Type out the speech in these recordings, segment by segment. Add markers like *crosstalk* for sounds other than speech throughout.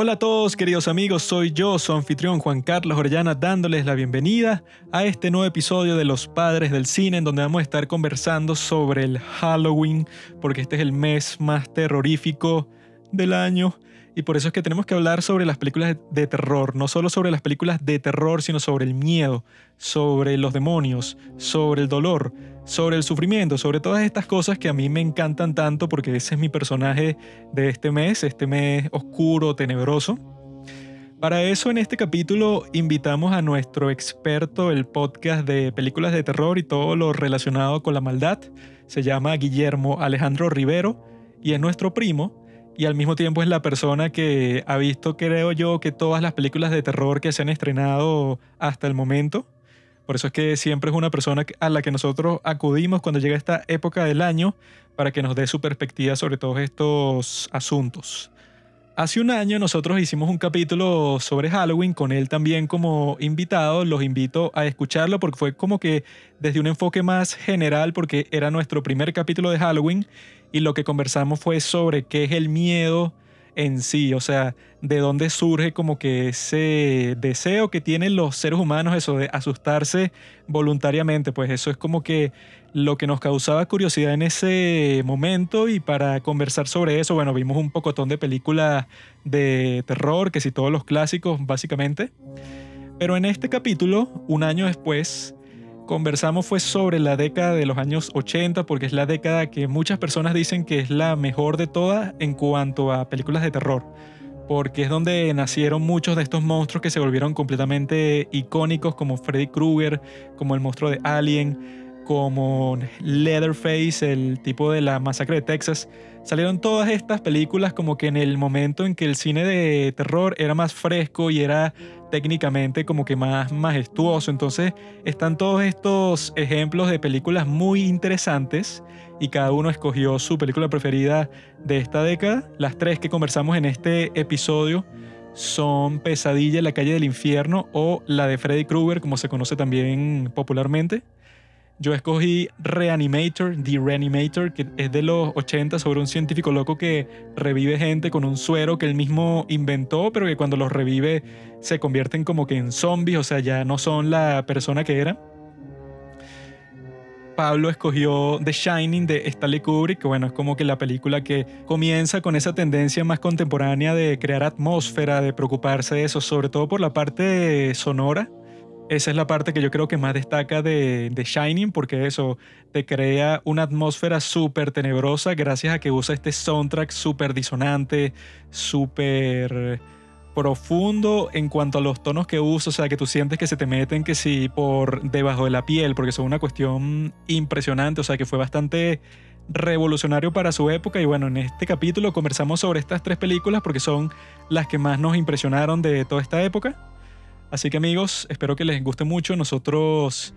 Hola a todos queridos amigos, soy yo, su anfitrión Juan Carlos Orellana, dándoles la bienvenida a este nuevo episodio de Los Padres del Cine, en donde vamos a estar conversando sobre el Halloween, porque este es el mes más terrorífico del año y por eso es que tenemos que hablar sobre las películas de terror, no solo sobre las películas de terror, sino sobre el miedo, sobre los demonios, sobre el dolor, sobre el sufrimiento, sobre todas estas cosas que a mí me encantan tanto porque ese es mi personaje de este mes, este mes oscuro, tenebroso. Para eso en este capítulo invitamos a nuestro experto el podcast de películas de terror y todo lo relacionado con la maldad. Se llama Guillermo Alejandro Rivero y es nuestro primo y al mismo tiempo es la persona que ha visto, creo yo, que todas las películas de terror que se han estrenado hasta el momento. Por eso es que siempre es una persona a la que nosotros acudimos cuando llega esta época del año para que nos dé su perspectiva sobre todos estos asuntos. Hace un año nosotros hicimos un capítulo sobre Halloween con él también como invitado. Los invito a escucharlo porque fue como que desde un enfoque más general porque era nuestro primer capítulo de Halloween y lo que conversamos fue sobre qué es el miedo en sí, o sea, de dónde surge como que ese deseo que tienen los seres humanos, eso de asustarse voluntariamente, pues eso es como que lo que nos causaba curiosidad en ese momento y para conversar sobre eso, bueno, vimos un pocotón de películas de terror, que si todos los clásicos básicamente, pero en este capítulo, un año después, conversamos fue sobre la década de los años 80, porque es la década que muchas personas dicen que es la mejor de todas en cuanto a películas de terror, porque es donde nacieron muchos de estos monstruos que se volvieron completamente icónicos, como Freddy Krueger, como el monstruo de Alien, como Leatherface, el tipo de la masacre de Texas. Salieron todas estas películas como que en el momento en que el cine de terror era más fresco y era técnicamente como que más majestuoso. Entonces están todos estos ejemplos de películas muy interesantes y cada uno escogió su película preferida de esta década. Las tres que conversamos en este episodio son Pesadilla en la calle del infierno o la de Freddy Krueger, como se conoce también popularmente. Yo escogí Reanimator, The Reanimator, que es de los 80 sobre un científico loco que revive gente con un suero que él mismo inventó, pero que cuando los revive se convierten como que en zombies, o sea, ya no son la persona que eran. Pablo escogió The Shining de Stanley Kubrick, que bueno, es como que la película que comienza con esa tendencia más contemporánea de crear atmósfera, de preocuparse de eso, sobre todo por la parte sonora esa es la parte que yo creo que más destaca de, Shining, porque eso te crea una atmósfera súper tenebrosa gracias a que usa este soundtrack súper disonante, súper profundo en cuanto a los tonos que usa, o sea, que tú sientes que se te meten que sí por debajo de la piel, porque son una cuestión impresionante, o sea, que fue bastante revolucionario para su época y bueno, en este capítulo conversamos sobre estas tres películas porque son las que más nos impresionaron de toda esta época. Así que amigos, espero que les guste mucho. Nosotros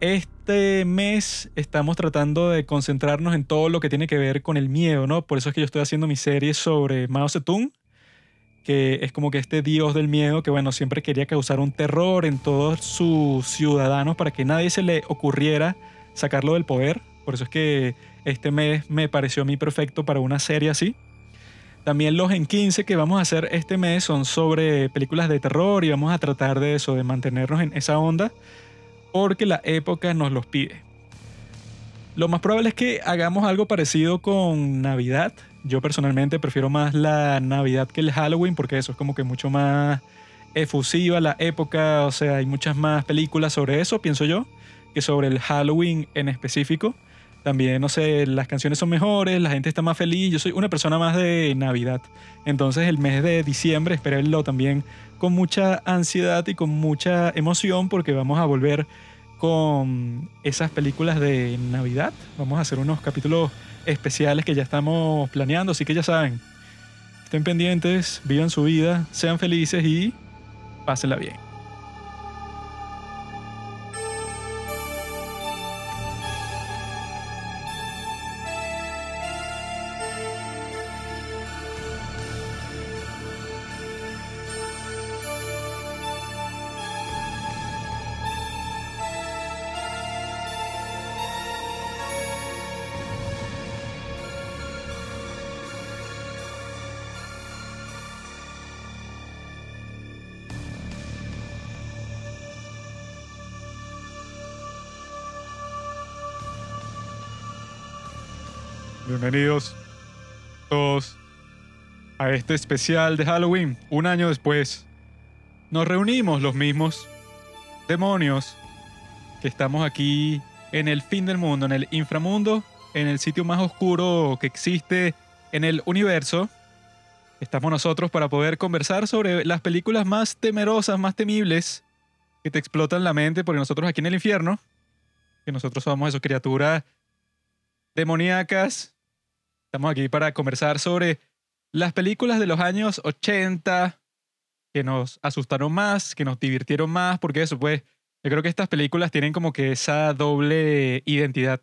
este mes estamos tratando de concentrarnos en todo lo que tiene que ver con el miedo, ¿no? Por eso es que yo estoy haciendo mi serie sobre Mao Zedong, que es como que este dios del miedo que, bueno, siempre quería causar un terror en todos sus ciudadanos para que nadie se le ocurriera sacarlo del poder. Por eso es que este mes me pareció a mí perfecto para una serie así. También los en 15 que vamos a hacer este mes son sobre películas de terror y vamos a tratar de eso, de mantenernos en esa onda, porque la época nos los pide. Lo más probable es que hagamos algo parecido con Navidad. Yo personalmente prefiero más la Navidad que el Halloween, porque eso es como que mucho más efusiva la época, o sea, hay muchas más películas sobre eso, pienso yo, que sobre el Halloween en específico. También, no sé, las canciones son mejores, la gente está más feliz. Yo soy una persona más de Navidad. Entonces el mes de diciembre, espérenlo también con mucha ansiedad y con mucha emoción porque vamos a volver con esas películas de Navidad. Vamos a hacer unos capítulos especiales que ya estamos planeando, así que ya saben, estén pendientes, vivan su vida, sean felices y pásenla bien. Bienvenidos todos a este especial de Halloween. Un año después, nos reunimos los mismos demonios que estamos aquí en el fin del mundo, en el inframundo, en el sitio más oscuro que existe en el universo. Estamos nosotros para poder conversar sobre las películas más temerosas, más temibles, que te explotan la mente, porque nosotros aquí en el infierno, que nosotros somos esas criaturas demoníacas, estamos aquí para conversar sobre las películas de los años 80 que nos asustaron más, que nos divirtieron más, porque eso, pues, yo creo que estas películas tienen como que esa doble identidad.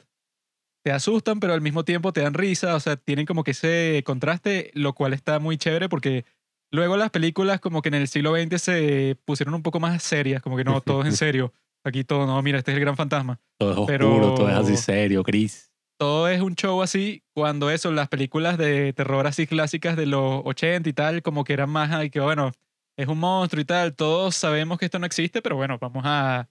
Te asustan, pero al mismo tiempo te dan risa, o sea, tienen como que ese contraste, lo cual está muy chévere porque luego las películas como que en el siglo XX se pusieron un poco más serias, como que no, todo es en *laughs* serio. Aquí todo, no, mira, este es el gran fantasma. Todo es oscuro, Pero- todo es así serio, gris. Todo es un show así, cuando eso, las películas de terror así clásicas de los 80 y tal, como que eran más, ay, que bueno, es un monstruo y tal, todos sabemos que esto no existe, pero bueno, vamos a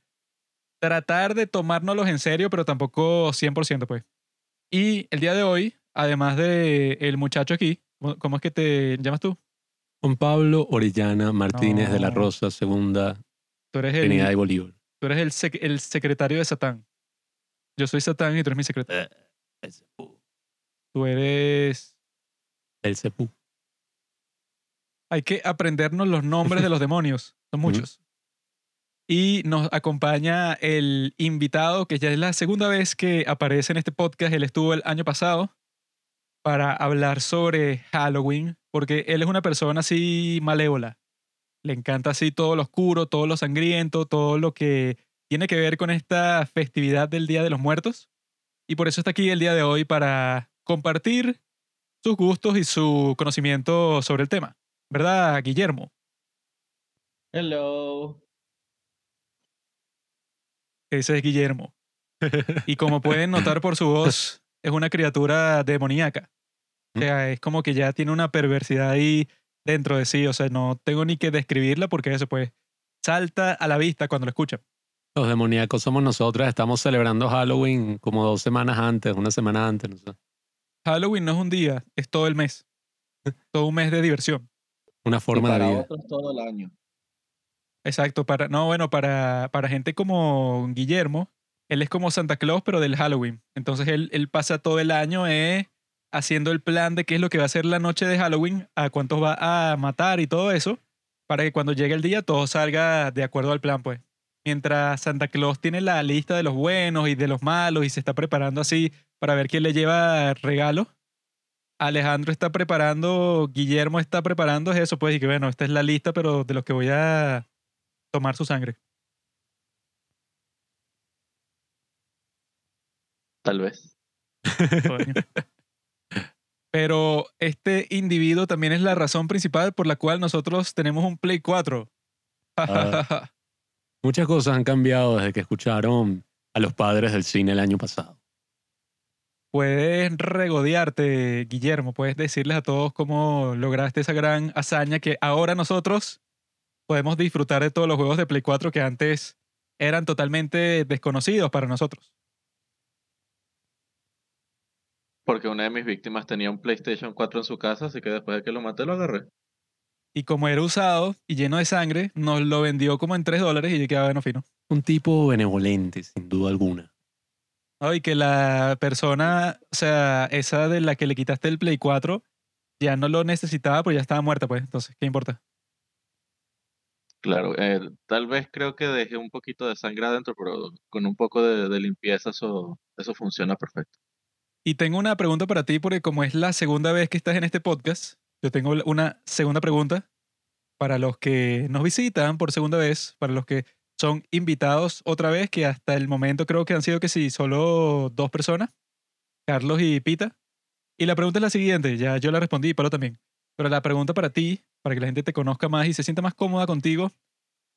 tratar de tomárnoslos en serio, pero tampoco 100%, pues. Y el día de hoy, además de el muchacho aquí, ¿cómo- ¿cómo es que te llamas tú? Juan Pablo Orellana Martínez de la No. Rosa, segunda Tú eres Trinidad y el, Bolívar. tú eres el, sec- el secretario de Satán. Yo soy Satán y tú eres mi secretario. Tú eres... El Cepú. Hay que aprendernos los nombres de los *laughs* demonios. Son muchos. Y nos acompaña el invitado, que ya es la segunda vez que aparece en este podcast. Él estuvo el año pasado para hablar sobre Halloween, porque él es una persona así malévola. Le encanta así todo lo oscuro, todo lo sangriento, todo lo que tiene que ver con esta festividad del Día de los Muertos. Y por eso está aquí el día de hoy para compartir sus gustos y su conocimiento sobre el tema. ¿Verdad, Guillermo? Hello. Ese es Guillermo. Y como pueden notar por su voz, es una criatura demoníaca. O sea, es como que ya tiene una perversidad ahí dentro de sí. O sea, no tengo ni que describirla porque eso pues salta a la vista cuando lo escuchan. Los demoníacos somos nosotros. Estamos celebrando Halloween como dos semanas antes, una semana antes, no sé. Halloween no es un día, es todo el mes. *laughs* Todo un mes de diversión. Una Y forma de para vida. otros todo el año. Exacto, para, no, bueno, para, para gente como Guillermo, él es como Santa Claus, pero del Halloween. Entonces él, él pasa todo el año eh, haciendo el plan de qué es lo que va a hacer la noche de Halloween, a cuántos va a matar y todo eso, para que cuando llegue el día todo salga de acuerdo al plan, pues. Mientras Santa Claus tiene la lista de los buenos y de los malos y se está preparando así para ver quién le lleva regalo, Alejandro está preparando, Guillermo está preparando eso, pues, y que bueno, esta es la lista, pero de los que voy a tomar su sangre. Tal vez. Pero este individuo también es la razón principal por la cual nosotros tenemos un Play 4. *laughs* Muchas cosas han cambiado desde que escucharon a los padres del cine el año pasado. puedes regodearte, Guillermo. Puedes decirles a todos cómo lograste esa gran hazaña que ahora nosotros podemos disfrutar de todos los juegos de Play 4 que antes eran totalmente desconocidos para nosotros. Porque una de mis víctimas tenía un PlayStation 4 en su casa, así que después de que lo maté lo agarré. Y como era usado y lleno de sangre, nos lo vendió como en 3 dólares y yo quedaba bueno fino. Un tipo benevolente, sin duda alguna. ¿no? Y que la persona, o sea, esa de la que le quitaste el Play 4, ya no lo necesitaba, pues ya estaba muerta, pues. Entonces, ¿qué importa? Claro, eh, tal vez creo que dejé un poquito de sangre adentro, pero con un poco de, de limpieza eso, eso funciona perfecto. Y tengo una pregunta para ti, porque como es la segunda vez que estás en este podcast, yo tengo una segunda pregunta para los que nos visitan por segunda vez, para los que son invitados otra vez, que hasta el momento creo que han sido que sí, solo dos personas, Carlos y Pita. Y la pregunta es la siguiente, ya yo la respondí y Pablo también. Pero la pregunta para ti, para que la gente te conozca más y se sienta más cómoda contigo,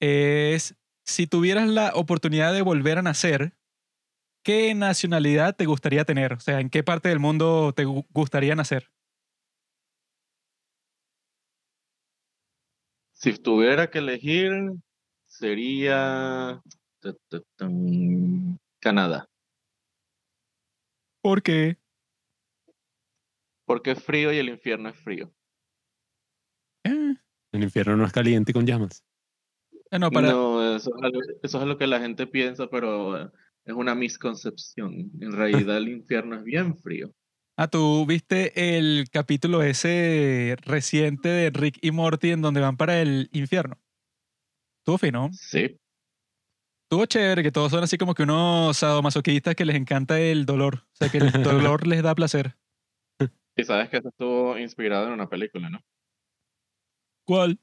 es si tuvieras la oportunidad de volver a nacer, ¿qué nacionalidad te gustaría tener? O sea, ¿en qué parte del mundo te gu- gustaría nacer? Si tuviera que elegir, sería Canadá. ¿Por qué? Porque es frío y el infierno es frío. Eh, El infierno no es caliente con llamas. eh, no, para, No, eso es, algo, eso es lo que la gente piensa, pero eh, es una misconcepción. En realidad el infierno es bien frío. Ah, tú viste el capítulo ese reciente de Rick y Morty en donde van para el infierno. Estuvo fino. Sí. Estuvo chévere que todos son así como que unos sadomasoquistas que les encanta el dolor. O sea, que el *laughs* dolor les da placer. Y sabes que eso estuvo inspirado en una película, ¿no? ¿Cuál?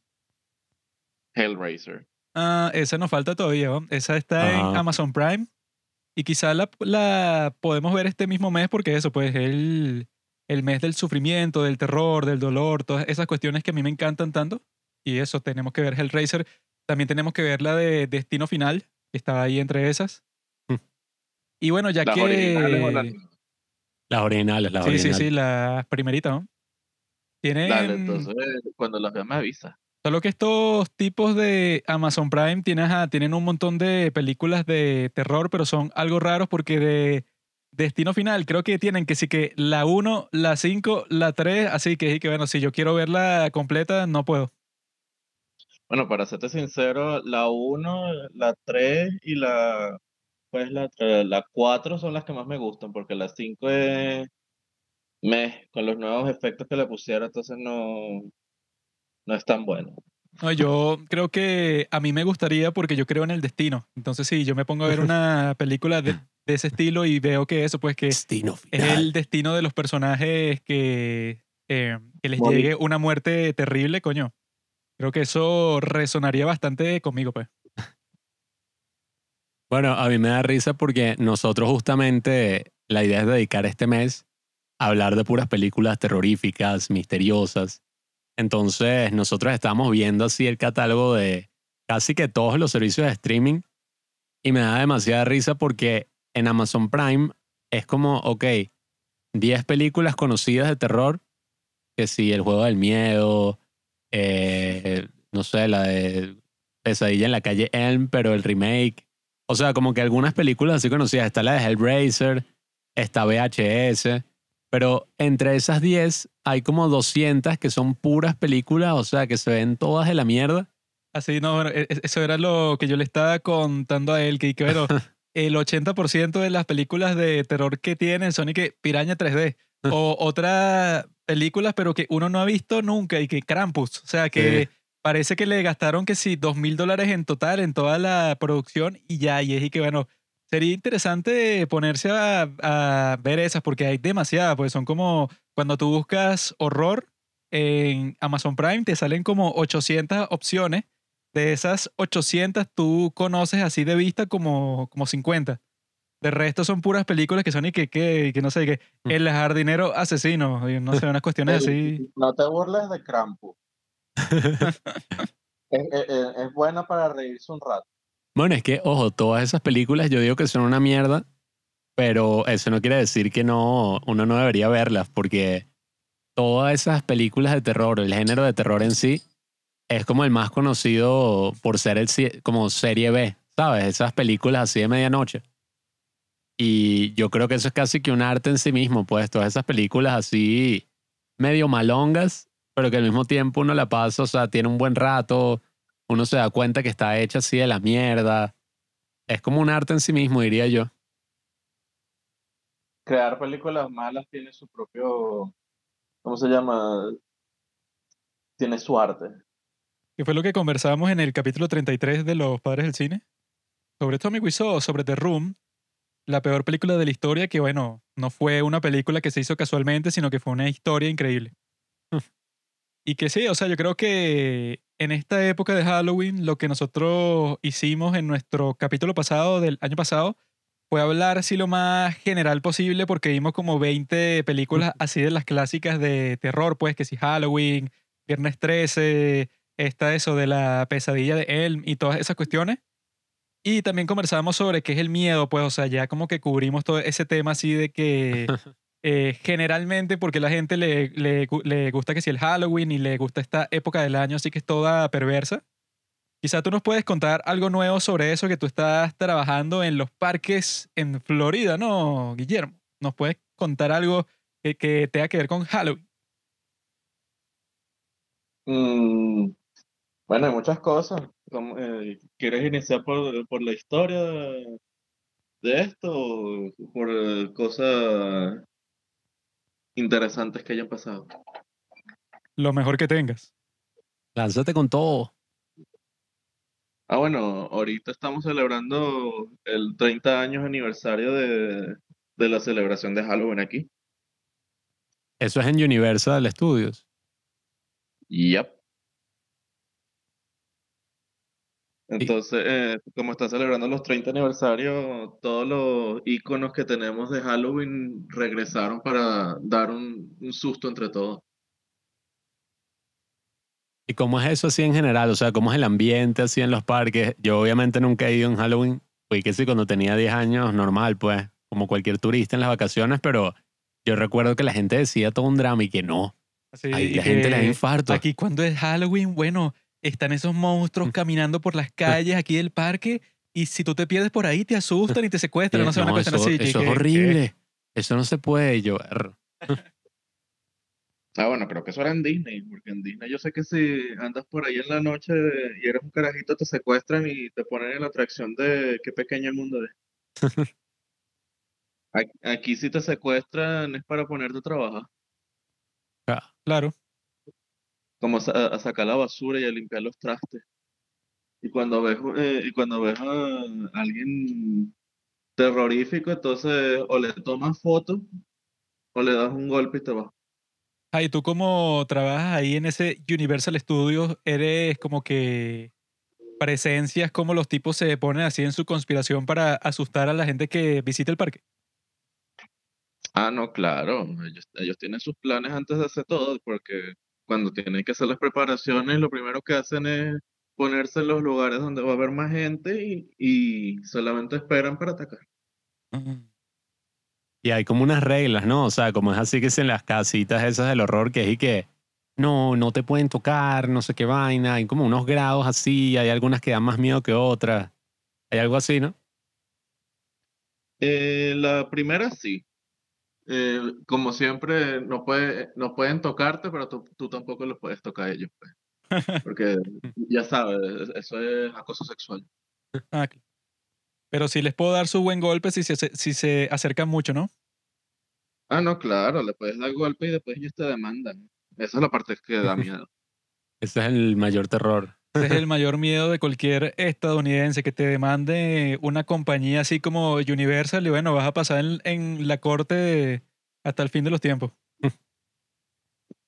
Hellraiser. Ah, esa nos falta todavía. ¿no? Esa está en Ajá. Amazon Prime. Y quizá la, la podemos ver este mismo mes porque eso, pues, el, el mes del sufrimiento, del terror, del dolor, todas esas cuestiones que a mí me encantan tanto. Y eso, tenemos que ver Hellraiser. También tenemos que ver la de Destino Final, que estaba ahí entre esas. Mm. Y bueno, ya Las que... originales las Las originales, las Sí, sí, originales. sí, las primeritas, ¿no? Tienen... Dale, entonces cuando las veas me avisa. Solo que estos tipos de Amazon Prime tienen, ajá, tienen un montón de películas de terror, pero son algo raros porque de Destino Final creo que tienen que sí que la 1, la 5, la 3, así que, que bueno, si yo quiero verla completa, no puedo. Bueno, para serte sincero, la 1, la 3 y la, pues la, eh, la 4 son las que más me gustan, porque la 5 es meh, con los nuevos efectos que le pusieron, entonces no, no es tan bueno. No, yo creo que a mí me gustaría porque yo creo en el destino. Entonces, sí, yo me pongo a ver una *laughs* película de, de ese estilo y veo que eso, pues que Destino es el destino de los personajes que, eh, que les Morir. llegue una muerte terrible, coño. Creo que eso resonaría bastante conmigo, pues. Bueno, a mí me da risa porque nosotros justamente la idea es dedicar este mes a hablar de puras películas terroríficas, misteriosas. Entonces, nosotros estamos viendo así el catálogo de casi que todos los servicios de streaming y me da demasiada risa porque en Amazon Prime es como, ok, 10 películas conocidas de terror, que sí, El Juego del Miedo, eh, no sé, la de Pesadilla en la calle Elm, pero el remake. O sea, como que algunas películas así conocidas. Está la de Hellraiser, está VHS, pero entre esas 10 hay como 200 que son puras películas, o sea, que se ven todas de la mierda. Así, no, bueno, e- e- eso era lo que yo le estaba contando a él, que, que bueno, *laughs* el 80% de las películas de terror que tienen son y que Piraña 3D. O *laughs* otras películas, pero que uno no ha visto nunca y que Krampus. O sea, que parece que le gastaron que sí, dos mil dólares en total en toda la producción y ya, y es y que bueno, sería interesante ponerse a, a ver esas porque hay demasiadas, pues son como cuando tú buscas horror en Amazon Prime, te salen como 800 opciones. De esas 800 tú conoces así de vista como, como 50. De resto son puras películas que son y que, que, que no sé, que Mm. El jardinero asesino, y no sé, unas cuestiones así. No te burles de Krampus. *laughs* Es, es- es- es buena para reírse un rato. Bueno, es que, ojo, todas esas películas yo digo que son una mierda, pero eso no quiere decir que no, uno no debería verlas, porque todas esas películas de terror, el género de terror en sí, es como el más conocido por ser el, como serie B, ¿sabes? Esas películas así de medianoche. Y yo creo que eso es casi que un arte en sí mismo, pues todas esas películas así medio malongas, pero que al mismo tiempo uno la pasa, o sea, tiene un buen rato, uno se da cuenta que está hecha así de la mierda. Es como un arte en sí mismo, diría yo. Crear películas malas tiene su propio, ¿cómo se llama? Tiene su arte. Que fue lo que conversábamos en el capítulo 33 de Los Padres del Cine. Sobre Tommy Wiseau, sobre The Room, la peor película de la historia, que bueno, no fue una película que se hizo casualmente, sino que fue una historia increíble. *laughs* y que sí, o sea, yo creo que en esta época de Halloween, lo que nosotros hicimos en nuestro capítulo pasado, del año pasado, fue hablar así lo más general posible, porque vimos como 20 películas así de las clásicas de terror, pues que sí, Halloween, Viernes 13, está eso de la pesadilla de Elm y todas esas cuestiones. Y también conversamos sobre qué es el miedo, pues, o sea, ya como que cubrimos todo ese tema así de que *laughs* eh, generalmente, porque la gente le, le, le gusta que si el Halloween y le gusta esta época del año, así que es toda perversa. Quizá tú nos puedes contar algo nuevo sobre eso que tú estás trabajando en los parques en Florida, ¿no, Guillermo? ¿Nos puedes contar algo que, que tenga que ver con Halloween. Mm, bueno, hay muchas cosas. Eh, ¿quieres iniciar por, por la historia de, esto por eh, cosas interesantes que hayan pasado? Lo mejor que tengas. Lánzate con todo. Ah, bueno, ahorita estamos celebrando el 30 años aniversario de, de la celebración de Halloween aquí. Eso es en Universal Studios. Yep. Entonces, eh, como está celebrando los 30 aniversarios, todos los iconos que tenemos de Halloween regresaron para dar un, un susto entre todos. ¿Y cómo es eso así en general? O sea, ¿cómo es el ambiente así en los parques? Yo obviamente nunca he ido en Halloween. Fui que sí cuando tenía 10 años, normal, pues, como cualquier turista en las vacaciones, pero yo recuerdo que la gente decía todo un drama y que no. Así, Ahí la gente le da que infarto. Aquí cuando es Halloween, bueno, están esos monstruos Mm. caminando por las calles aquí del parque y si tú te pierdes por ahí te asustan y te secuestran, Eh, no una no, cuestión eso, así. eso es horrible. Eso no se puede. "Er". *laughs* Ah, bueno, creo que eso era en Disney, porque en Disney yo sé que si andas por ahí en la noche y eres un carajito, te secuestran y te ponen en la atracción de qué pequeño el mundo es. *laughs* Aquí, aquí si te secuestran es para ponerte a trabajar, Ah, Claro. Como a, sa- a sacar la basura y a limpiar los trastes. Y cuando ves, eh, y cuando ves a alguien terrorífico, entonces o le tomas fotos o le das un golpe y te vas. Ah, y tú como trabajas ahí en ese Universal Studios, eres como que presencias como los tipos se ponen así en su conspiración para asustar a la gente que visita el parque. Ah, no, claro, ellos, ellos tienen sus planes antes de hacer todo, porque cuando tienen que hacer las preparaciones, lo primero que hacen es ponerse en los lugares donde va a haber más gente y, y solamente esperan para atacar. Y hay como unas reglas, ¿no? O sea, como es así que es en las casitas esas del horror, que es y que no, no te pueden tocar, no sé qué vaina. Hay como unos grados así, hay algunas que dan más miedo que otras. Hay algo así, ¿no? Eh, la primera sí. Eh, como siempre, no puede, no pueden tocarte, pero tú, tú tampoco los puedes tocar a ellos, pues. *laughs* Porque ya sabes, eso es acoso sexual. Ah, Pero sí les puedo dar su buen golpe si se, si se acercan mucho, ¿no? Ah, no, claro, le puedes dar golpe y después ellos te demandan. Esa es la parte que da *laughs* miedo. Ese es el mayor terror. Ese es el mayor miedo de cualquier estadounidense, que te demande una compañía así como Universal y bueno, vas a pasar en, en la corte hasta el fin de los tiempos.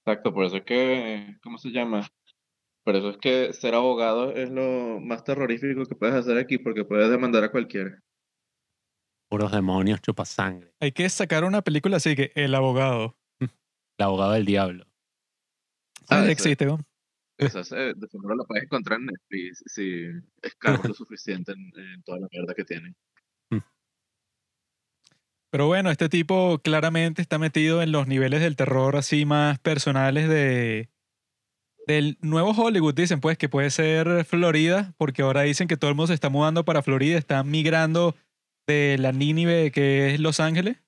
Exacto, por eso es que, ¿cómo se llama? Por eso es que ser abogado es lo más terrorífico que puedes hacer aquí, porque puedes demandar a cualquiera. Puros demonios, chupa sangre. Hay que sacar una película así que El abogado. *laughs* El abogado del diablo. Ah, existe, ¿no? Esa se- de seguro la puedes encontrar en Netflix si escarbas lo *laughs* suficiente en, en toda la mierda que tienen. Pero bueno, este tipo claramente está metido en los niveles del terror así más personales de del nuevo Hollywood, dicen pues que puede ser Florida, porque ahora dicen que todo el mundo se está mudando para Florida, están migrando de la Nínive que es Los Ángeles,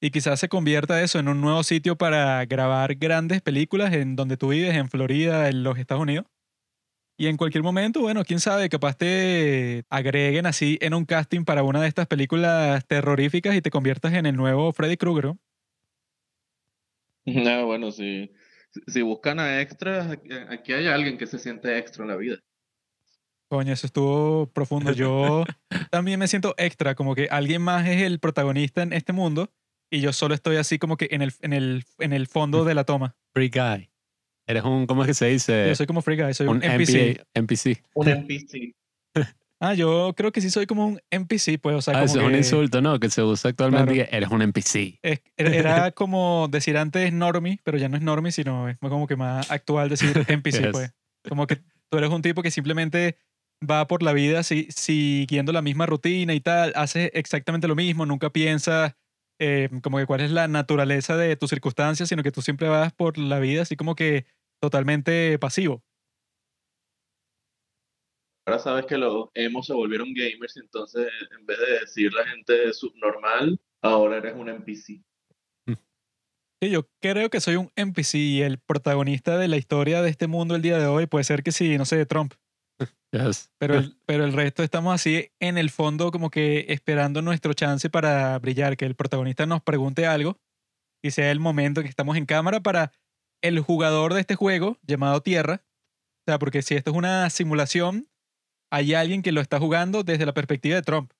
y quizás se convierta eso en un nuevo sitio para grabar grandes películas en donde tú vives, en Florida, en los Estados Unidos. Y en cualquier momento, bueno, quién sabe, capaz te agreguen así en un casting para una de estas películas terroríficas y te conviertas en el nuevo Freddy Krueger. ¿no? Bueno, si, si- buscan a extras, aquí hay alguien que se siente extra en la vida. Coño, eso estuvo profundo. Yo *laughs* también me siento extra, como que alguien más es el protagonista en este mundo y yo solo estoy así como que en el, en el, en el fondo de la toma. Free guy. Eres un, ¿cómo es que se dice? Yo soy como Free Guy, soy un, un NPC. NPC. NPC. Un NPC. *laughs* Ah, yo creo que sí soy como un NPC, pues, o sea, Ah, como eso es un que insulto, ¿no? Que se usa actualmente. Claro. que Eres un NPC. es- era como decir antes normie, pero ya no es normie, sino es como que más actual decir *laughs* NPC, Yes. pues. Como que tú eres un tipo que simplemente va por la vida si- siguiendo la misma rutina y tal, hace exactamente lo mismo, nunca piensas eh, como que cuál es la naturaleza de tus circunstancias, sino que tú siempre vas por la vida así como que totalmente pasivo. Ahora sabes que los emos se volvieron gamers, entonces en vez de decir la gente subnormal, ahora eres un NPC. Sí, yo creo que soy un NPC y el protagonista de la historia de este mundo el día de hoy puede ser que sí, no sé, Trump. Yes. Pero el, pero el resto estamos así en el fondo como que esperando nuestro chance para brillar, que el protagonista nos pregunte algo y sea el momento que estamos en cámara para el jugador de este juego llamado Tierra. O sea, porque si esto es una simulación, hay alguien que lo está jugando desde la perspectiva de Trump.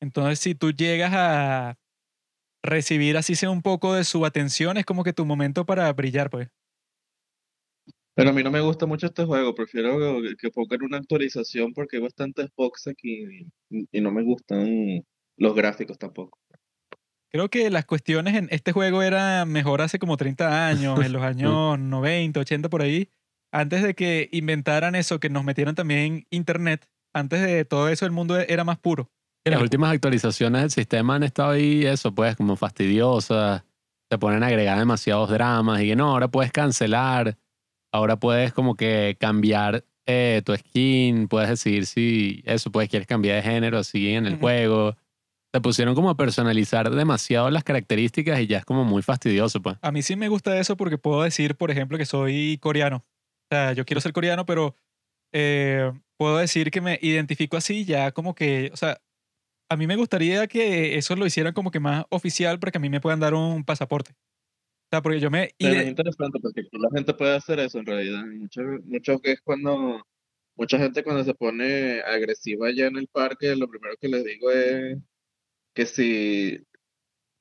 Entonces, si tú llegas a recibir así sea un poco de su atención, es como que tu momento para brillar, pues. Pero a mí no me gusta mucho este juego, prefiero que- que pongan una actualización porque hay bastantes bugs aquí y, y no me gustan los gráficos tampoco. Creo que las cuestiones en este juego eran mejor hace como 30 años, en los *laughs* años 90, 80 por ahí, antes de que inventaran eso, que nos metieran también internet. Antes de todo eso el mundo era más puro. Y las últimas actualizaciones del sistema han estado ahí, eso, pues, como fastidiosas. Te ponen a agregar demasiados dramas y que no, ahora puedes cancelar. Ahora puedes como que cambiar eh, tu skin. Puedes decidir si eso, pues, quieres cambiar de género así en el juego. Te pusieron como a personalizar demasiado las características y ya es como muy fastidioso, pues. A mí sí me gusta eso porque puedo decir, por ejemplo, que soy coreano. O sea, yo quiero ser coreano, pero eh, puedo decir que me identifico así ya como que, o sea, a mí me gustaría que eso lo hicieran como que más oficial para que a mí me puedan dar un pasaporte. Sea, porque yo me... Pero es interesante porque la gente puede hacer eso en realidad. Mucho, mucho que es cuando, mucha gente cuando se pone agresiva allá en el parque, lo primero que les digo es que si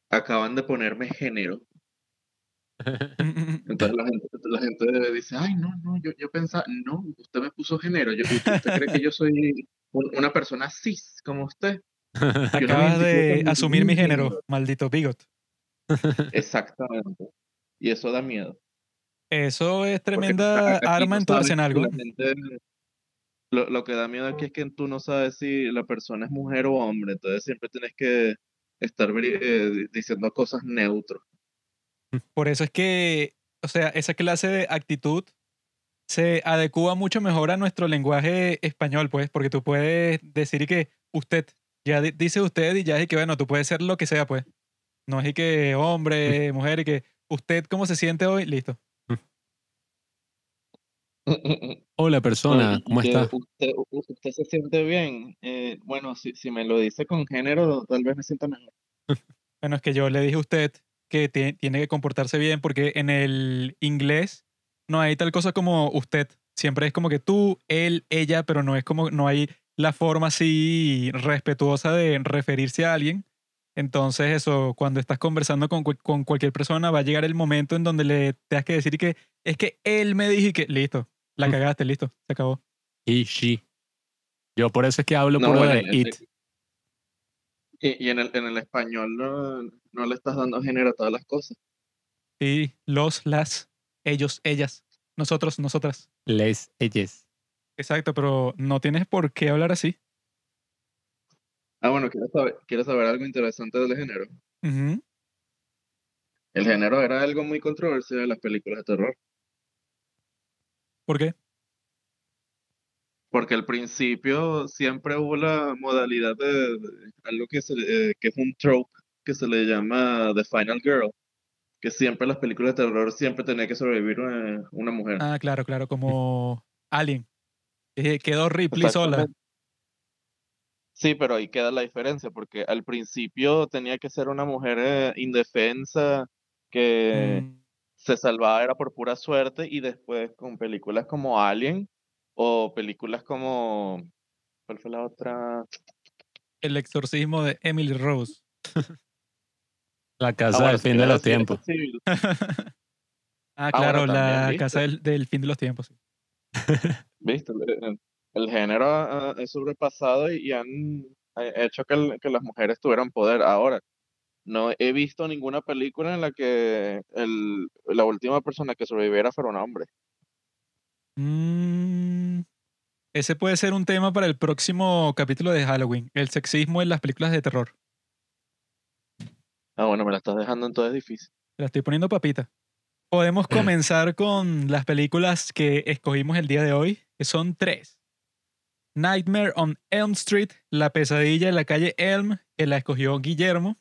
acaban de ponerme género, *laughs* entonces la gente, la gente dice, ay, no, no, yo, yo pensaba, no, usted me puso género, yo, ¿usted cree que yo soy un- una persona cis como usted? No Acabas de asumir mi género, maldito bigot. Exactamente. Y eso da miedo. Eso es tremenda aquí arma en tu arsenal, lo, lo que da miedo aquí es que tú no sabes si la persona es mujer o hombre, entonces siempre tienes que estar eh, di- diciendo cosas neutros. Por eso es que, o sea, esa clase de actitud se adecua mucho mejor a nuestro lenguaje español, pues, porque tú puedes decir que usted, ya di- dice usted y ya es que, bueno, tú puedes ser lo que sea, pues. No es y que hombre, mujer y que usted cómo se siente hoy, listo. *laughs* Hola, persona, ¿cómo que estás? Usted, se siente bien. Eh, bueno, si, si me lo dice con género, tal vez me sienta mejor. *laughs* Bueno, es que yo le dije a usted que ti- tiene que comportarse bien porque en el inglés no hay tal cosa como usted. Siempre es como que tú, él, ella, pero no es como, no hay la forma así respetuosa de referirse a alguien. Entonces eso, cuando estás conversando con, con cualquier persona, va a llegar el momento en donde le tengas que decir que es que él me dijo y que listo, la cagaste, listo, se acabó. Y she. Yo por eso es que hablo No, puro bueno, de it. Y, y en el, en el español no, no le estás dando género a todas las cosas. Sí, los, las, ellos, ellas, nosotros, nosotras. Les, ellas. Exacto, pero no tienes por qué hablar así. Ah, bueno, ¿quieres saber, algo interesante del género? El género era algo muy controversial en las películas de terror. ¿Por qué? Porque al principio siempre hubo la modalidad de, de algo que, se, eh, que es un trope que se le llama The Final Girl, que siempre en las películas de terror siempre tenía que sobrevivir una, una mujer. Ah, claro, claro, como *laughs* Alien. Eh, Quedó Ripley sola. Sí, pero ahí queda la diferencia, porque al principio tenía que ser una mujer eh, indefensa que Mm, se salvaba era por pura suerte y después con películas como Alien o películas como ¿cuál fue la otra? el exorcismo de Emily Rose. *laughs* La Ah, casa bueno, del fin de los tiempos. *laughs* Ah, bueno, claro, también, la ¿viste? casa del, del fin de los tiempos. sí. ¿Viste? El, género ha, ha sobrepasado y, y han hecho que, el- que las mujeres tuvieran poder. Ahora, no he visto ninguna película en la que el, la última persona que sobreviviera fuera un hombre. Mm, ese puede ser un tema para el próximo capítulo de Halloween, el sexismo en las películas de terror. Ah, bueno, me la estás dejando entonces difícil. La estoy poniendo papita. Podemos *clears throat* comenzar con las películas que escogimos el día de hoy, que son tres. Nightmare on Elm Street, La pesadilla en la calle Elm, que la escogió Guillermo.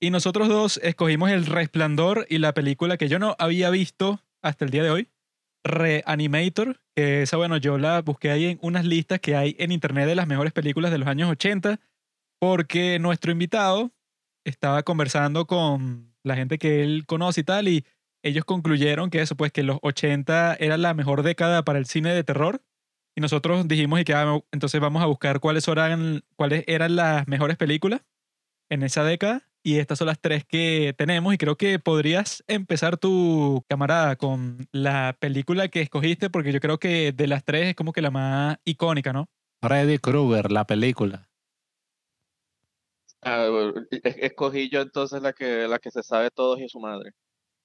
Y nosotros dos escogimos El Resplandor y la película que yo no había visto hasta el día de hoy, Reanimator, que esa, bueno, yo la busqué ahí en unas listas que hay en internet de las mejores películas de los años 80, porque nuestro invitado estaba conversando con la gente que él conoce y tal, y ellos concluyeron que eso, pues que los 80 era la mejor década para el cine de terror. Y nosotros dijimos y que ah, entonces vamos a buscar cuáles eran, cuáles eran las mejores películas en esa década. Y estas son las tres que tenemos. Y creo que podrías empezar tu camarada con la película que escogiste, porque yo creo que de las tres es como que la más icónica, ¿no? Freddy Krueger, la película. Ah, escogí yo entonces la que, la que se sabe todos y su madre.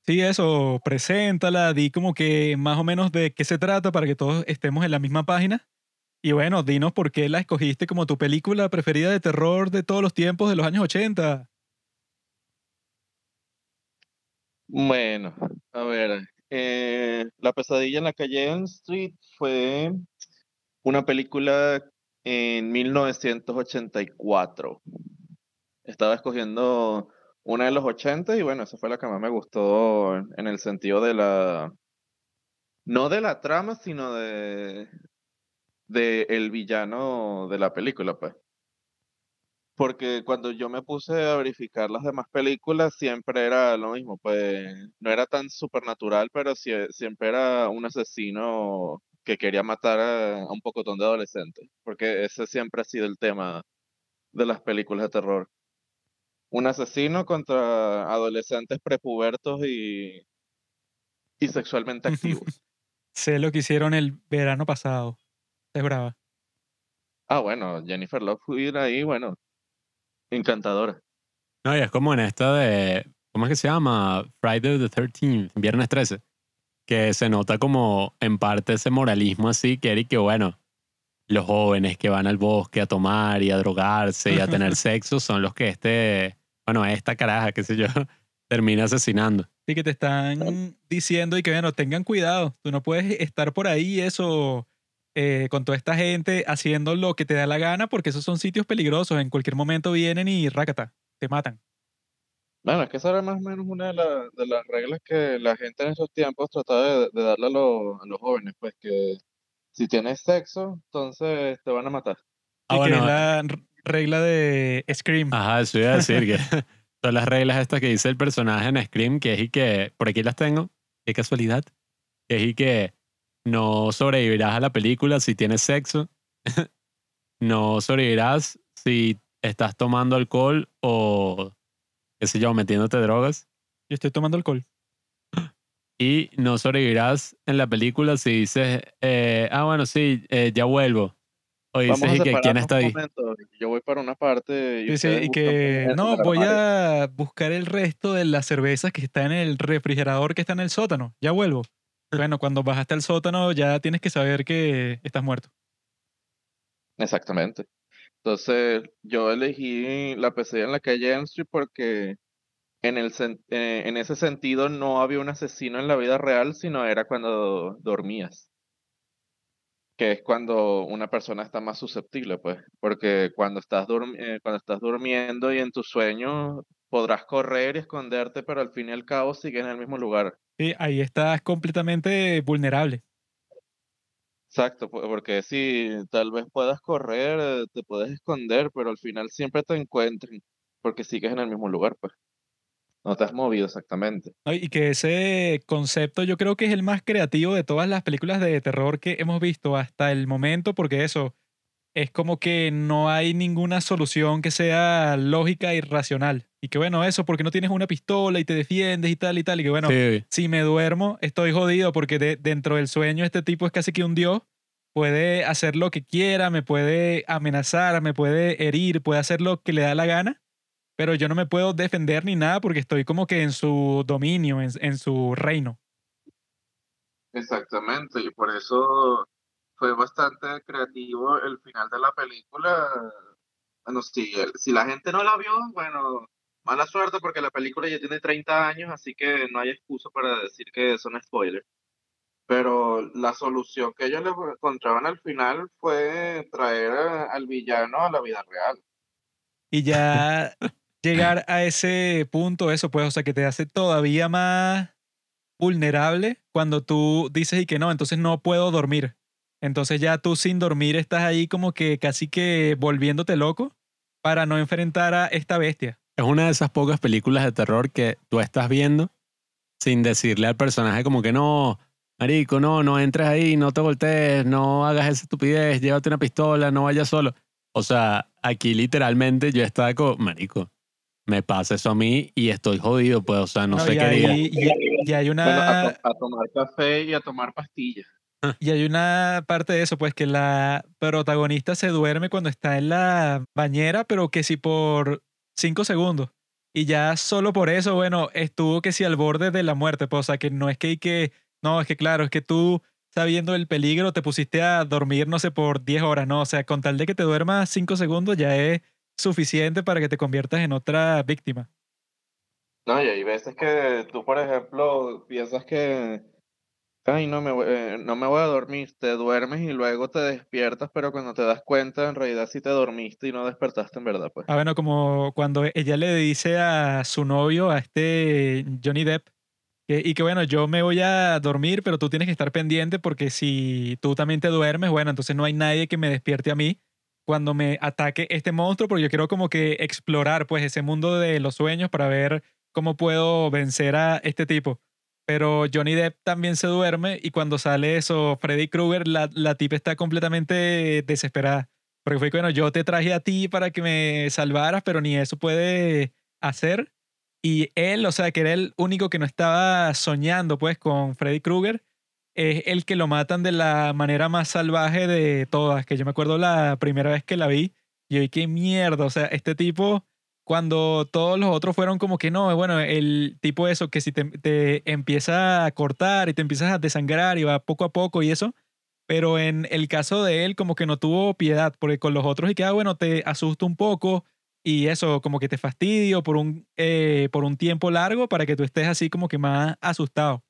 Sí, eso, preséntala, di como que más o menos de qué se trata para que todos estemos en la misma página. Y bueno, dinos por qué la escogiste como tu película preferida de terror de todos los tiempos de los años 80. Bueno, a ver, eh, La pesadilla en la calle Elm Street fue una película en 1984. Estaba escogiendo una de los 80 y bueno, esa fue la que más me gustó en el sentido de la, no de la trama, sino de, de el villano de la película, pues. Porque cuando yo me puse a verificar las demás películas, siempre era lo mismo, pues no era tan supernatural, pero siempre era un asesino que quería matar a, un pocotón de adolescentes, porque ese siempre ha sido el tema de las películas de terror un asesino contra adolescentes prepubertos y, y sexualmente *laughs* activos. sé lo que hicieron el verano pasado. Es brava. Ah, bueno, Jennifer Love ahí, bueno, encantadora. No, y es como en esta de, ¿cómo es que se llama? Friday the 13th, viernes 13. Que se nota como en parte ese moralismo así, que Eric, que bueno, los jóvenes que van al bosque a tomar y a drogarse y a tener *laughs* sexo son los que este bueno, esta caraja, qué sé yo, *laughs* termina asesinando. Sí, que te están diciendo y que, bueno, tengan cuidado. Tú no puedes estar por ahí eso eh, con toda esta gente haciendo lo que te da la gana porque esos son sitios peligrosos. En cualquier momento vienen y rácata, te matan. Bueno, es que esa era más o menos una de, de las reglas que la gente en esos tiempos trataba de, darle a, a, los jóvenes, pues que si tienes sexo, entonces te van a matar. Ah, bueno, la regla de Scream. Ajá, eso iba a decir que *laughs* todas las reglas estas que dice el personaje en Scream, que es y que, por aquí las tengo, qué casualidad, que es y que no sobrevivirás a la película si tienes sexo, *laughs* no sobrevivirás si estás tomando alcohol o, qué sé yo, metiéndote drogas. Yo estoy tomando alcohol. Y no sobrevivirás en la película si dices, eh, ah, bueno, sí, eh, ya vuelvo. O dices, que quién está ahí? Yo voy para una parte. Y, y que no, voy a buscar el resto de las cervezas que está en el refrigerador que está en el sótano. Ya vuelvo. Bueno, cuando bajaste al sótano ya tienes que saber que estás muerto. Exactamente. Entonces, yo elegí la pesadilla en la calle Elm Street porque en, el, eh, en ese sentido no había un asesino en la vida real, sino era cuando dormías que es cuando una persona está más susceptible, pues, porque cuando estás, eh, cuando estás durmiendo y en tu sueño podrás correr y esconderte, pero al fin y al cabo sigues en el mismo lugar. Sí, ahí estás completamente vulnerable. Exacto, porque si tal vez puedas correr, eh, te puedes esconder, pero al final siempre te encuentren, porque sigues en el mismo lugar, pues. No te has movido exactamente. Y que ese concepto yo creo que es el más creativo de todas las películas de terror que hemos visto hasta el momento, porque eso es como que no hay ninguna solución que sea lógica y racional. Y que bueno, eso porque no tienes una pistola y te defiendes y tal y tal. Y que bueno, si me duermo, estoy jodido porque dentro del sueño este tipo es casi que un dios. Puede hacer lo que quiera, me puede amenazar, me puede herir, puede hacer lo que le da la gana pero yo no me puedo defender ni nada porque estoy como que en su dominio, en, su reino. Exactamente, y por eso fue bastante creativo el final de la película. Bueno, si, si la gente no la vio, bueno, mala suerte porque la película ya tiene 30 años, así que no hay excusa para decir que son spoilers. Pero la solución que ellos le encontraban al final fue traer al villano a la vida real. Y ya *laughs* llegar a ese punto, eso pues, o sea, que te hace todavía más vulnerable cuando tú dices y que no, entonces no puedo dormir. Entonces ya tú sin dormir estás ahí como que casi que volviéndote loco para no enfrentar a esta bestia. Es una de esas pocas películas de terror que tú estás viendo sin decirle al personaje como que no, marico, no, no entres ahí, no te voltees, no hagas esa estupidez, llévate una pistola, no vayas solo. O sea, aquí literalmente yo estaba como, marico, me pasa eso a mí y estoy jodido, pues, o sea, no, sé qué y, y, hay una... a, tomar café y a tomar pastillas. *laughs* Y hay una parte de eso, pues que la protagonista se duerme cuando está en la bañera, pero que si por cinco segundos. Y ya solo por eso, bueno, estuvo que si al borde de la muerte, pues, o sea, que no es que hay que, no, es que claro, es que tú sabiendo el peligro te pusiste a dormir, no sé, por 10 horas, ¿no? O sea, con tal de que te duermas cinco segundos ya es suficiente para que te conviertas en otra víctima. No, y hay veces que tú, por ejemplo, piensas que, ay, no me, voy, eh, no me voy a dormir, te duermes y luego te despiertas, pero cuando te das cuenta, en realidad sí te dormiste y no despertaste en verdad, pues. Ah, bueno, como cuando ella le dice a su novio, a este Johnny Depp, y que bueno, yo me voy a dormir, pero tú tienes que estar pendiente porque si tú también te duermes, bueno, entonces no hay nadie que me despierte a mí cuando me ataque este monstruo, porque yo quiero como que explorar pues ese mundo de los sueños para ver cómo puedo vencer a este tipo. Pero Johnny Depp también se duerme y cuando sale eso, Freddy Krueger, la, la tipa está completamente desesperada. Porque fue bueno, yo te traje a ti para que me salvaras, pero ni eso puede hacer. Y él, o sea, que era el único que no estaba soñando pues con Freddy Krueger, es el que lo matan de la manera más salvaje de todas, que yo me acuerdo la primera vez que la vi, y hoy qué mierda, o sea, este tipo, cuando todos los otros fueron como que no, bueno, el tipo eso, que si te, te empieza a cortar y te empiezas a desangrar y va poco a poco y eso, pero en el caso de él como que no tuvo piedad, porque con los otros y que, ah, bueno, te asusta un poco y eso como que te fastidio por un, eh, por un tiempo largo para que tú estés así como que más asustado.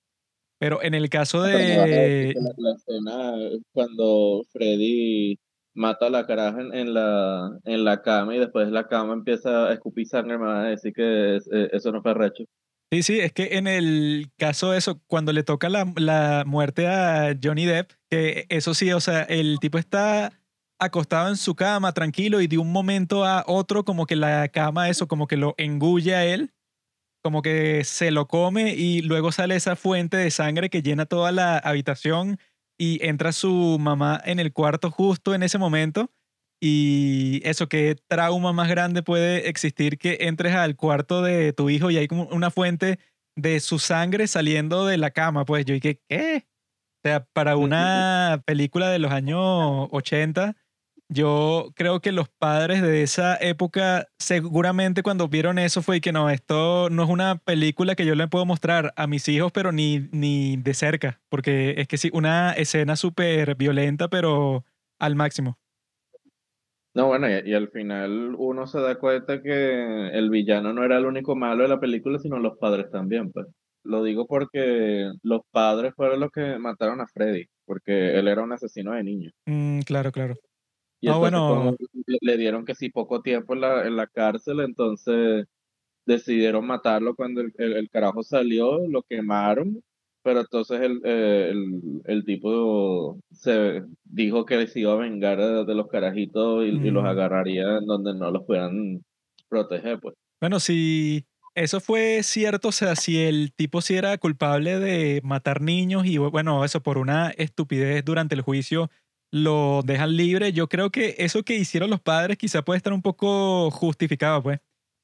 Pero en el caso de... La, escena cuando Freddy mata a la caraja en, la, en la cama y después la cama empieza a escupir sangre, me van a decir que eh, eso no fue recho. Sí, sí, es que en el caso de eso, cuando le toca la, la muerte a Johnny Depp, que eso sí, o sea, el tipo está acostado en su cama tranquilo y de un momento a otro como que la cama eso como que lo engulle a él como que se lo come y luego sale esa fuente de sangre que llena toda la habitación y entra su mamá en el cuarto justo en ese momento. Y eso, qué trauma más grande puede existir que entres al cuarto de tu hijo y hay como una fuente de su sangre saliendo de la cama. Pues yo dije, ¿qué? O sea, para una película de los años 80, yo creo que los padres de esa época seguramente cuando vieron eso fue que no, esto no es una película que yo le puedo mostrar a mis hijos, pero ni, ni de cerca, porque es que sí, una escena súper violenta, pero al máximo. No, bueno, y, y, al final uno se da cuenta que el villano no era el único malo de la película, sino los padres también, pues. Lo digo porque los padres fueron los que mataron a Freddy, porque él era un asesino de niños. Mm, claro, claro. Y no, bueno. le dieron que sí poco tiempo en la, en la cárcel, entonces decidieron matarlo cuando el, el, carajo salió, lo quemaron, pero entonces el, eh, el, el, tipo se dijo que se iba a vengar de, los carajitos y, y, los agarraría en donde no los puedan proteger, pues. Bueno, si eso fue cierto, o sea, si el tipo sí era culpable de matar niños y bueno, eso por una estupidez durante el juicio lo dejan libre. Yo creo que eso que hicieron los padres quizá puede estar un poco justificado, pues.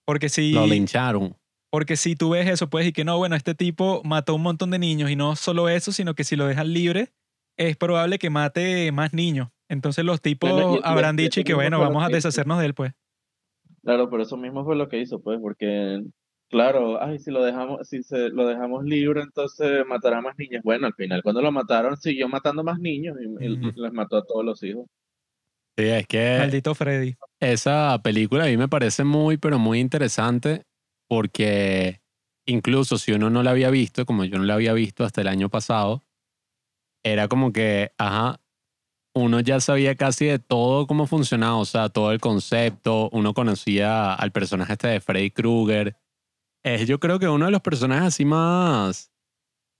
Porque si... Lo lincharon. Porque si tú ves eso, pues, y que no, bueno, este tipo mató un montón de niños y no solo eso, sino que si lo dejan libre, es probable que mate más niños. Entonces los tipos habrán dicho y que, bueno, vamos a deshacernos de él, pues. Claro, pero eso mismo fue lo que hizo, pues, porque Claro, ay, si lo dejamos, si se lo dejamos libre, entonces matará más niños. Bueno, al final, cuando lo mataron, siguió matando más niños y, les mató a todos los hijos. Sí, es que. Maldito Freddy. Esa película a mí me parece muy, pero muy interesante porque incluso si uno no la había visto, como yo no la había visto hasta el año pasado, era como que, ajá, uno ya sabía casi de todo cómo funcionaba, o sea, todo el concepto, uno conocía al personaje este de Freddy Krueger. Es yo creo que uno de los personajes así más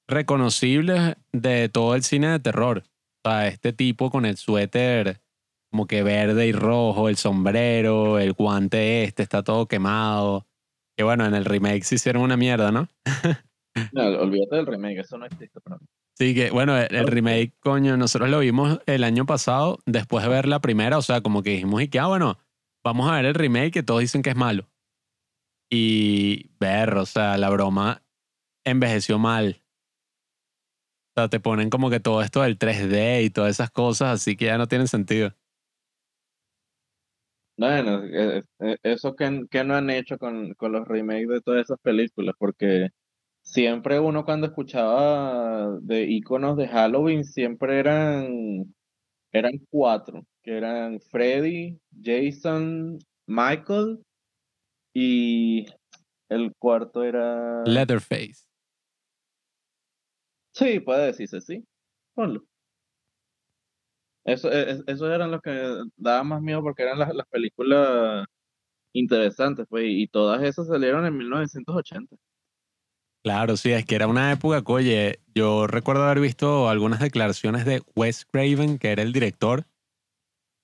reconocibles de todo el cine de terror. O sea, este tipo con el suéter como que verde y rojo, el sombrero, el guante este, está todo quemado. Que bueno, en el remake se hicieron una mierda, ¿no? *laughs* No, olvídate del remake, eso no existe para mí. Sí, que bueno, el, el remake, coño, nosotros lo vimos el año pasado, después de ver la primera, o sea, como que dijimos, y que, ah, bueno, vamos a ver el remake que todos dicen que es malo. Y ver, o sea, la broma envejeció mal. O sea, te ponen como que todo esto del 3D y todas esas cosas, así que ya no tienen sentido. Bueno, eh, eh, eso que, no han hecho con, con los remakes de todas esas películas, porque siempre uno cuando escuchaba de iconos de Halloween, siempre eran, eran cuatro, que eran Freddy, Jason, Michael y el cuarto era... Leatherface. Sí, puede decirse, sí. Ponlo. Eso, e- esos eran los que daban más miedo porque eran las, las películas interesantes, pues, y todas esas salieron en 1980. Claro, sí, es que era una época oye, yo recuerdo haber visto algunas declaraciones de Wes Craven, que era el director,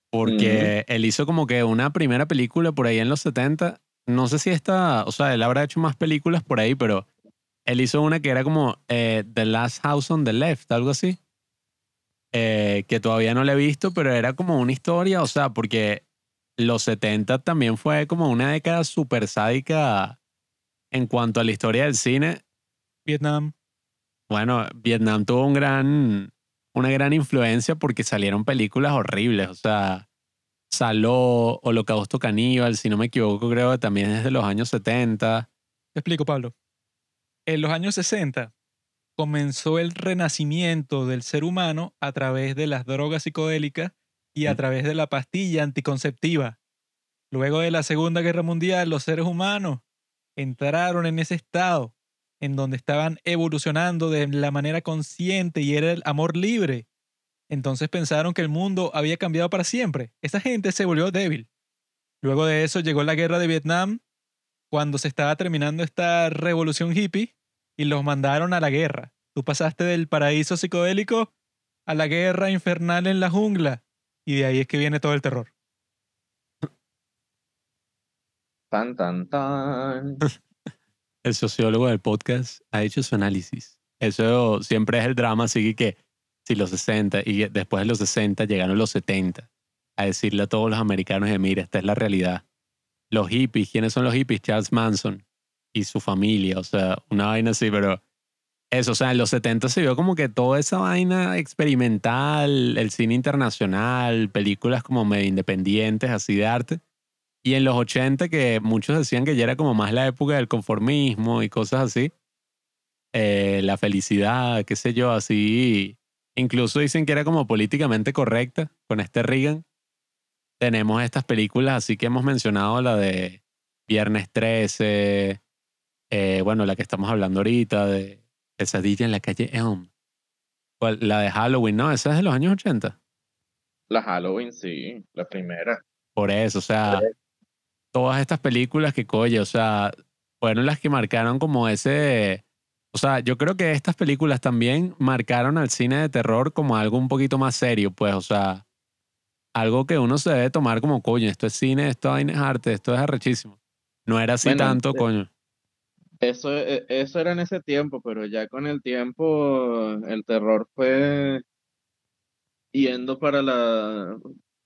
porque él hizo como que una primera película por ahí en los 70. No sé si esta, o sea, él habrá hecho más películas por ahí, pero él hizo una que era como eh, The Last House on the Left, algo así. Eh, que todavía no la he visto, pero era como una historia, o sea, porque los 70 también fue como una década súper sádica en cuanto a la historia del cine. Vietnam. Bueno, Vietnam tuvo un gran, una gran influencia porque salieron películas horribles, o sea, Saló, Holocausto Caníbal, si no me equivoco, creo que también es de los años 70. Te explico, Pablo. En los años 60 comenzó el renacimiento del ser humano a través de las drogas psicodélicas y a Mm. través de la pastilla anticonceptiva. Luego de la Segunda Guerra Mundial, los seres humanos entraron en ese estado en donde estaban evolucionando de la manera consciente y era el amor libre. Entonces pensaron que el mundo había cambiado para siempre. Esa gente se volvió débil. Luego de eso llegó la guerra de Vietnam, cuando se estaba terminando esta revolución hippie y los mandaron a la guerra. Tú pasaste del paraíso psicodélico a la guerra infernal en la jungla y de ahí es que viene todo el terror. Tan, tan, tan. *laughs* El sociólogo del podcast ha hecho su análisis. Eso siempre es el drama, así que si los 60 y después de los 60 llegaron los 70 a decirle a todos los americanos de mira, esta es la realidad. Los hippies, ¿quiénes son los hippies? Charles Manson y su familia, o sea, una vaina así, pero eso, o sea, en los 70 se vio como que toda esa vaina experimental, el cine internacional, películas como medio independientes, así de arte. Y en los 80, que muchos decían que ya era como más la época del conformismo y cosas así, eh, la felicidad, qué sé yo, así. Incluso dicen que era como políticamente correcta con este Reagan. Tenemos estas películas así que hemos mencionado, la de Viernes 13, eh, bueno, la que estamos hablando ahorita, de Pesadilla en la calle Elm. ¿Cuál? La de Halloween, ¿no? Esa es de los años 80. La Halloween, sí, la primera. Por eso, o sea, todas estas películas que, coye, o sea, fueron las que marcaron como ese... O sea, yo creo que estas películas también marcaron al cine de terror como algo un poquito más serio, pues, o sea, algo que uno se debe tomar como, coño, esto es cine, esto es arte, esto es arrechísimo. No era así Bueno, tanto, eh, coño. Eso, e- eso era en ese tiempo, pero ya con el tiempo el terror fue yendo para la,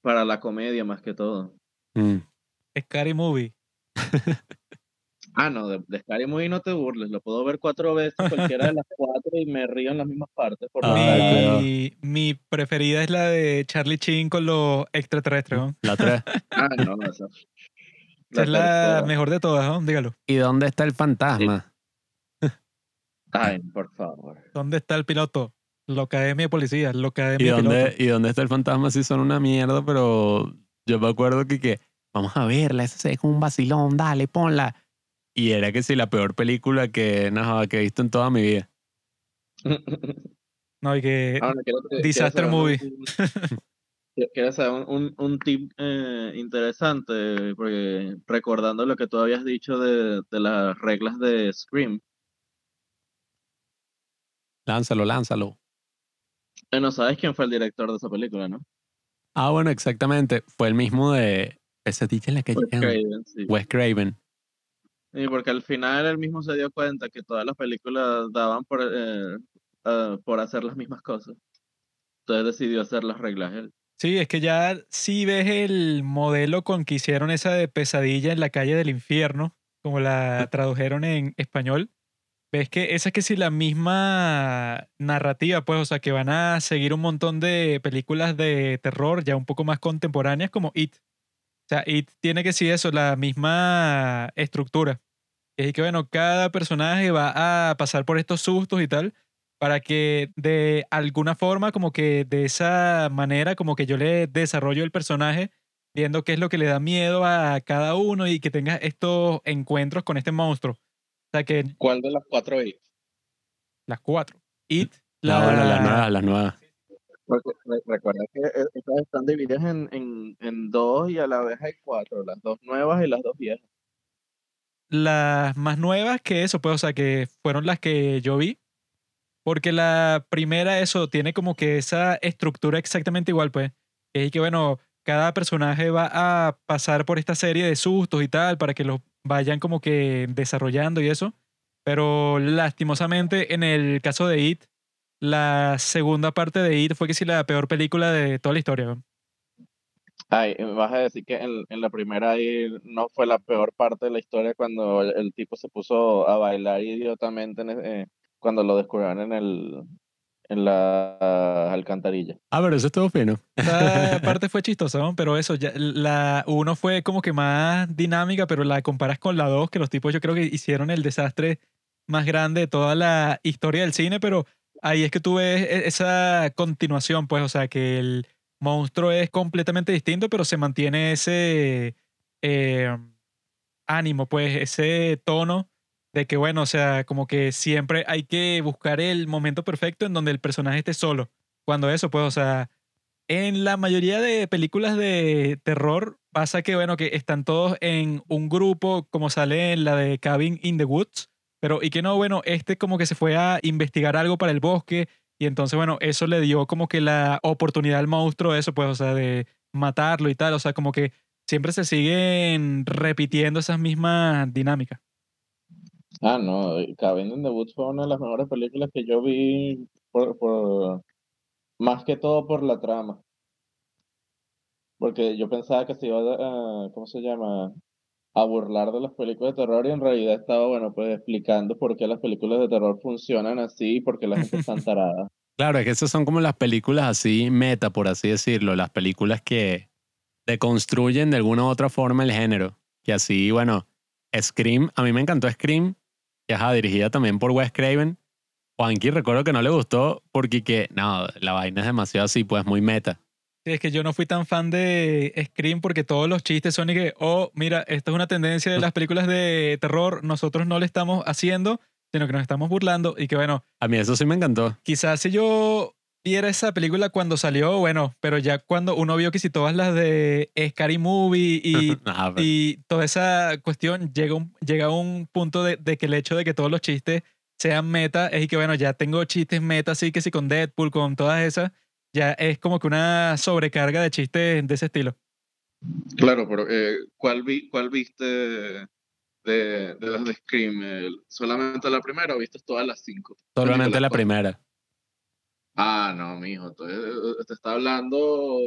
para la comedia más que todo. Mm. Scary Movie. *laughs* Ah, no, de, de Scary Movie no te burles, lo puedo ver cuatro veces, cualquiera de las *laughs* cuatro, y me río en las mismas partes. Por Ah. Mi, mi preferida es la de Charlie Sheen con los extraterrestres. ¿no? La tres. Ah, no, esa. *laughs* Esa es la mejor de todas, ¿no? dígalo. ¿Y dónde está el fantasma? *laughs* Ay, por favor. ¿Dónde está el piloto? La Academia de Policía, la ¿Y Academia de dónde, Pilotos. ¿Y dónde está el fantasma? Sí, son una mierda, pero yo me acuerdo que, que vamos a verla, esa como un vacilón, dale, ponla. Y era que sí, la peor película que, no, que he visto en toda mi vida. No, y que Ah, Disaster saber movie. Quiero saber un, un tip eh, interesante, porque recordando lo que tú habías dicho de, de las reglas de Scream, Lánzalo, lánzalo. eh, no sabes quién fue el director de esa película, ¿no? Ah, bueno, exactamente. Fue el mismo de Pesadilla en la calle. Wes Craven, sí. Wes Craven. Sí, porque al final él mismo se dio cuenta que todas las películas daban por, eh, ah, por hacer las mismas cosas. Entonces decidió hacer las reglas él. Sí, es que ya si ves el modelo con que hicieron esa de pesadilla en la calle del infierno, como la *laughs* tradujeron en español, ves que esa es que sí la misma narrativa, pues, o sea, que van a seguir un montón de películas de terror ya un poco más contemporáneas como It. O sea, It tiene que sí eso, la misma estructura. Es que, bueno, cada personaje va a pasar por estos sustos y tal, para que de alguna forma, como que de esa manera, como que yo le desarrollo el personaje, viendo qué es lo que le da miedo a cada uno y que tenga estos encuentros con este monstruo. O sea, que ¿Cuál de las cuatro It? las cuatro. It, La, la, bueno, las nuevas, las nuevas. Recuerda que eh, estas están divididas en, en, en dos y a la vez hay cuatro, las dos nuevas y las dos viejas. las más nuevas que eso, pues, o sea, que fueron las que yo vi. Porque la primera, eso, tiene como que esa estructura exactamente igual, pues. Es que, bueno, cada personaje va a pasar por esta serie de sustos y tal para que los vayan como que desarrollando y eso. Pero lastimosamente, en el caso de It, la segunda parte de It fue que sí la peor película de toda la historia. Ay, me vas a decir que en, en la primera ahí no fue la peor parte de la historia cuando el, el tipo se puso a bailar idiotamente en e- eh, cuando lo descubrieron en el en la alcantarilla. Ah, pero eso estuvo fino. Esa *laughs* parte fue chistosa, ¿no? pero eso, ya, la uno fue como que más dinámica, pero la comparas con la dos, que los tipos yo creo que hicieron el desastre más grande de toda la historia del cine, pero ahí es que tú ves e- esa continuación, pues, o sea, que el monstruo es completamente distinto, pero se mantiene ese eh, ánimo, pues, ese tono de que, bueno, o sea, como que siempre hay que buscar el momento perfecto en donde el personaje esté solo. Cuando eso, pues, o sea, en la mayoría de películas de terror pasa que, bueno, que están todos en un grupo, como sale en la de Cabin in the Woods, pero y que no, bueno, este como que se fue a investigar algo para el bosque y entonces, bueno, eso le dio como que la oportunidad al monstruo, eso, pues, o sea, de matarlo y tal, o sea, como que siempre se siguen repitiendo esas mismas dinámicas. Ah, no, Cabin Woods fue una de las mejores películas que yo vi por, por más que todo por la trama. Porque yo pensaba que se iba a, ¿cómo se llama? A burlar de las películas de terror y en realidad estaba, bueno, pues explicando por qué las películas de terror funcionan así y por qué la gente está *laughs* tarada. Claro, es que esas son como las películas así meta, por así decirlo, las películas que deconstruyen de alguna u otra forma el género. Que así, bueno, Scream, a mí me encantó Scream, que es dirigida también por Wes Craven. Juanqui recuerdo que no le gustó porque que, no, la vaina es demasiado así, pues muy meta. Sí, es que yo no fui tan fan de Scream porque todos los chistes son y que, oh, mira, esto es una tendencia de las películas de terror, nosotros no le estamos haciendo, sino que nos estamos burlando y que bueno, A mí eso sí me encantó. quizás si yo viera esa película cuando salió, bueno, pero ya cuando uno vio que si todas las de Scary Movie y, *laughs* Nah, y toda esa cuestión llega, un, llega a un punto de, de que el hecho de que todos los chistes sean meta es y que bueno, ya tengo chistes meta, así que si con Deadpool, con todas esas, ya es como que una sobrecarga de chistes de ese estilo. Claro, pero eh, ¿cuál, vi, ¿cuál viste de, de las de Scream? ¿El- ¿Solamente la primera o viste todas las cinco? solamente la cuatro. primera. Ah, no, mijo, entonces eh, te está hablando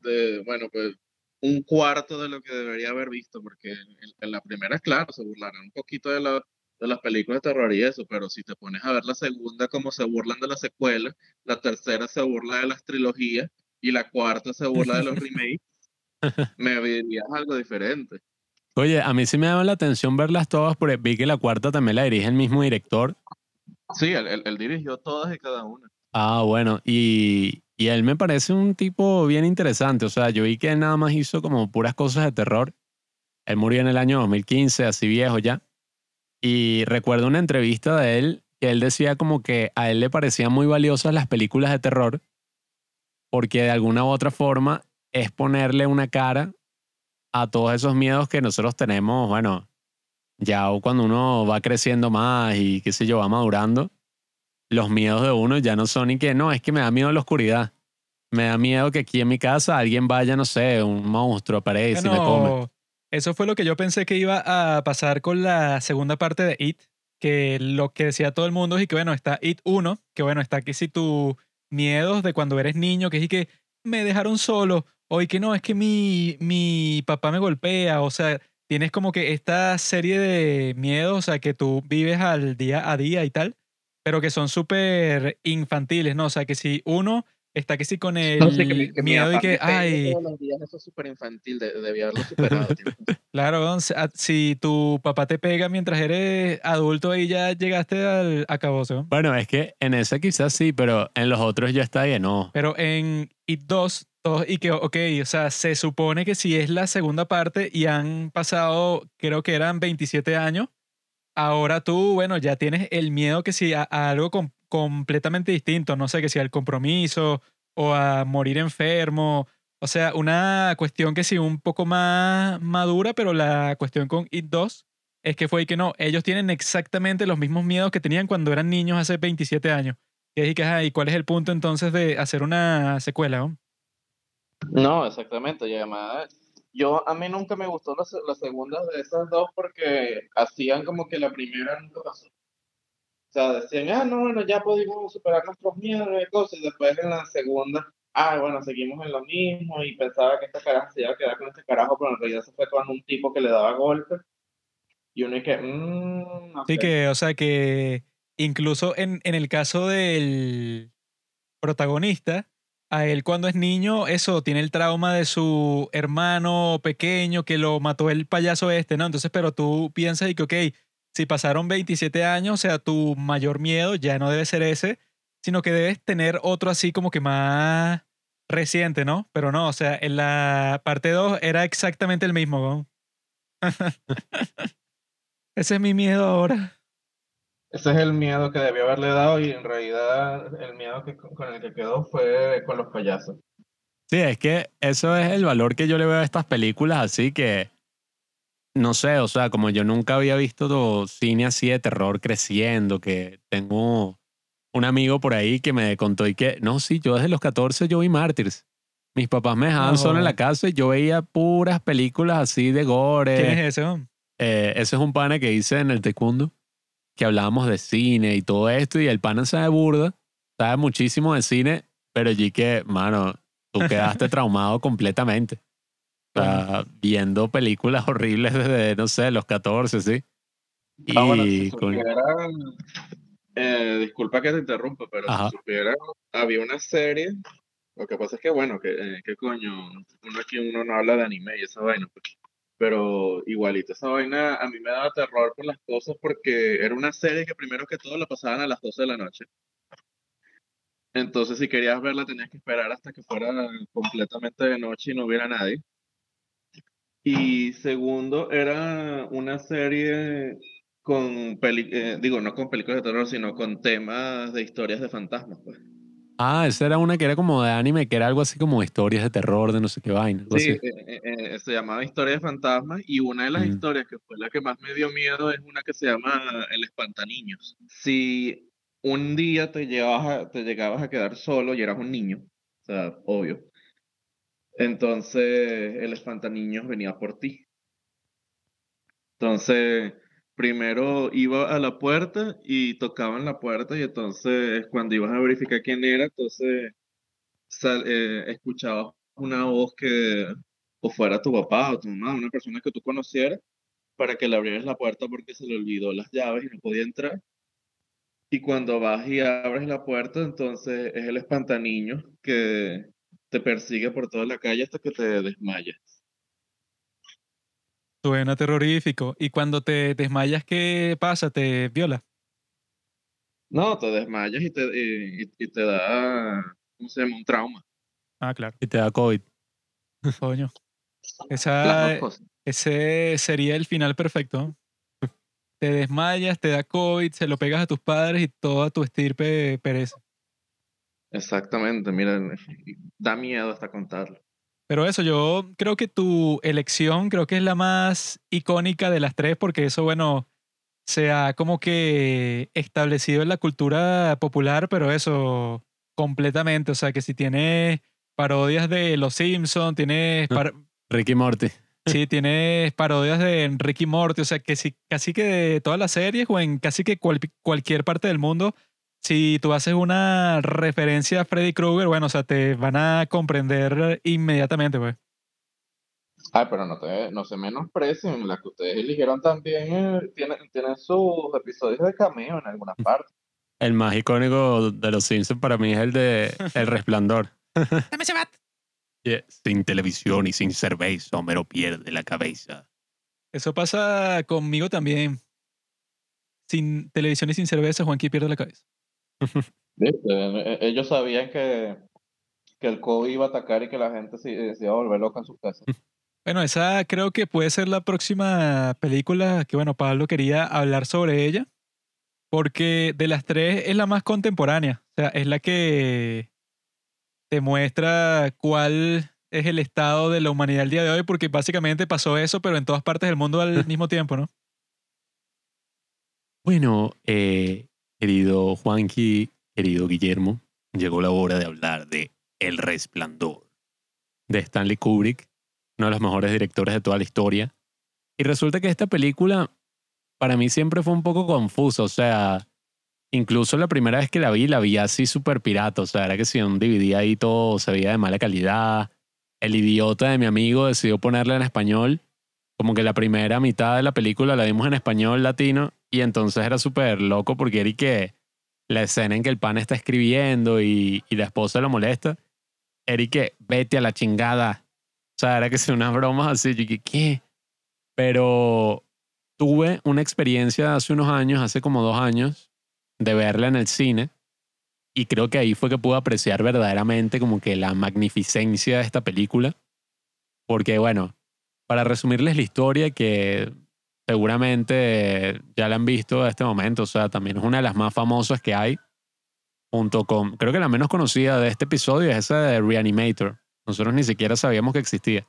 de, bueno, pues un cuarto de lo que debería haber visto, porque en, en la primera, claro, se burlaron un poquito de, la, de las películas de terror y eso, pero si te pones a ver la segunda, como se burlan de la secuela, la tercera se burla de las trilogías y la cuarta se burla de los *laughs* remakes, me dirías algo diferente. Oye, a mí sí me llama la atención verlas todas porque vi que la cuarta también la dirige el mismo director. Sí, él, él- él dirigió todas y cada una. Ah, bueno, y, y él me parece un tipo bien interesante. O sea, yo vi que él nada más hizo como puras cosas de terror. Él murió en el año 2015, así viejo ya. Y recuerdo una entrevista de él que él decía como que a él le parecían muy valiosas las películas de terror porque de alguna u otra forma es ponerle una cara a todos esos miedos que nosotros tenemos, bueno, ya cuando uno va creciendo más y qué sé yo, va madurando, los miedos de uno ya no son y que no, es que me da miedo la oscuridad. Me da miedo que aquí en mi casa alguien vaya, no sé, un monstruo aparece y me come. Eso fue lo que yo pensé que iba a pasar con la segunda parte de It, que lo que decía todo el mundo es que, bueno, está It 1, que bueno, está aquí si tus miedos de cuando eres niño, que es que me dejaron solo, o y que no, es que mi, mi papá me golpea, o sea, tienes como que esta serie de miedos, o sea, que tú vives al día a día y tal, pero que son súper infantiles, ¿no? O sea, que si uno está que sí con el miedo y que, ay... eso es súper infantil, de, debía haberlo superado. *laughs* claro, ah, si tu papá te pega mientras eres adulto y ya llegaste al acabose. Bueno, es que en ese quizás sí, pero en los otros ya está bien, no. Pero en It 2, y que, ok, o sea, se supone que si es la segunda parte y han pasado, creo que eran 27 años, ahora tú, bueno, ya tienes el miedo que si a, algo completamente distinto, no sé, que si al compromiso o a morir enfermo, o sea, una cuestión que sí un poco más madura, pero la cuestión con It 2 es que fue que no, ellos tienen exactamente los mismos miedos que tenían cuando eran niños hace 27 años. ¿Y, que, ¿Y cuál es el punto entonces de hacer una secuela? ¿no? No, exactamente. Y yo a mí nunca me gustó las, las segundas de esas dos porque hacían como que la primera nunca pasó. Sea, decían, ah, no, bueno, ya pudimos superar nuestros miedos y cosas, y después en la segunda, ah, bueno, seguimos en lo mismo, y pensaba que esta caraja se iba a quedar con este carajo, pero en realidad se fue con un tipo que le daba golpes. Y uno y que, mmm, Sí, que, o sea, que incluso en, en el caso del protagonista, a él cuando es niño, eso, tiene el trauma de su hermano pequeño que lo mató el payaso este, ¿no? Entonces, pero tú piensas y que, ok, si pasaron 27 años, o sea, tu mayor miedo ya no debe ser ese, sino que debes tener otro así como que más reciente, ¿no? Pero no, o sea, en la parte 2 era exactamente el mismo, ¿no? *laughs* ese es mi miedo ahora. Ese es el miedo que debió haberle dado y en realidad el miedo que, con el que quedó fue con los payasos. Sí, es que eso es el valor que yo le veo a estas películas, así que, no sé, o sea, como yo nunca había visto cine así de terror creciendo, que tengo un amigo por ahí que me contó y que, no, sí, yo desde los 14 yo vi Mártires. Mis papás me dejaban solo en la casa y yo veía puras películas así de gore. ¿Quién es ese? Eh, ese es un pana que hice en el taekwondo que hablábamos de cine y todo esto, y el pana sabe burda, sabe muchísimo de cine, pero allí que, mano, tú quedaste *laughs* traumado completamente. Sea, viendo películas horribles desde, no sé, los 14, ¿sí? Ah, y eh, disculpa que te interrumpa, pero si supiera, había una serie, lo que pasa es que, bueno, que, eh, ¿qué coño? Uno aquí uno no habla de anime y esa vaina, pues. Pero igualito, esa vaina a mí me daba terror por las cosas porque era una serie que primero que todo la pasaban a las 12 de la noche. Entonces, si querías verla, tenías que esperar hasta que fuera completamente de noche y no hubiera nadie. Y segundo, era una serie con, peli eh, digo, no con películas de terror, sino con temas de historias de fantasmas, pues. Ah, esa era una que era como de anime, que era algo así como historias de terror, de no sé qué vaina. Sí, eh, eh, eh, se llamaba Historia de Fantasmas y una de las mm. historias que fue la que más me dio miedo es una que se llama El Espantaniños. Si un día te, llevabas te llegabas a quedar solo y eras un niño, o sea, obvio, entonces el Espantaniños venía por ti. Entonces primero iba a la puerta y tocaban la puerta y entonces cuando ibas a verificar quién era, entonces eh, escuchabas una voz que o fuera tu papá o tu mamá, una persona que tú conocieras, para que le abrieras la puerta porque se le olvidó las llaves y no podía entrar. Y cuando vas y abres la puerta, entonces es el espantaniño que te persigue por toda la calle hasta que te desmayas. Suena terrorífico. ¿Y cuando te desmayas, qué pasa? ¿Te viola? No, te desmayas y te, y, te da, ¿cómo se llama? Un trauma. Ah, claro. Y te da COVID. *laughs* Coño. Esa, ese sería el final perfecto. Te desmayas, te da COVID, se lo pegas a tus padres y toda tu estirpe perece. Exactamente, mira, da miedo hasta contarlo. Pero eso, yo creo que tu elección creo que es la más icónica de las tres porque eso, bueno, se ha como que establecido en la cultura popular, pero eso completamente, o sea, que si tienes parodias de Los Simpsons, tienes... *laughs* par- Ricky Morty. Sí, *laughs* tienes parodias de Ricky Morty, o sea, que sí, casi que de todas las series o en casi que cual- cualquier parte del mundo, si tú haces una referencia a Freddy Krueger, bueno, o sea, te van a comprender inmediatamente, pues. Ay, pero no, te, no se menosprecien, las que ustedes eligieron también eh, tienen, tienen sus episodios de cameo en algunas partes. El más icónico de los Simpsons para mí es el de El Resplandor. *laughs* ¡Dame ese bat! Yeah, Sin televisión y sin cerveza, Homero pierde la cabeza. Eso pasa conmigo también. Sin televisión y sin cerveza, Juanqui pierde la cabeza. ¿Viste? Eh, Ellos sabían que, que el COVID iba a atacar y que la gente se, se iba a volver loca en sus casas. Bueno, esa creo que puede ser la próxima película que, bueno, Pablo quería hablar sobre ella, porque de las tres es la más contemporánea, o sea, es la que te muestra cuál es el estado de la humanidad el día de hoy, porque básicamente pasó eso, pero en todas partes del mundo al *laughs* mismo tiempo, ¿no? Bueno, eh, querido Juanqui, querido Guillermo, llegó la hora de hablar de El Resplandor, de Stanley Kubrick, uno de los mejores directores de toda la historia. Y resulta que esta película para mí siempre fue un poco confusa, o sea, incluso la primera vez que la vi, la vi así súper pirata, o sea, era que si un DVD ahí todo se veía de mala calidad. El idiota de mi amigo decidió ponerla en español, como que la primera mitad de la película la vimos en español latino y entonces era súper loco porque era que la escena en que el pan está escribiendo y, y la esposa lo molesta, era que vete a la chingada. O sea, era que si unas bromas así, yo dije, ¿qué? Pero tuve una experiencia hace unos años, hace como dos años, de verla en el cine y creo que ahí fue que pude apreciar verdaderamente como que la magnificencia de esta película. Porque bueno, para resumirles la historia que seguramente ya la han visto a este momento, o sea, también es una de las más famosas que hay, junto con, creo que la menos conocida de este episodio es esa de Reanimator. Nosotros ni siquiera sabíamos que existía.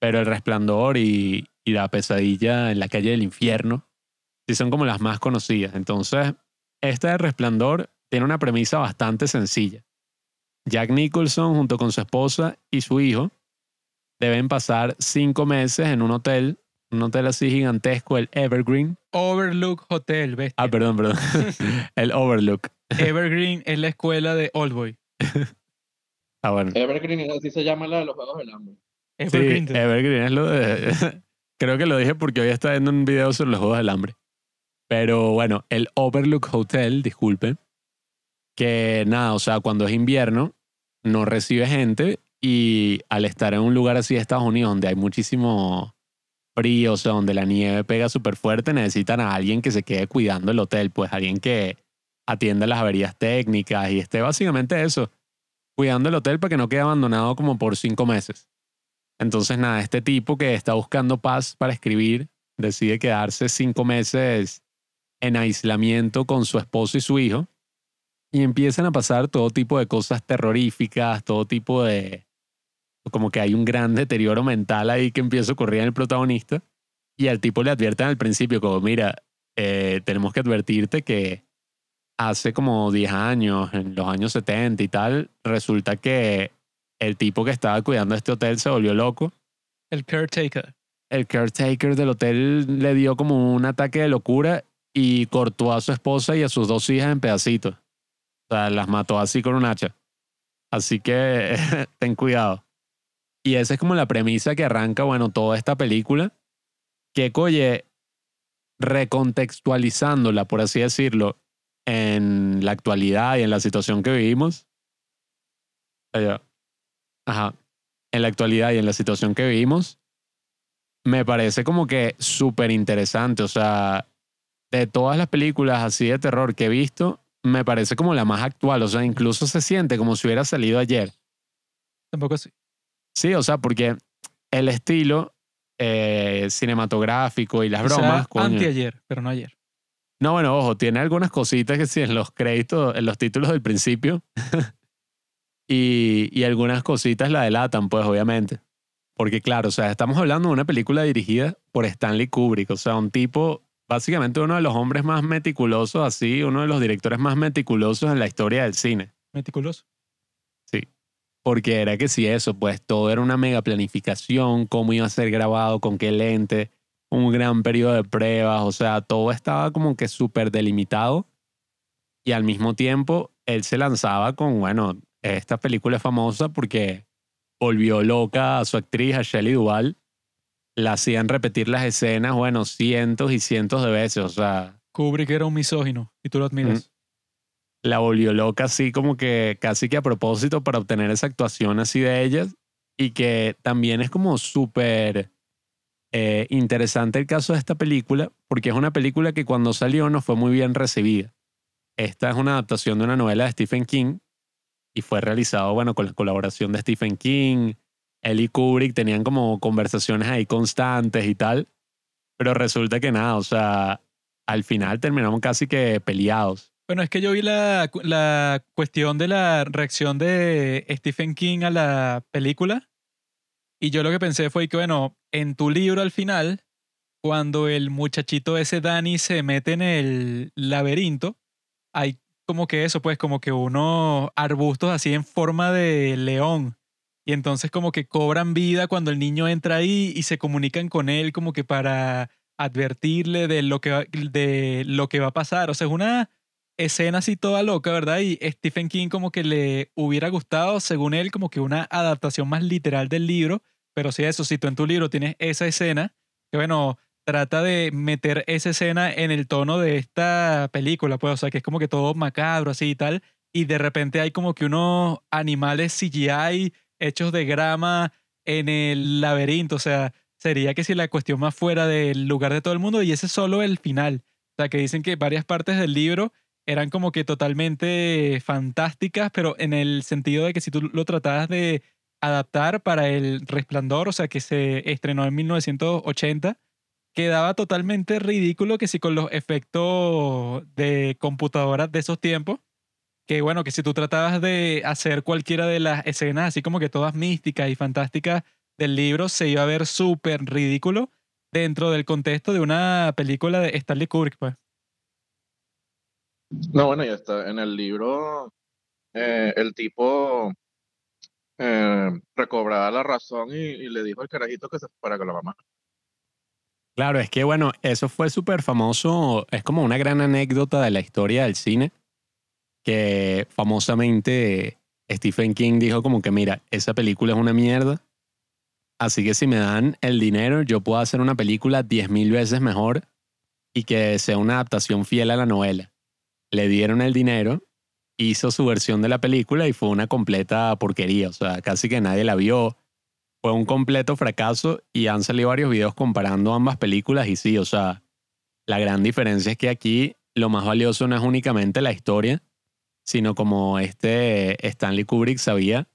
Pero El Resplandor y, y La Pesadilla en la calle del infierno sí son como las más conocidas. Entonces, esta de Resplandor tiene una premisa bastante sencilla. Jack Nicholson junto con su esposa y su hijo deben pasar cinco meses en un hotel, un hotel así gigantesco, el Evergreen. Overlook Hotel, ¿ves? Ah, perdón, perdón. *laughs* el Overlook. Evergreen es la escuela de Oldboy. *laughs* Ah, bueno. Evergreen, así se llama la de los Juegos del Hambre. Sí, Evergreen. Evergreen es lo de... *laughs* Creo que lo dije porque hoy está viendo un video sobre los Juegos del Hambre. Pero bueno, el Overlook Hotel, disculpe, que nada, o sea, cuando es invierno, no recibe gente y al estar en un lugar así de Estados Unidos donde hay muchísimo frío, o sea, donde la nieve pega súper fuerte, necesitan a alguien que se quede cuidando el hotel, pues alguien que atienda las averías técnicas y esté básicamente eso, cuidando el hotel para que no quede abandonado como por cinco meses. Entonces, nada, este tipo que está buscando paz para escribir decide quedarse cinco meses en aislamiento con su esposo y su hijo y empiezan a pasar todo tipo de cosas terroríficas, todo tipo de... como que hay un gran deterioro mental ahí que empieza a ocurrir en el protagonista y al tipo le advierten al principio como, mira, eh, tenemos que advertirte que hace como 10 años, en los años 70 y tal, resulta que el tipo que estaba cuidando este hotel se volvió loco. El caretaker. El caretaker del hotel le dio como un ataque de locura y cortó a su esposa y a sus dos hijas en pedacitos. O sea, las mató así con un hacha. Así que *laughs* ten cuidado. Y esa es como la premisa que arranca, bueno, toda esta película. Que, oye, recontextualizándola, por así decirlo, en la actualidad y en la situación que vivimos. Allá. Ajá. En la actualidad y en la situación que vivimos, me parece como que súper interesante. O sea, de todas las películas así de terror que he visto, me parece como la más actual. O sea, incluso se siente como si hubiera salido ayer. Tampoco así. Sí, o sea, porque el estilo eh, cinematográfico y las O sea, bromas, coño. anteayer, pero no ayer. No, bueno, ojo, tiene algunas cositas que sí en los créditos, en los títulos del principio, *laughs* Y, y algunas cositas la delatan, pues obviamente. Porque claro, o sea, estamos hablando de una película dirigida por Stanley Kubrick, o sea, un tipo, básicamente uno de los hombres más meticulosos, así, uno de los directores más meticulosos en la historia del cine. Meticuloso. Porque era que si eso, pues todo era una mega planificación, cómo iba a ser grabado, con qué lente, un gran periodo de pruebas, o sea, todo estaba como que súper delimitado. Y al mismo tiempo, él se lanzaba con, bueno, esta película es famosa porque volvió loca a su actriz, a Shelley Duvall. La hacían repetir las escenas, bueno, cientos y cientos de veces, o sea, Kubrick era un misógino y tú lo admiras. La volvió loca así como que casi que a propósito para obtener esa actuación así de ellas y que también es como súper eh, interesante el caso de esta película porque es una película que cuando salió no fue muy bien recibida. Esta es una adaptación de una novela de Stephen King y fue realizado, bueno, con la colaboración de Stephen King, él y Kubrick tenían como conversaciones ahí constantes y tal, pero resulta que nada, o sea, al final terminamos casi que peleados. Bueno, es que yo vi la, la cuestión de la reacción de Stephen King a la película y yo lo que pensé fue que, bueno, en tu libro al final, cuando el muchachito ese Danny se mete en el laberinto, hay como que eso, pues como que unos arbustos así en forma de león. Y entonces como que cobran vida cuando el niño entra ahí y se comunican con él como que para advertirle de lo que de lo que va a pasar. O sea, es una escena así toda loca, ¿verdad? Y Stephen King como que le hubiera gustado, según él, como que una adaptación más literal del libro. Pero si eso, si tú en tu libro tienes esa escena, que bueno, trata de meter esa escena en el tono de esta película, pues, o sea, que es como que todo macabro así y tal, y de repente hay como que unos animales CGI hechos de grama en el laberinto, o sea, sería que si la cuestión más fuera del lugar de todo el mundo y ese es solo el final, o sea, que dicen que varias partes del libro eran como que totalmente fantásticas, pero en el sentido de que si tú lo tratabas de adaptar para el resplandor, o sea, que se estrenó en 1980, quedaba totalmente ridículo que si con los efectos de computadoras de esos tiempos, que bueno, que si tú tratabas de hacer cualquiera de las escenas así como que todas místicas y fantásticas del libro, se iba a ver súper ridículo dentro del contexto de una película de Stanley Kubrick, pues. No, bueno, ya está. En el libro, eh, el tipo eh, recobraba la razón y, le dijo al carajito que se fuera con la mamá. Claro, es que bueno, eso fue súper famoso, es como una gran anécdota de la historia del cine, que famosamente Stephen King dijo como que mira, esa película es una mierda, así que si me dan el dinero yo puedo hacer una película 10.000 veces mejor y que sea una adaptación fiel a la novela. Le dieron el dinero, hizo su versión de la película y fue una completa porquería, o sea, casi que nadie la vio. Fue un completo fracaso y han salido varios videos comparando ambas películas y sí, o sea, la gran diferencia es que aquí lo más valioso no es únicamente la historia, sino como este Stanley Kubrick sabía,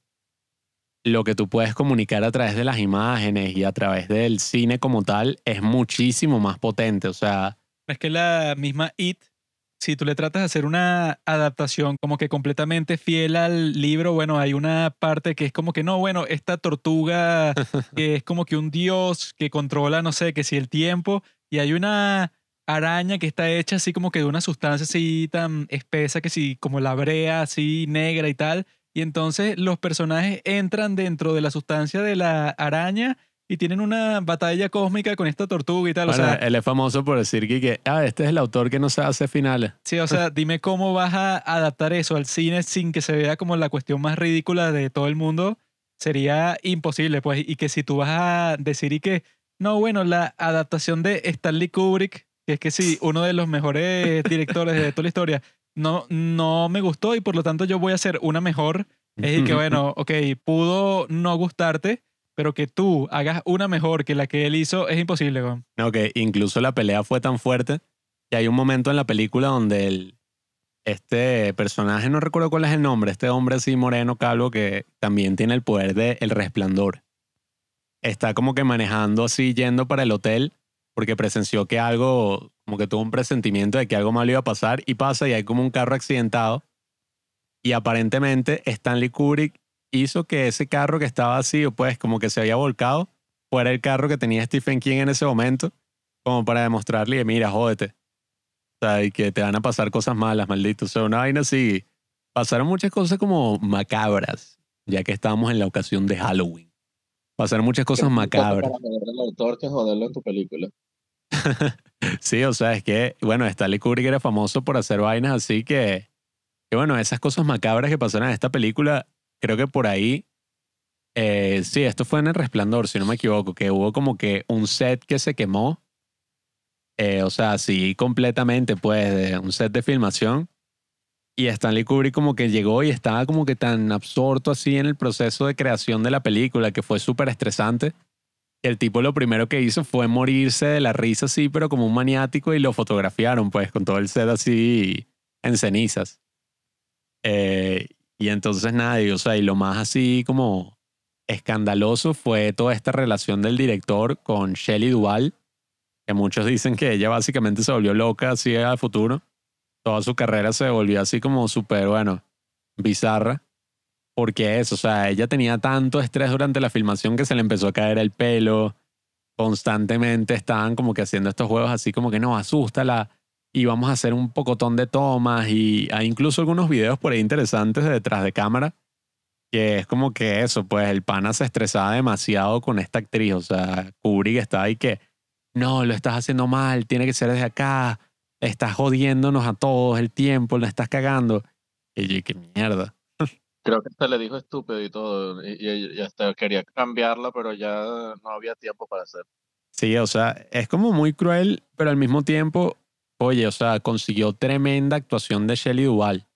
lo que tú puedes comunicar a través de las imágenes y a través del cine como tal es muchísimo más potente, o sea... Es que la misma It si tú le tratas de hacer una adaptación como que completamente fiel al libro, bueno, hay una parte que es como que no, bueno, esta tortuga *laughs* que es como que un dios que controla, no sé, que si el tiempo, y hay una araña que está hecha así como que de una sustancia así tan espesa que si como la brea así negra y tal, y entonces los personajes entran dentro de la sustancia de la araña y tienen una batalla cósmica con esta tortuga y tal. Bueno, o sea, él es famoso por decir que, que, ah, este es el autor que no se hace finales. Sí, o sea, *laughs* dime cómo vas a adaptar eso al cine sin que se vea como la cuestión más ridícula de todo el mundo. Sería imposible, pues. Y que si tú vas a decir y que, no, bueno, la adaptación de Stanley Kubrick, que es que sí, *laughs* uno de los mejores directores de toda la historia, no, no me gustó y por lo tanto yo voy a hacer una mejor. Es decir, que *laughs* bueno, ok, pudo no gustarte, pero que tú hagas una mejor que la que él hizo es imposible, weón. No, que incluso la pelea fue tan fuerte que hay un momento en la película donde el, este personaje, no recuerdo cuál es el nombre, este hombre así moreno, calvo, que también tiene el poder de el resplandor. Está como que manejando así, yendo para el hotel, porque presenció que algo, como que tuvo un presentimiento de que algo malo iba a pasar y pasa y hay como un carro accidentado. Y aparentemente Stanley Kubrick hizo que ese carro que estaba vacío, pues como que se había volcado, fuera el carro que tenía Stephen King en ese momento, como para demostrarle, mira, jódete. O sea, y que te van a pasar cosas malas, maldito. O sea, una vaina así. Pasaron muchas cosas como macabras, ya que estábamos en la ocasión de Halloween. Pasaron muchas cosas macabras. Para al autor que joderlo en tu película. *laughs* sí, o sea, es que, bueno, Stanley Kubrick era famoso por hacer vainas así que, que bueno, esas cosas macabras que pasaron en esta película, creo que por ahí, eh, sí, esto fue en El Resplandor, si no me equivoco, que hubo como que un set que se quemó, eh, o sea, sí, completamente, pues, un set de filmación. Y Stanley Kubrick como que llegó y estaba como que tan absorto así en el proceso de creación de la película que fue súper estresante el tipo lo primero que hizo fue morirse de la risa así, pero como un maniático y lo fotografiaron pues con todo el set así en cenizas. Eh, y entonces nada, y, o sea, y lo más así como escandaloso fue toda esta relación del director con Shelley Duvall, que muchos dicen que ella básicamente se volvió loca así al futuro. Toda su carrera se volvió así como súper, bueno, bizarra. Porque eso, o sea, ella tenía tanto estrés durante la filmación que se le empezó a caer el pelo. Constantemente estaban como que haciendo estos juegos así como que no, asústala. Y vamos a hacer un pocotón de tomas. Y hay incluso algunos videos por ahí interesantes de detrás de cámara. Que es como que eso, pues el pana se estresaba demasiado con esta actriz. O sea, Kubrick estaba ahí que, no, lo estás haciendo mal, tiene que ser desde acá. Estás jodiéndonos a todos el tiempo, lo estás cagando. Y yo, qué mierda. Creo que hasta le dijo estúpido y todo, y, hasta quería cambiarla, pero ya no había tiempo para hacer. Sí, o sea, es como muy cruel, pero al mismo tiempo, oye, o sea, consiguió tremenda actuación de Shelley Duvall.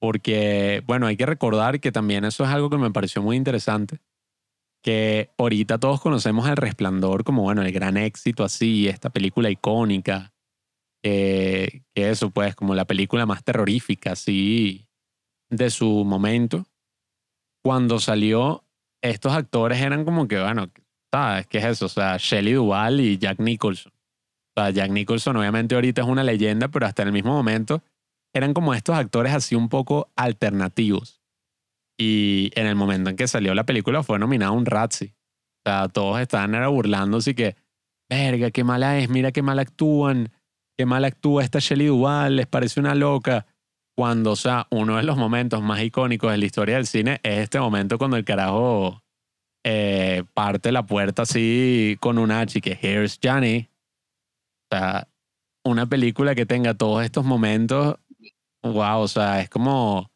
Porque, bueno, hay que recordar que también eso es algo que me pareció muy interesante. Que ahorita todos conocemos El Resplandor como, bueno, el gran éxito así, esta película icónica. que eso, pues, como la película más terrorífica, así, de su momento, cuando salió, estos actores eran como que, bueno, ¿sabes qué es eso? O sea, Shelley Duvall y Jack Nicholson. Jack Nicholson obviamente ahorita es una leyenda, pero hasta en el mismo momento eran como estos actores así un poco alternativos. Y en el momento en que salió la película fue nominado un Razzie. O sea, todos estaban era burlándose y que, verga, qué mala es, mira qué mal actúan, qué mal actúa esta Shelley Duvall, les parece una loca cuando, o sea, uno de los momentos más icónicos de la historia del cine es este momento cuando el carajo eh, parte la puerta así con un H que Here's Johnny. O sea, una película que tenga todos estos momentos, wow, o sea, es como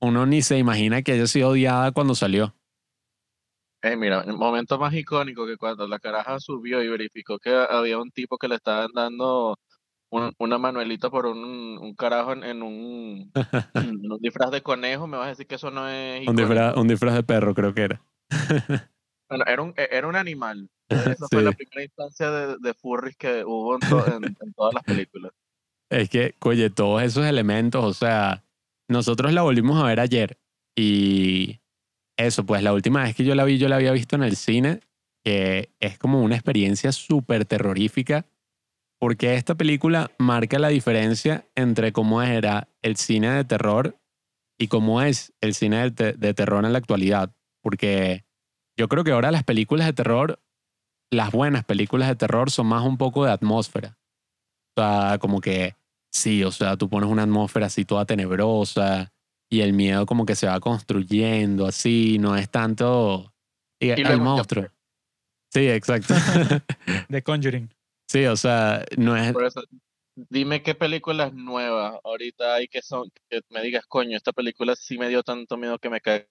uno ni se imagina que haya sido odiada cuando salió. Eh, mira, el momento más icónico que cuando la caraja subió y verificó que había un tipo que le estaban dando una manuelita por un, un carajo en, un, *laughs* un, disfraz de conejo, me vas a decir que eso no es... Un disfraz, un disfraz de perro creo que era. *laughs* bueno, era un, e, era un animal. Esa *laughs* fue la primera instancia de, de furries que hubo en, *laughs* en, todas las películas. Es que, oye, todos esos elementos, o sea, nosotros la volvimos a ver ayer y eso, pues la última vez que yo la vi, yo la había visto en el cine, que es como una experiencia súper terrorífica porque esta película marca la diferencia entre cómo era el cine de terror y cómo es el cine de, terror en la actualidad. Porque yo creo que ahora las películas de terror, las buenas películas de terror son más un poco de atmósfera. O sea, como que sí, o sea, tú pones una atmósfera así toda tenebrosa y el miedo como que se va construyendo así, no es tanto y, el monstruo. Sí, exacto. *laughs* *laughs* The Conjuring. Sí, o sea, no es... dime qué películas nuevas ahorita hay que son, que me digas, coño, esta película sí me dio tanto miedo que me cagué,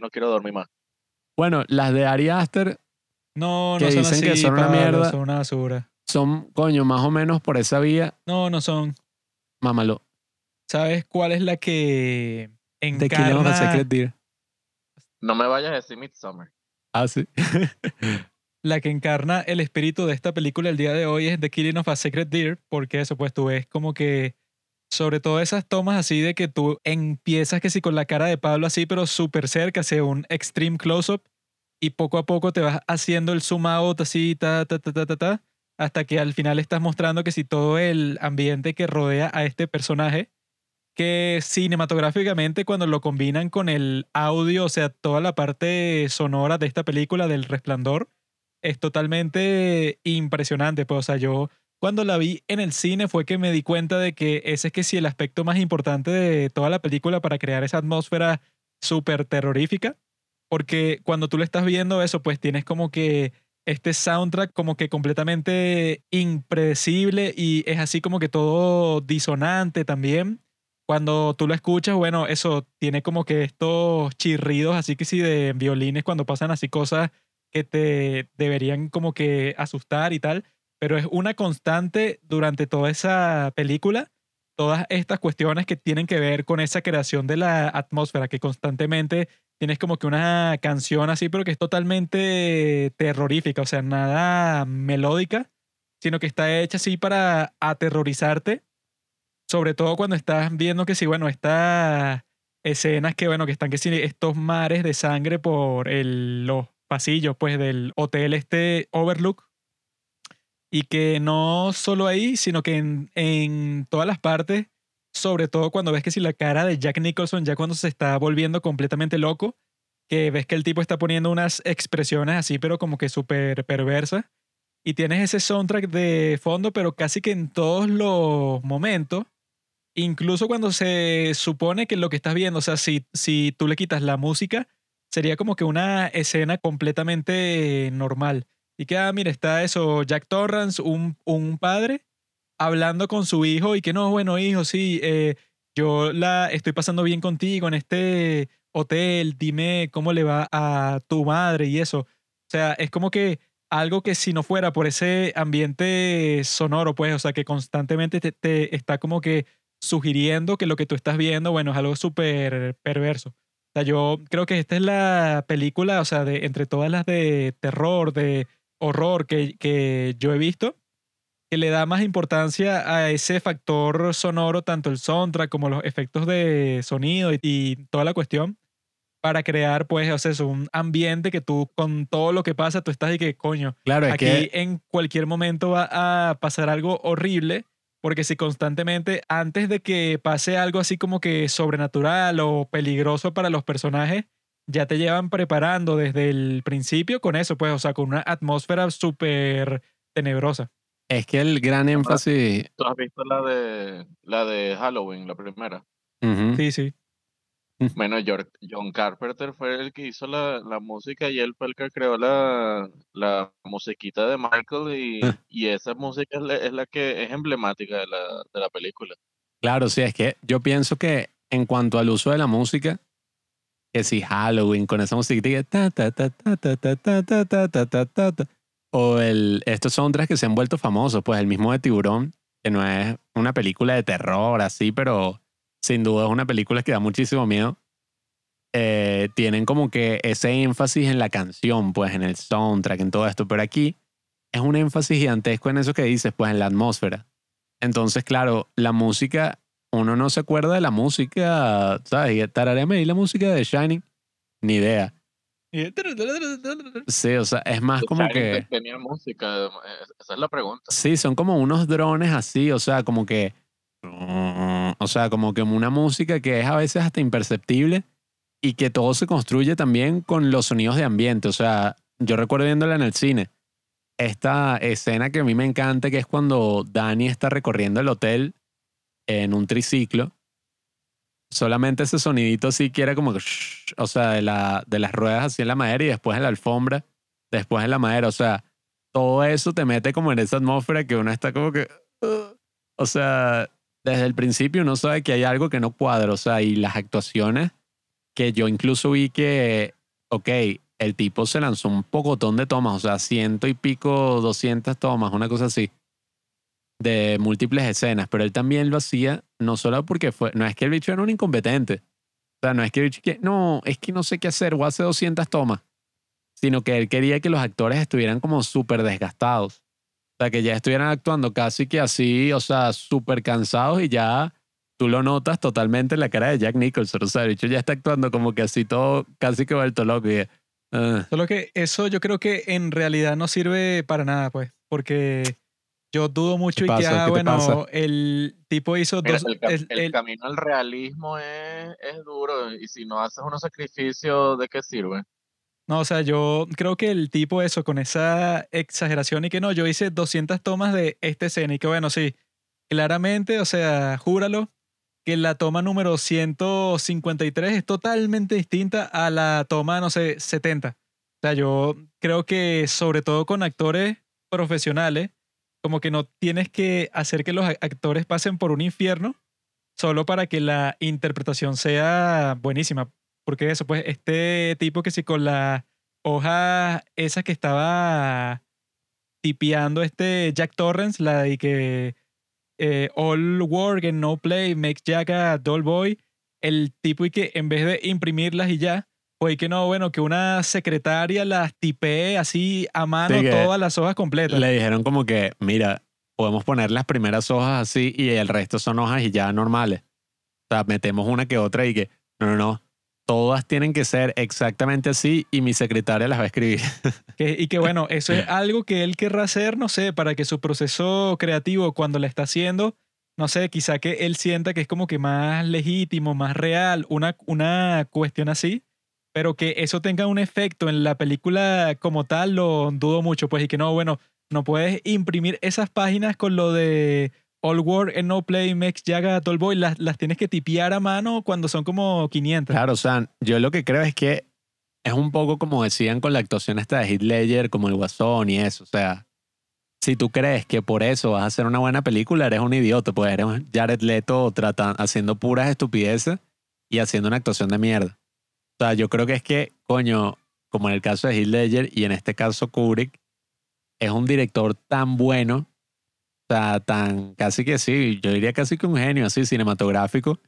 no quiero dormir más. Bueno, las de Ari Aster, no, no son dicen que son una mierda, son una basura. Son, coño, más o menos por esa vía. No, no son. Mámalo. ¿Sabes cuál es la que encarna... The Secret Deer. No me vayas a decir Midsommar. Ah, sí. *laughs* la que encarna el espíritu de esta película el día de hoy es The Killing of a Secret Deer, porque eso, pues tú ves como que, sobre todo esas tomas así de que tú empiezas que sí con la cara de Pablo así, pero súper cerca, hacia un extreme close-up, y poco a poco te vas haciendo el zoom out así, ta, ta, ta, ta, ta, ta, hasta que al final estás mostrando que si todo el ambiente que rodea a este personaje que cinematográficamente cuando lo combinan con el audio, o sea, toda la parte sonora de esta película del Resplandor, es totalmente impresionante. Pues, o sea, yo cuando la vi en el cine fue que me di cuenta de que ese es que sí el aspecto más importante de toda la película para crear esa atmósfera súper terrorífica. Porque cuando tú le estás viendo eso, pues tienes como que este soundtrack como que completamente impredecible y es así como que todo disonante también. Cuando tú lo escuchas, bueno, eso tiene como que estos chirridos así que sí de violines cuando pasan así cosas que te deberían como que asustar y tal, pero es una constante durante toda esa película, todas estas cuestiones que tienen que ver con esa creación de la atmósfera que constantemente tienes como que una canción así, pero que es totalmente terrorífica, o sea, nada melódica, sino que está hecha así para aterrorizarte, sobre todo cuando estás viendo que sí, bueno, estas escenas que, bueno, que están que sí, estos mares de sangre por el, los pasillos, pues, del hotel este Overlook, y que no solo ahí, sino que en, todas las partes sobre todo cuando ves que si la cara de Jack Nicholson ya cuando se está volviendo completamente loco, que ves que el tipo está poniendo unas expresiones así, pero como que súper perversas, y tienes ese soundtrack de fondo, pero casi que en todos los momentos, incluso cuando se supone que lo que estás viendo, o sea, si, si tú le quitas la música, sería como que una escena completamente normal. Y que, ah, mira, está eso, Jack Torrance, un, un padre, hablando con su hijo y que no, bueno, hijo, sí, eh, yo la estoy pasando bien contigo en este hotel, dime cómo le va a tu madre y eso. O sea, es como que algo que si no fuera por ese ambiente sonoro, pues, o sea, que constantemente te, te está como que sugiriendo que lo que tú estás viendo, bueno, es algo súper perverso. O sea, yo creo que esta es la película, o sea, de entre todas las de terror, de horror que, que yo he visto, que le da más importancia a ese factor sonoro, tanto el soundtrack como los efectos de sonido y, toda la cuestión, para crear, pues, o sea, un ambiente que tú, con todo lo que pasa, tú estás y que, coño, claro, aquí en cualquier momento va a pasar algo horrible, porque si constantemente, antes de que pase algo así como que sobrenatural o peligroso para los personajes, ya te llevan preparando desde el principio con eso, pues, o sea, con una atmósfera súper tenebrosa. Es que el gran énfasis. ¿Tú has visto la de la de Halloween, la primera? Sí, sí. *laughs* Bueno, John Carpenter fue el que hizo la, la, música y él fue el que creó la, la musiquita de Michael y, ah. y esa música es la, que es emblemática de la, de la película. Claro, sí, es que yo pienso que en cuanto al uso de la música, que si Halloween con esa musiquita ta o el, estos soundtracks que se han vuelto famosos, pues el mismo de Tiburón, que no es una película de terror así, pero sin duda es una película que da muchísimo miedo. Eh, tienen como que ese énfasis en la canción, pues en el soundtrack, en todo esto, pero aquí es un énfasis gigantesco en eso que dices, pues en la atmósfera. Entonces, claro, la música, uno no se acuerda de la música, ¿sabes? Tarareame y la música de Shining, ni idea. Sí, o sea, es más como que... Tenía música, esa es la pregunta. Sí, son como unos drones así, o sea, como que... O sea, como que una música que es a veces hasta imperceptible y que todo se construye también con los sonidos de ambiente. O sea, yo recuerdo viéndola en el cine. Esta escena que a mí me encanta, que es cuando Dani está recorriendo el hotel en un triciclo solamente ese sonidito sí que era como que, o sea, de, la, de las ruedas así en la madera y después en la alfombra, después en la madera, o sea, todo eso te mete como en esa atmósfera que uno está como que, o sea, desde el principio uno sabe que hay algo que no cuadra, o sea, y las actuaciones que yo incluso vi que, ok, el tipo se lanzó un pocotón de tomas, o sea, ciento y pico, doscientas tomas, una cosa así de múltiples escenas, pero él también lo hacía no solo porque fue, no es que el bicho era un incompetente, o sea, no es que el bicho que, no, es que no sé qué hacer, o hace 200 tomas, sino que él quería que los actores estuvieran como súper desgastados, o sea, que ya estuvieran actuando casi que así, o sea, súper cansados y ya tú lo notas totalmente en la cara de Jack Nicholson, o sea, el bicho ya está actuando como que así todo, casi que vuelto loco. Y, uh. Solo que eso yo creo que en realidad no sirve para nada, pues, porque Yo dudo mucho y que, ah, ¿Qué te bueno, pasa? el tipo hizo Mira, dos... el, ca- el- el el- camino al realismo es, es duro y si no haces unos sacrificios, ¿de qué sirve? No, o sea, yo creo que el tipo eso, con esa exageración y que no, yo hice 200 tomas de esta escena y que bueno, sí, claramente, o sea, júralo, que la toma número 153 es totalmente distinta a la toma, no sé, 70. O sea, yo creo que sobre todo con actores profesionales, como que no tienes que hacer que los actores pasen por un infierno solo para que la interpretación sea buenísima. Porque eso, pues, este tipo que sí con las hojas esas que estaba tipeando este Jack Torrance, la de que eh, all work and no play makes Jack a dull boy, el tipo y que en vez de imprimirlas y ya, fue que no, bueno, que una secretaria las tipee así a mano Sí, todas las hojas completas. Le dijeron como que, mira, podemos poner las primeras hojas así y el resto son hojas y ya normales. O sea, metemos una que otra y que, no, no, no. Todas tienen que ser exactamente así y mi secretaria las va a escribir. *laughs* Que- y que bueno, eso es *laughs* algo que él querrá hacer, no sé, para que su proceso creativo cuando la está haciendo, no sé, quizá que él sienta que es como que más legítimo, más real, una, una cuestión así, pero que eso tenga un efecto en la película como tal, lo dudo mucho, pues, y que no, bueno, no puedes imprimir esas páginas con lo de All Work and No Play Makes Jaga Tallboy, las, las tienes que tipear a mano cuando son como 500. Claro, sea, yo lo que creo es que es un poco como decían con la actuación esta de Ledger, como el Guasón y eso. O sea, si tú crees que por eso vas a hacer una buena película, eres un idiota, pues eres Jared Leto tratan, haciendo puras estupideces y haciendo una actuación de mierda. O sea, yo creo que es que, coño, como en el caso de Heath Ledger y en este caso Kubrick, es un director tan bueno, o sea, tan casi que sí, yo diría casi que un genio así cinematográfico,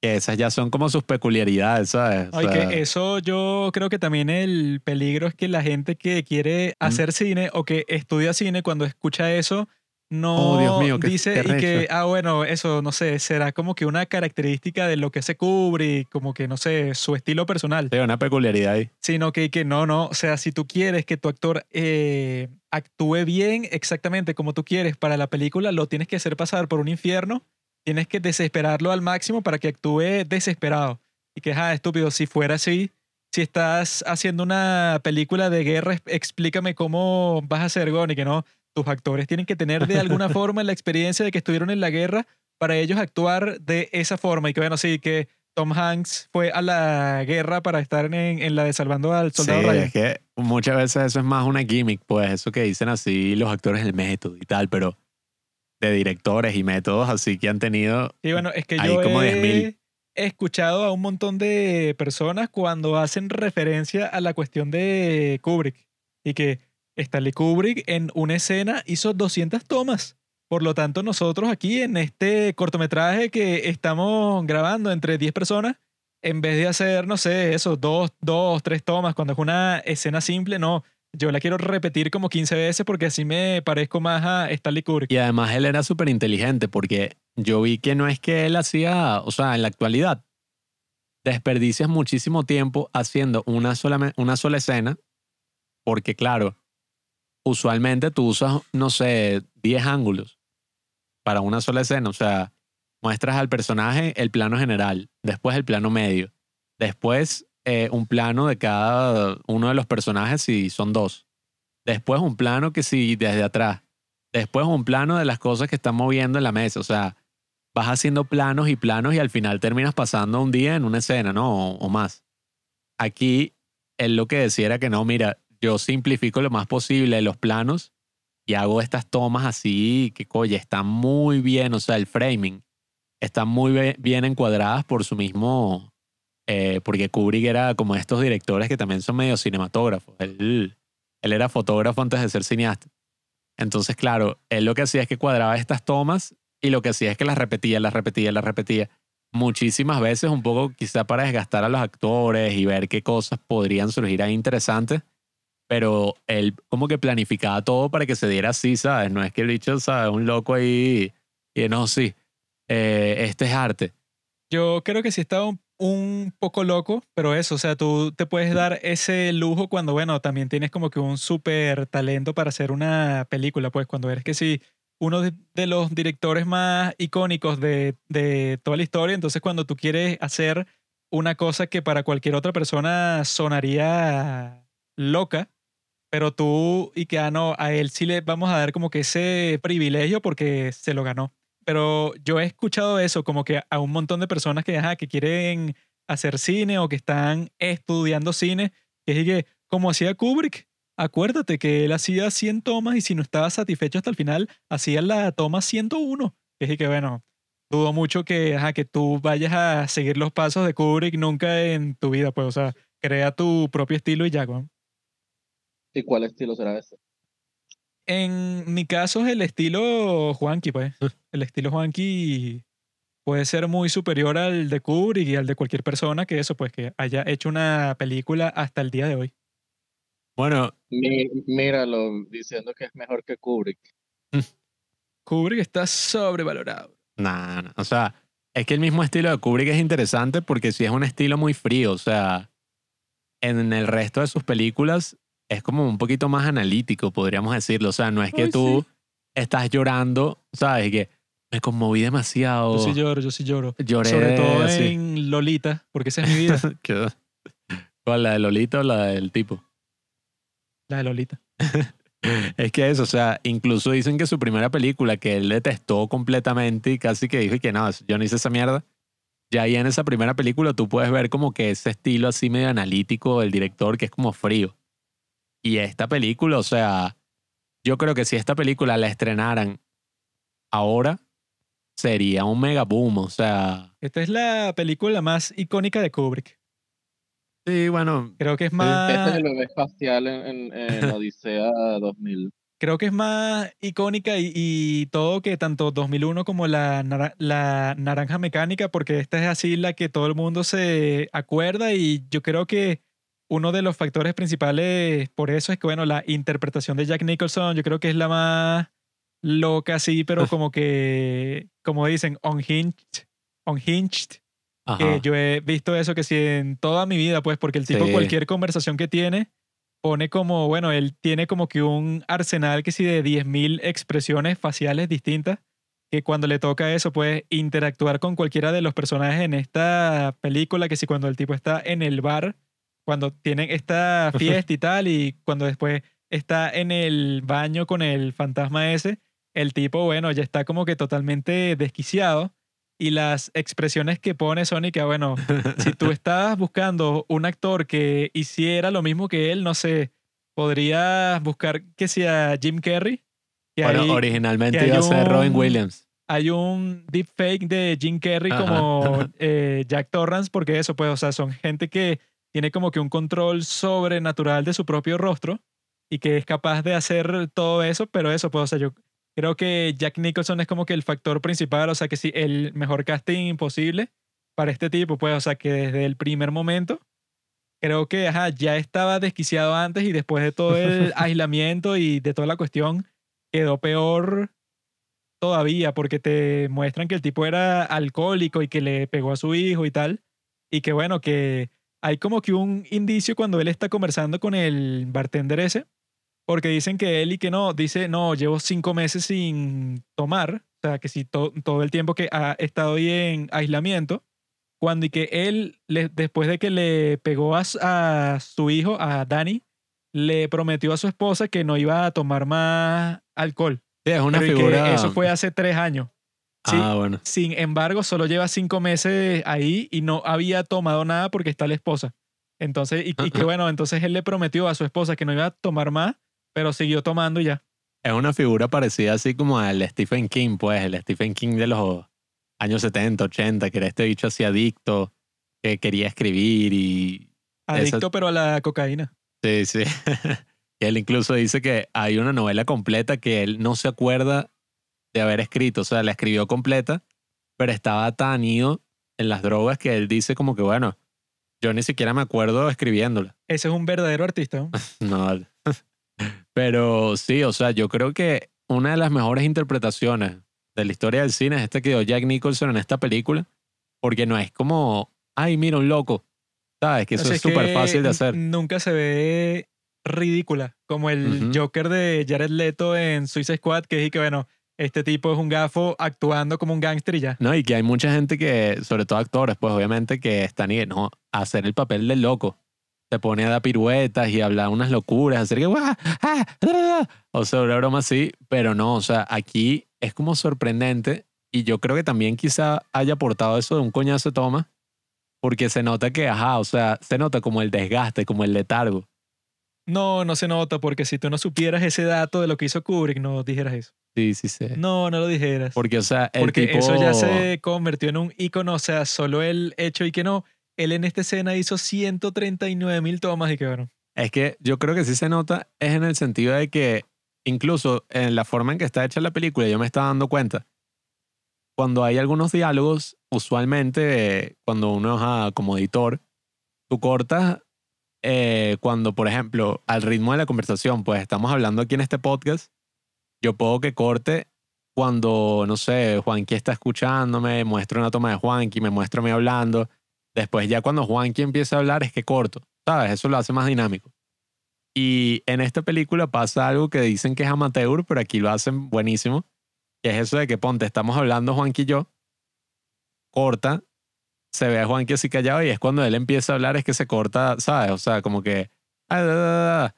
que esas ya son como sus peculiaridades, ¿sabes? O Ay, sea, que eso yo creo que también el peligro es que la gente que quiere hacer cine o que estudia cine cuando escucha eso no Oh, Dios mío, qué- dice y que, ah, bueno, eso, no sé, será como que una característica de lo que se cubre y como que, no sé, su estilo personal. sí, una peculiaridad ahí. Sino que, que no, no, o sea, si tú quieres que tu actor eh, actúe bien exactamente como tú quieres para la película, lo tienes que hacer pasar por un infierno, tienes que desesperarlo al máximo para que actúe desesperado. Y que, ah, estúpido, si fuera así, si estás haciendo una película de guerra, explícame cómo vas a hacer Gon y que no, tus actores tienen que tener de alguna *laughs* forma la experiencia de que estuvieron en la guerra para ellos actuar de esa forma. Y que, bueno, sí, que Tom Hanks fue a la guerra para estar en, en la de Salvando al Soldado sí, Ryan. es que muchas veces eso es más una gimmick, pues eso que dicen así los actores del método y tal, pero de directores y métodos así que han tenido Y bueno, es que yo como he 10.000. escuchado a un montón de personas cuando hacen referencia a la cuestión de Kubrick y que Stanley Kubrick en una escena hizo 200 tomas. Por lo tanto, nosotros aquí en este cortometraje que estamos grabando entre 10 personas, en vez de hacer, no sé, eso, dos, dos, tres tomas, cuando es una escena simple, no. Yo la quiero repetir como 15 veces porque así me parezco más a Stanley Kubrick. Y además él era súper inteligente porque yo vi que no es que él hacía, o sea, en la actualidad, desperdicias muchísimo tiempo haciendo una sola, una sola escena porque claro, usualmente tú usas, no sé, 10 ángulos para una sola escena, o sea, muestras al personaje el plano general, después el plano medio, después eh, un plano de cada uno de los personajes si son dos, después un plano que si desde atrás, después un plano de las cosas que están moviendo en la mesa. O sea, vas haciendo planos y planos y al final terminas pasando un día en una escena, ¿no? O, o más. Aquí, él lo que decía era que no, mira, yo simplifico lo más posible los planos y hago estas tomas así que, oye, están muy bien, o sea, el framing, están muy bien encuadradas por su mismo, eh, porque Kubrick era como estos directores que también son medio cinematógrafos. Él, él era fotógrafo antes de ser cineasta. Entonces, claro, él lo que hacía es que cuadraba estas tomas y lo que hacía es que las repetía, las repetía, las repetía muchísimas veces, un poco quizá para desgastar a los actores y ver qué cosas podrían surgir ahí interesantes. Pero él como que planificaba todo para que se diera así, ¿sabes? No es que el bicho, ¿sabes? Un loco ahí y no, sí, eh, este es arte. Yo creo que sí estaba un, un poco loco, pero eso, o sea, tú te puedes dar ese lujo cuando, bueno, también tienes como que un súper talento para hacer una película, pues cuando eres que sí, uno de, de los directores más icónicos de, de toda la historia. Entonces, cuando tú quieres hacer una cosa que para cualquier otra persona sonaría loca, pero tú y que ah, no, a él sí le vamos a dar como que ese privilegio porque se lo ganó. Pero yo he escuchado eso como que a un montón de personas que, ajá, que quieren hacer cine o que están estudiando cine, que es que como hacía Kubrick, acuérdate que él hacía 100 tomas y si no estaba satisfecho hasta el final, hacía la toma 101. Que es que bueno, dudo mucho que, ajá, que tú vayas a seguir los pasos de Kubrick nunca en tu vida, pues, o sea, crea tu propio estilo y ya. ¿Y cuál estilo será ese? En mi caso es el estilo Juanqui, pues. El estilo Juanqui puede ser muy superior al de Kubrick y al de cualquier persona que eso, pues, que haya hecho una película hasta el día de hoy. Bueno, Mí- Míralo diciendo que es mejor que Kubrick. Kubrick está sobrevalorado. Nah, nah, O sea, es que el mismo estilo de Kubrick es interesante porque sí es un estilo muy frío. O sea, en el resto de sus películas es como un poquito más analítico, podríamos decirlo. O sea, no es que Ay, tú sí. estás llorando, ¿sabes? Que me conmoví demasiado. Yo sí lloro, yo sí lloro. Lloré Sobre todo así. en Lolita, porque esa es mi vida, *laughs* ¿Qué? ¿Cuál? ¿La de Lolita o la del tipo? la de Lolita. *laughs* Es que eso, o sea, incluso dicen que su primera película que él detestó completamente y casi que dijo y que no, yo no hice esa mierda. Ya ahí en esa primera película tú puedes ver como que ese estilo así medio analítico del director que es como frío. Y esta película, o sea, yo creo que si esta película la estrenaran ahora, sería un mega boom, o sea... Esta es la película más icónica de Kubrick. Sí, bueno, Creo que es Este más, es el bebé espacial en, en, en *laughs* Odisea 2000. creo que es más icónica y, y todo que tanto 2001 como la, la Naranja Mecánica, porque esta es así la que todo el mundo se acuerda y yo creo que uno de los factores principales por eso es que, bueno, la interpretación de Jack Nicholson yo creo que es la más loca, sí, pero como que, como dicen, unhinged, unhinged ajá. que yo he visto eso que sí en toda mi vida, pues, porque el tipo Sí. cualquier conversación que tiene pone como, bueno, él tiene como que un arsenal que sí de 10.000 expresiones faciales distintas, que cuando le toca eso puede interactuar con cualquiera de los personajes en esta película, que si cuando el tipo está en el bar, cuando tienen esta *laughs* fiesta y tal, y cuando después está en el baño con el fantasma ese, el tipo, bueno, ya está como que totalmente desquiciado. Y las expresiones que pone son y que, bueno, *laughs* si tú estabas buscando un actor que hiciera lo mismo que él, no sé, podrías buscar que sea Jim Carrey. Que Bueno, hay, originalmente que iba a ser Robin Williams. hay un deepfake de Jim Carrey Ajá. como *laughs* eh, Jack Torrance, porque eso, pues, o sea, son gente que tiene como que un control sobrenatural de su propio rostro y que es capaz de hacer todo eso, pero eso, pues, o sea, yo creo que Jack Nicholson es como que el factor principal, o sea, que sí, el mejor casting posible para este tipo, pues, o sea, que desde el primer momento creo que ajá, ya estaba desquiciado antes y después de todo el *laughs* aislamiento y de toda la cuestión quedó peor todavía porque te muestran que el tipo era alcohólico y que le pegó a su hijo y tal. Y que bueno, que hay como que un indicio cuando él está conversando con el bartender ese, porque dicen que él y que no, dice, no, llevo cinco meses sin tomar, o sea, que si to- todo el tiempo que ha estado ahí en aislamiento, cuando y que él, le- después de que le pegó a, a su hijo, a Danny, le prometió a su esposa que no iba a tomar más alcohol. Sí, es una Pero y que figura. eso fue hace tres años. Sí, Ah, bueno. sin embargo, solo lleva cinco meses ahí y no había tomado nada porque está la esposa. Entonces, y, y que bueno, entonces él le prometió a su esposa que no iba a tomar más, pero siguió tomando y ya. Es una figura parecida así como al Stephen King, pues, el Stephen King de los años 70, 80, que era este bicho así adicto, que quería escribir y... Adicto, pero a la cocaína. Sí, sí. *laughs* él incluso dice que hay una novela completa que él no se acuerda de haber escrito, o sea, la escribió completa, pero estaba tan ido en las drogas que él dice como que, bueno, yo ni siquiera me acuerdo escribiéndola. Ese es un verdadero artista. *laughs* ¿no? Pero sí, o sea, yo creo que una de las mejores interpretaciones de la historia del cine es esta que dio Jack Nicholson en esta película, porque no es como, ay, mira, un loco. ¿Sabes? Que O eso sea, es súper fácil de hacer. Nunca se ve ridícula, como el Ujú. Joker de Jared Leto en Suicide Squad, que dije que, bueno, este tipo es un gafo actuando como un gángster y ya. No, y que hay mucha gente que, sobre todo actores, pues obviamente que están y no, hacer el papel del loco. Se pone a dar piruetas y hablar unas locuras, hacer que. ¡ah! o sea, una broma así, pero no, o sea, aquí es como sorprendente y yo creo que también quizá haya aportado eso de un coñazo de toma, porque se nota que, ajá, o sea, se nota como el desgaste, como el letargo. No, no se nota, porque si tú no supieras ese dato de lo que hizo Kubrick, no dijeras eso. Sí, sí, sí. No, no lo dijeras. Porque, o sea, el Porque tipo... eso ya se convirtió en un icono, o sea, solo el hecho y que no. Él en esta escena hizo 139 mil tomas y que bueno. Es que yo creo que sí se nota, es en el sentido de que incluso en la forma en que está hecha la película, yo me estaba dando cuenta. Cuando hay algunos diálogos, usualmente cuando uno es ah, como editor, tú cortas eh, cuando, por ejemplo, al ritmo de la conversación, pues estamos hablando aquí en este podcast, yo puedo que corte cuando, no sé, Juanqui está escuchándome, muestro una toma de Juanqui, me muestro a mí hablando. Después ya cuando Juanqui empieza a hablar es que corto, ¿sabes? Eso lo hace más dinámico. Y en esta película pasa algo que dicen que es amateur, pero aquí lo hacen buenísimo, que es eso de que ponte, estamos hablando Juanqui y yo, corta, se ve a Juanqui así callado y es cuando él empieza a hablar es que se corta, ¿sabes? O sea, como que ah,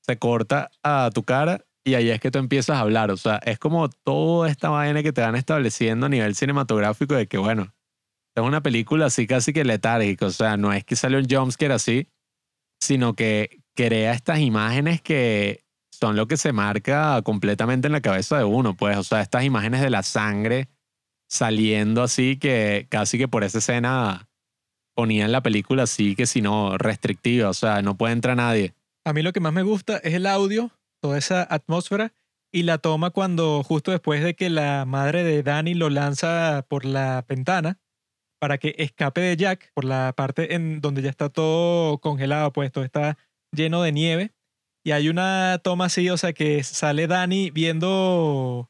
se corta a tu cara y ahí es que tú empiezas a hablar. O sea, es como toda esta vaina que te van estableciendo a nivel cinematográfico de que, bueno, es una película así casi que letárgica. O sea, no es que sale un jumpscare así, sino que crea estas imágenes que son lo que se marca completamente en la cabeza de uno. Pues, o sea, estas imágenes de la sangre saliendo así que casi que por esa escena ponían la película así que si no restrictiva. O sea, no puede entrar nadie. A mí lo que más me gusta es el audio, toda esa atmósfera y la toma cuando justo después de que la madre de Danny lo lanza por la ventana para que escape de Jack por la parte en donde ya está todo congelado, pues todo está lleno de nieve. Y hay una toma así, o sea, que sale Danny viendo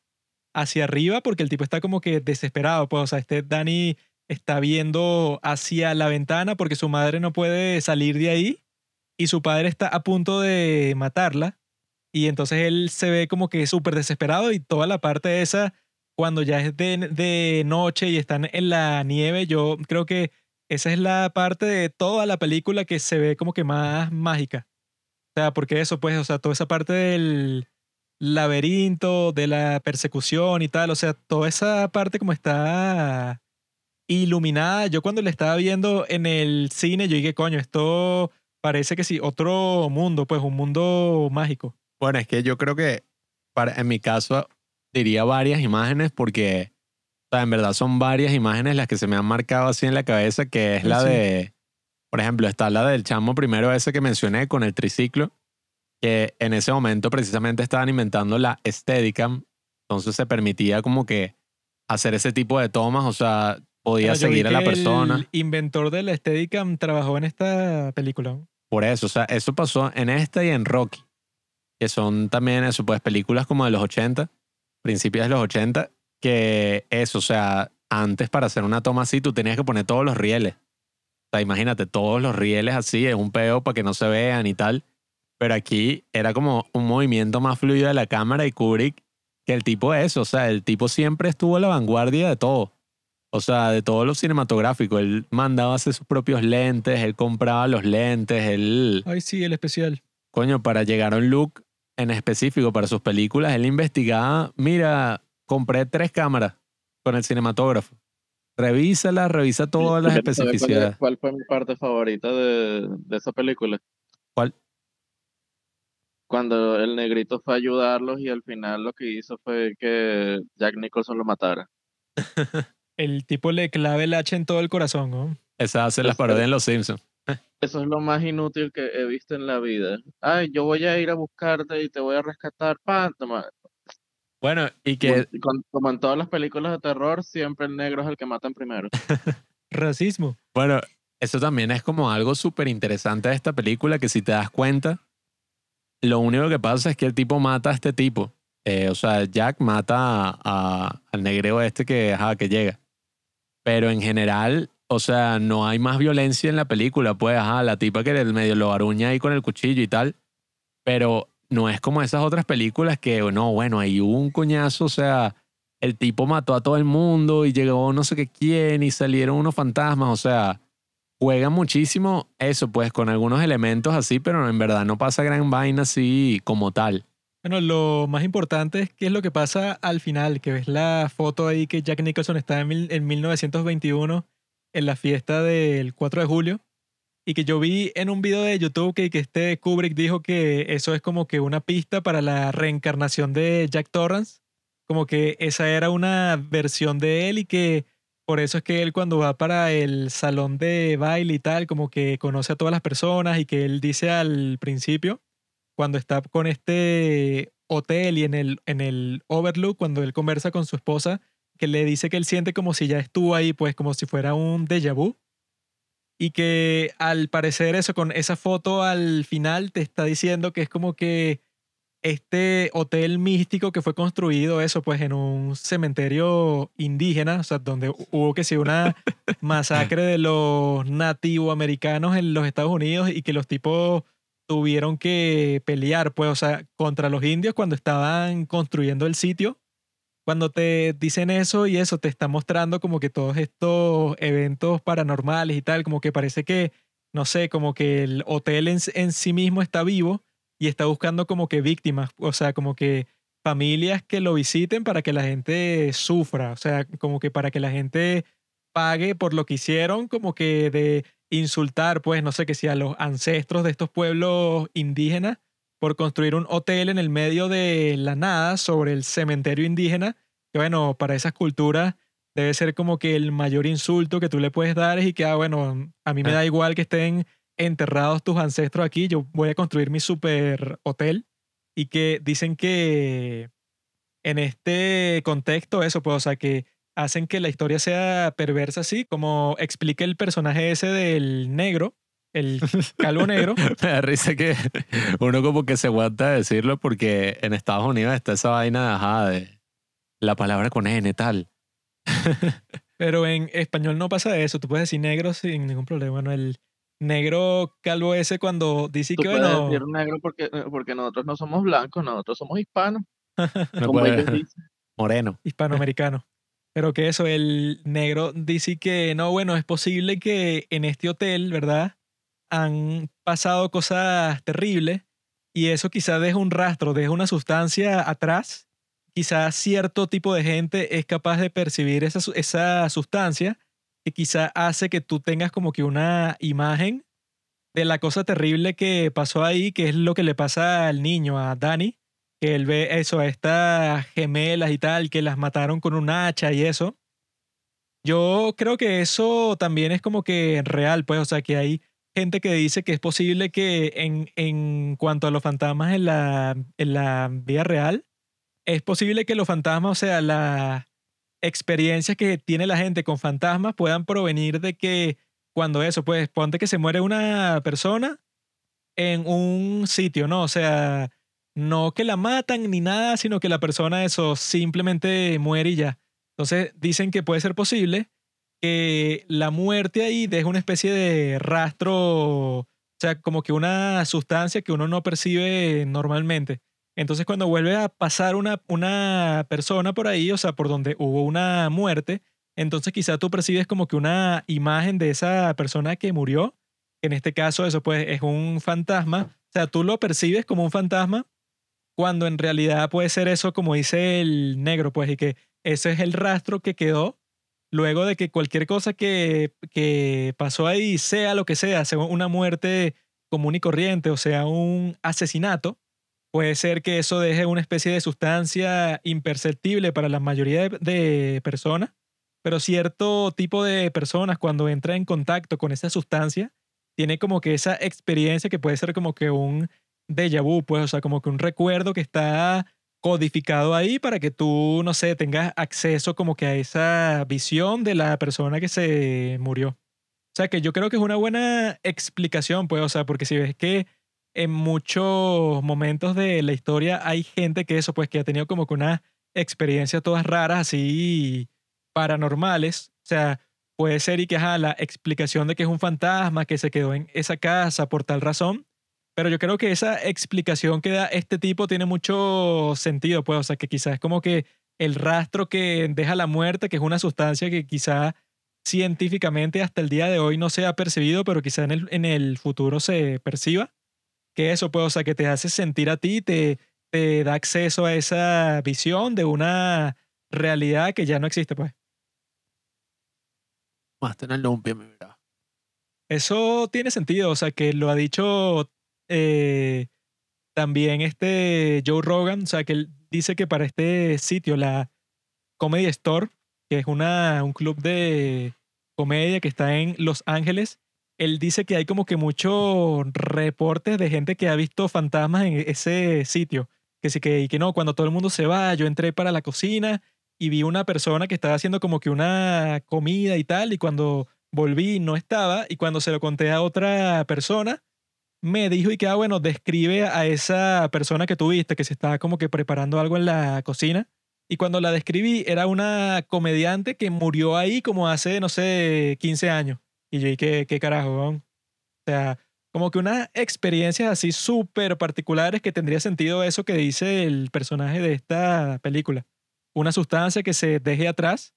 hacia arriba porque el tipo está como que desesperado, pues, o sea, este Danny está viendo hacia la ventana porque su madre no puede salir de ahí y su padre está a punto de matarla. Y entonces él se ve como que súper desesperado y toda la parte esa, cuando ya es de, de noche y están en la nieve, yo creo que esa es la parte de toda la película que se ve como que más mágica. O sea, porque eso, pues, o sea, toda esa parte del laberinto, de la persecución y tal, o sea, toda esa parte como está iluminada. Yo cuando la estaba viendo en el cine, yo dije, coño, esto parece que sí, otro mundo, pues, un mundo mágico. Bueno, es que yo creo que para, en mi caso diría varias imágenes porque o sea, en verdad son varias imágenes las que se me han marcado así en la cabeza, que es la Sí. de, por ejemplo, está la del chamo primero ese que mencioné con el triciclo, que en ese momento precisamente estaban inventando la Steadicam, entonces se permitía como que hacer ese tipo de tomas, o sea, podía seguir a la persona. El inventor de la Steadicam trabajó en esta película. Por eso, o sea, eso pasó en esta y en Rocky, que son también eso, pues películas como de los 80, principios de los 80, que eso, o sea, antes para hacer una toma así tú tenías que poner todos los rieles. O sea, imagínate, todos los rieles así, es un peo para que no se vean y tal. Pero aquí era como un movimiento más fluido de la cámara y Kubrick, que el tipo es eso, o sea, el tipo siempre estuvo a la vanguardia de todo. O sea, de todo lo cinematográfico. Él mandaba hacer sus propios lentes, él compraba los lentes, él Ay, sí, el especial. coño, para llegar a un look en específico para sus películas, él investigaba, mira, compré tres cámaras con el cinematógrafo. Revísala, revisa todas las ¿Sabes cuál- especificidades. ¿Cuál fue mi parte favorita de, de esa película? ¿Cuál? Cuando el negrito fue a ayudarlos y al final lo que hizo fue que Jack Nicholson lo matara. *laughs* El tipo le clave el hacha en todo el corazón, ¿no? Esa hace las parodias en Los Simpsons. *laughs* Eso es lo más inútil que he visto en la vida. Ay, yo voy a ir a buscarte y te voy a rescatar. Bueno, y que Como, como en todas las películas de terror, siempre el negro es el que matan primero. *laughs* Racismo. Bueno, eso también es como algo súper interesante de esta película, que si te das cuenta, lo único que pasa es que el tipo mata a este tipo. Eh, o sea, Jack mata a- al negreo este que, llega. Pero en general, o sea, no hay más violencia en la película. Pues, ajá, la tipa que el medio lo aruña ahí con el cuchillo y tal. Pero no es como esas otras películas que, no, bueno, hay un coñazo, o sea, el tipo mató a todo el mundo y llegó no sé qué quién y salieron unos fantasmas, o sea, juegan muchísimo eso, pues con algunos elementos así, pero en verdad no pasa gran vaina así como tal. Bueno, lo más importante es qué es lo que pasa al final, que ves la foto ahí que Jack Nicholson está en, mil- en 1921 en la fiesta del 4 de julio y que yo vi en un video de YouTube que, que este Kubrick dijo que eso es como que una pista para la reencarnación de Jack Torrance, como que esa era una versión de él y que por eso es que él cuando va para el salón de baile y tal, como que conoce a todas las personas y que él dice al principio, cuando está con este hotel y en el, en el Overlook, cuando él conversa con su esposa, que le dice que él siente como si ya estuvo ahí, pues como si fuera un déjà vu. Y que al parecer eso, con esa foto al final, te está diciendo que es como que este hotel místico que fue construido, eso, pues en un cementerio indígena, o sea, donde hubo que sí una *laughs* masacre de los nativoamericanos en los Estados Unidos y que los tipos tuvieron que pelear, pues, o sea, contra los indios cuando estaban construyendo el sitio. Cuando te dicen eso y eso te está mostrando como que todos estos eventos paranormales y tal, como que parece que, no sé, como que el hotel en, en sí mismo está vivo y está buscando como que víctimas, o sea, como que familias que lo visiten para que la gente sufra, o sea, como que para que la gente pague por lo que hicieron, como que de insultar, pues, no sé, que si a los ancestros de estos pueblos indígenas por construir un hotel en el medio de la nada sobre el cementerio indígena, que bueno, para esas culturas debe ser como que el mayor insulto que tú le puedes dar es y que, ah, bueno, a mí me da igual que estén enterrados tus ancestros aquí, yo voy a construir mi super hotel y que dicen que en este contexto eso, pues, o sea, que hacen que la historia sea perversa así, como explica el personaje ese del negro, el calvo negro. *laughs* Me da risa que uno como que se aguanta de decirlo porque en Estados Unidos está esa vaina de, ajá, de la palabra con N tal. *laughs* Pero en español no pasa eso, tú puedes decir negro sin ningún problema, ¿no? El negro calvo ese cuando dice Tú que, puedes bueno, decir negro porque, eh, porque nosotros no somos blancos, nosotros somos hispanos, *laughs* No como puede- ellos dicen. Moreno. hispanoamericano. Pero que eso, el negro dice que no, bueno, es posible que en este hotel, ¿verdad? Han pasado cosas terribles y eso quizás deja un rastro, deja una sustancia atrás. Quizás cierto tipo de gente es capaz de percibir esa, esa sustancia que quizás hace que tú tengas como que una imagen de la cosa terrible que pasó ahí, que es lo que le pasa al niño, a Danny, que él ve eso, a estas gemelas y tal, que las mataron con un hacha y eso. Yo creo que eso también es como que real, pues, o sea, que hay gente que dice que es posible que en, en cuanto a los fantasmas en la, en la vida real, es posible que los fantasmas, o sea, las experiencias que tiene la gente con fantasmas puedan provenir de que cuando eso, pues, ponte que se muere una persona en un sitio, ¿no? O sea, no que la matan ni nada, sino que la persona eso simplemente muere y ya. Entonces dicen que puede ser posible que la muerte ahí deje una especie de rastro, o sea, como que una sustancia que uno no percibe normalmente. Entonces cuando vuelve a pasar una, una persona por ahí, o sea, por donde hubo una muerte, entonces quizá tú percibes como que una imagen de esa persona que murió, en este caso eso pues es un fantasma, o sea, tú lo percibes como un fantasma cuando en realidad puede ser eso como dice el negro, pues, y que ese es el rastro que quedó luego de que cualquier cosa que, que pasó ahí, sea lo que sea, sea una muerte común y corriente o sea un asesinato, puede ser que eso deje una especie de sustancia imperceptible para la mayoría de, personas, pero cierto tipo de personas cuando entra en contacto con esa sustancia, tiene como que esa experiencia que puede ser como que un déjà vu, pues, o sea, como que un recuerdo que está codificado ahí para que tú, no sé, tengas acceso como que a esa visión de la persona que se murió. O sea, que yo creo que es una buena explicación, pues, o sea, porque si ves que en muchos momentos de la historia hay gente que eso, pues, que ha tenido como que unas experiencias todas raras, así paranormales. O sea, puede ser y que, ajá, la explicación de que es un fantasma que se quedó en esa casa por tal razón. Pero yo creo que esa explicación que da este tipo tiene mucho sentido, pues, o sea, que quizás es como que el rastro que deja la muerte, que es una sustancia que quizá científicamente hasta el día de hoy no se ha percibido, pero quizá en el, en el futuro se perciba. Que eso, pues, o sea, que te hace sentir a ti, te, te da acceso a esa visión de una realidad que ya no existe, pues. Más tener lumpia, mi verdad. Eso tiene sentido, o sea, que lo ha dicho eh, también este Joe Rogan, o sea, que él dice que para este sitio, la Comedy Store, que es una, un club de comedia que está en Los Ángeles, él dice que hay como que muchos reportes de gente que ha visto fantasmas en ese sitio. Que sí que, y que no, cuando todo el mundo se va, yo entré para la cocina y vi una persona que estaba haciendo como que una comida y tal, y cuando volví no estaba, y cuando se lo conté a otra persona, me dijo y que, ah, bueno, describe a esa persona que tuviste, que se estaba como que preparando algo en la cocina. Y cuando la describí, era una comediante que murió ahí como hace, no sé, 15 años. Y yo, ¿y qué, carajo? O sea, como que unas experiencias así súper particulares que tendría sentido eso que dice el personaje de esta película. Una sustancia que se deje atrás,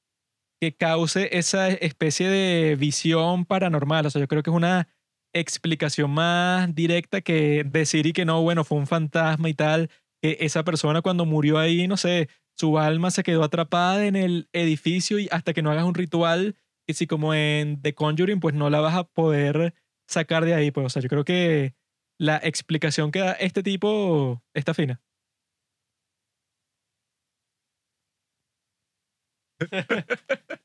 que cause esa especie de visión paranormal. O sea, yo creo que es una explicación más directa que decir y que no, bueno, fue un fantasma y tal, que esa persona cuando murió ahí, no sé, su alma se quedó atrapada en el edificio y hasta que no hagas un ritual, que si como en The Conjuring, pues no la vas a poder sacar de ahí. Pues, o sea, yo creo que la explicación que da este tipo está fina. *laughs*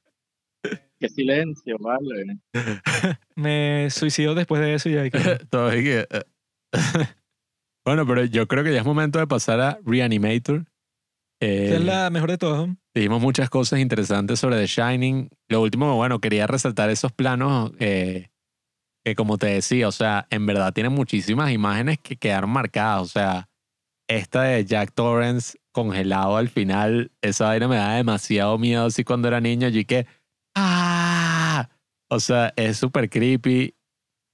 Qué silencio, vale. *laughs* Me suicido después de eso y ahí quedé. *laughs* Todavía que- bueno, pero yo creo que ya es momento de pasar a Reanimator. Eh, es la mejor de todas. Dijimos muchas cosas interesantes sobre The Shining. Lo último, bueno, quería resaltar esos planos eh, que, como te decía, o sea, en verdad tienen muchísimas imágenes que quedaron marcadas. O sea, esta de Jack Torrance congelado al final, esa vaina me da demasiado miedo. Así cuando era niño, yo que, ¡ah! O sea, es súper creepy.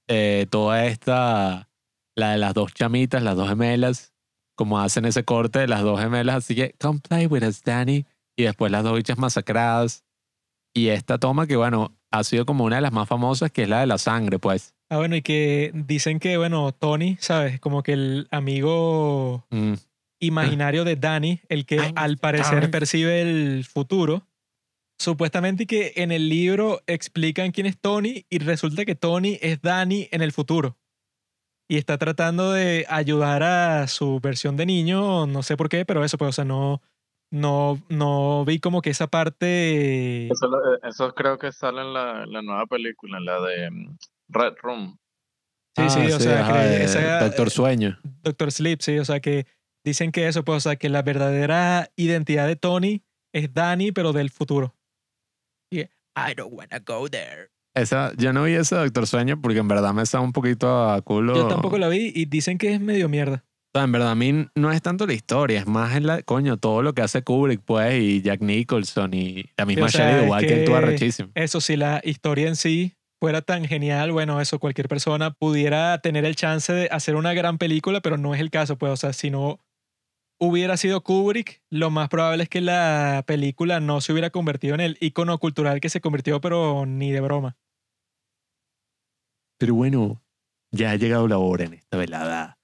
Eh, toda esta, la de las dos chamitas, las dos gemelas, como hacen ese corte de las dos gemelas, así que, come play with us, Danny y después las dos bichas masacradas. Y esta toma que, bueno, ha sido como una de las más famosas, que es la de la sangre, pues. Ah, bueno, y que dicen que, bueno, Tony, ¿sabes? Como que el amigo Mm, imaginario de Danny, el que Ay, al parecer percibe el futuro. Supuestamente que en el libro explican quién es Tony y resulta que Tony es Danny en el futuro. Y está tratando de ayudar a su versión de niño, no sé por qué, pero eso, pues, o sea, no, no, no vi como que esa parte... Eso, eh, eso creo que sale en la, en la nueva película, la de mm, Red Room. Sí, sí, ah, o sea, ajá, que esa- Doctor Sueño. Doctor Sleep, sí, o sea que dicen que eso, pues, o sea, que la verdadera identidad de Tony es Danny, pero del futuro. Y I don't wanna go there. Esa, yo no vi ese Doctor Sueño porque en verdad me está un poquito a culo. Yo tampoco la vi y dicen que es medio mierda. O sea, en verdad a mí no es tanto la historia, es más en la, coño, todo lo que hace Kubrick, pues, y Jack Nicholson y la misma o sea, Shelley es Duvall que actúa rechísimo. Eso, si la historia en sí fuera tan genial, bueno, eso cualquier persona pudiera tener el chance de hacer una gran película, pero no es el caso, pues, o sea, si no hubiera sido Kubrick, lo más probable es que la película no se hubiera convertido en el icono cultural que se convirtió, pero ni de broma. Pero bueno, ya ha llegado la hora en esta velada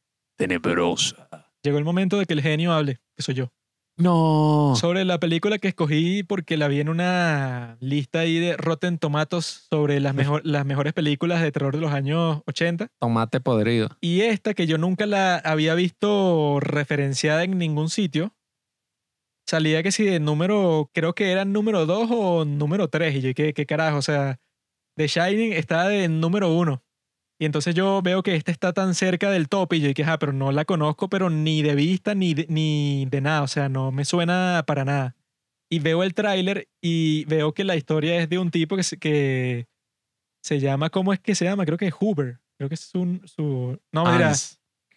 tenebrosa. Llegó el momento de que el genio hable, que soy yo. No. Sobre la película que escogí porque la vi en una lista ahí de Rotten Tomatoes sobre las, mejor, las mejores películas de terror de los años 80. Tomate podrido. Y esta, que yo nunca la había visto referenciada en ningún sitio, salía que si de número, creo que era número 2 o número 3. Y yo, ¿qué, qué carajo? O sea, The Shining está de número 1. Y entonces yo veo que esta está tan cerca del top y yo dije, ah, pero no la conozco, pero ni de vista ni de, ni de nada. O sea, no me suena para nada. Y veo el tráiler y veo que la historia es de un tipo que se, que se llama, ¿cómo es que se llama? Creo que es Hoover. Creo que es su... su no, mira.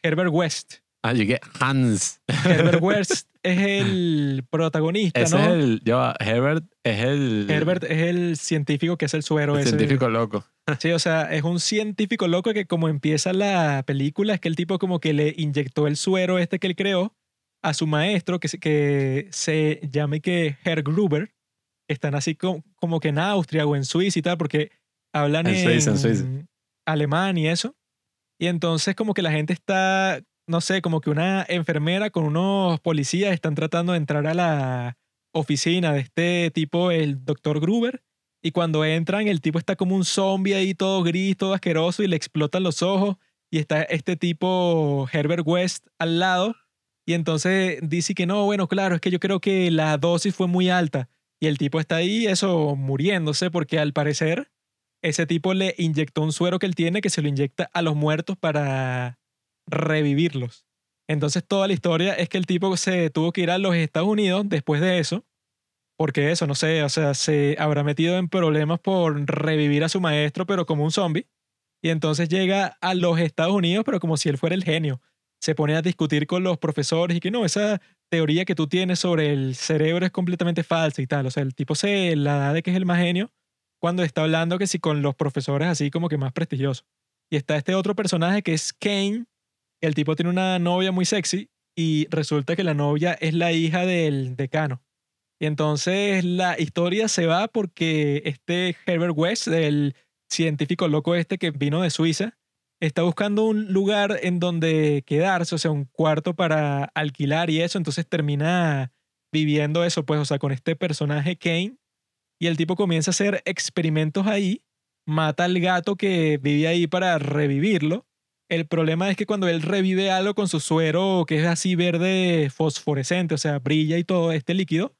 Herbert West. Ah, llegué. Hans. Herbert West es el protagonista, Ese ¿no? es el. Ya Herbert es el. Herbert es el científico que es el suero el ese. científico loco. Sí, o sea, es un científico loco que como empieza la película es que el tipo como que le inyectó el suero este que él creó a su maestro que se, que se llame que Herr Gruber. Están así como, como que en Austria o en Suiza y tal, porque hablan En en, Suiza, en Suiza. alemán y eso. Y entonces como que la gente está, no sé, como que una enfermera con unos policías están tratando de entrar a la oficina de este tipo, el doctor Gruber. Y cuando entran, el tipo está como un zombie ahí, todo gris, todo asqueroso, y le explotan los ojos. Y está este tipo, Herbert West, al lado. Y entonces dice que no, bueno, claro, es que yo creo que la dosis fue muy alta. Y el tipo está ahí, eso, muriéndose, porque al parecer ese tipo le inyectó un suero que él tiene que se lo inyecta a los muertos para revivirlos. Entonces toda la historia es que el tipo se tuvo que ir a los Estados Unidos después de eso, porque eso, no sé, o sea, se habrá metido en problemas por revivir a su maestro, pero como un zombie. Y entonces llega a los Estados Unidos, pero como si él fuera el genio. Se pone a discutir con los profesores y que no, esa teoría que tú tienes sobre el cerebro es completamente falsa y tal. O sea, el tipo se la da de que es el más genio cuando está hablando que sí con los profesores así como que más prestigiosos. Y está este otro personaje que es Kane. El tipo tiene una novia muy sexy y resulta que la novia es la hija del decano. Y entonces la historia se va porque este Herbert West, el científico loco este que vino de Suiza, está buscando un lugar en donde quedarse, o sea, un cuarto para alquilar y eso, entonces termina viviendo eso, pues, o sea, con este personaje Kane, y el tipo comienza a hacer experimentos ahí, mata al gato que vivía ahí para revivirlo. El problema es que cuando él revive algo con su suero, que es así verde fosforescente, o sea, brilla y todo este líquido,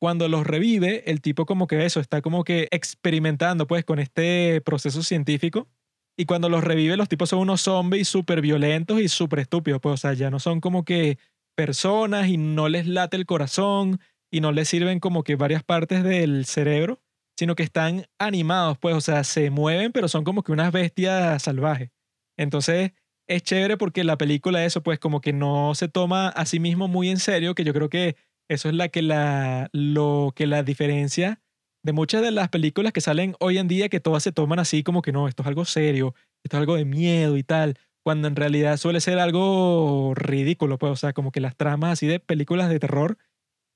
cuando los revive, el tipo como que eso, está como que experimentando pues con este proceso científico. Y cuando los revive, los tipos son unos zombies súper violentos y súper estúpidos, pues, o sea, ya no son como que personas y no les late el corazón y no les sirven como que varias partes del cerebro, sino que están animados, pues, o sea, se mueven, pero son como que unas bestias salvajes. Entonces, es chévere porque la película, eso, pues, como que no se toma a sí mismo muy en serio, que yo creo que eso es la que la, lo que la diferencia de muchas de las películas que salen hoy en día, que todas se toman así como que no, esto es algo serio, esto es algo de miedo y tal, cuando en realidad suele ser algo ridículo, pues, o sea, como que las tramas así de películas de terror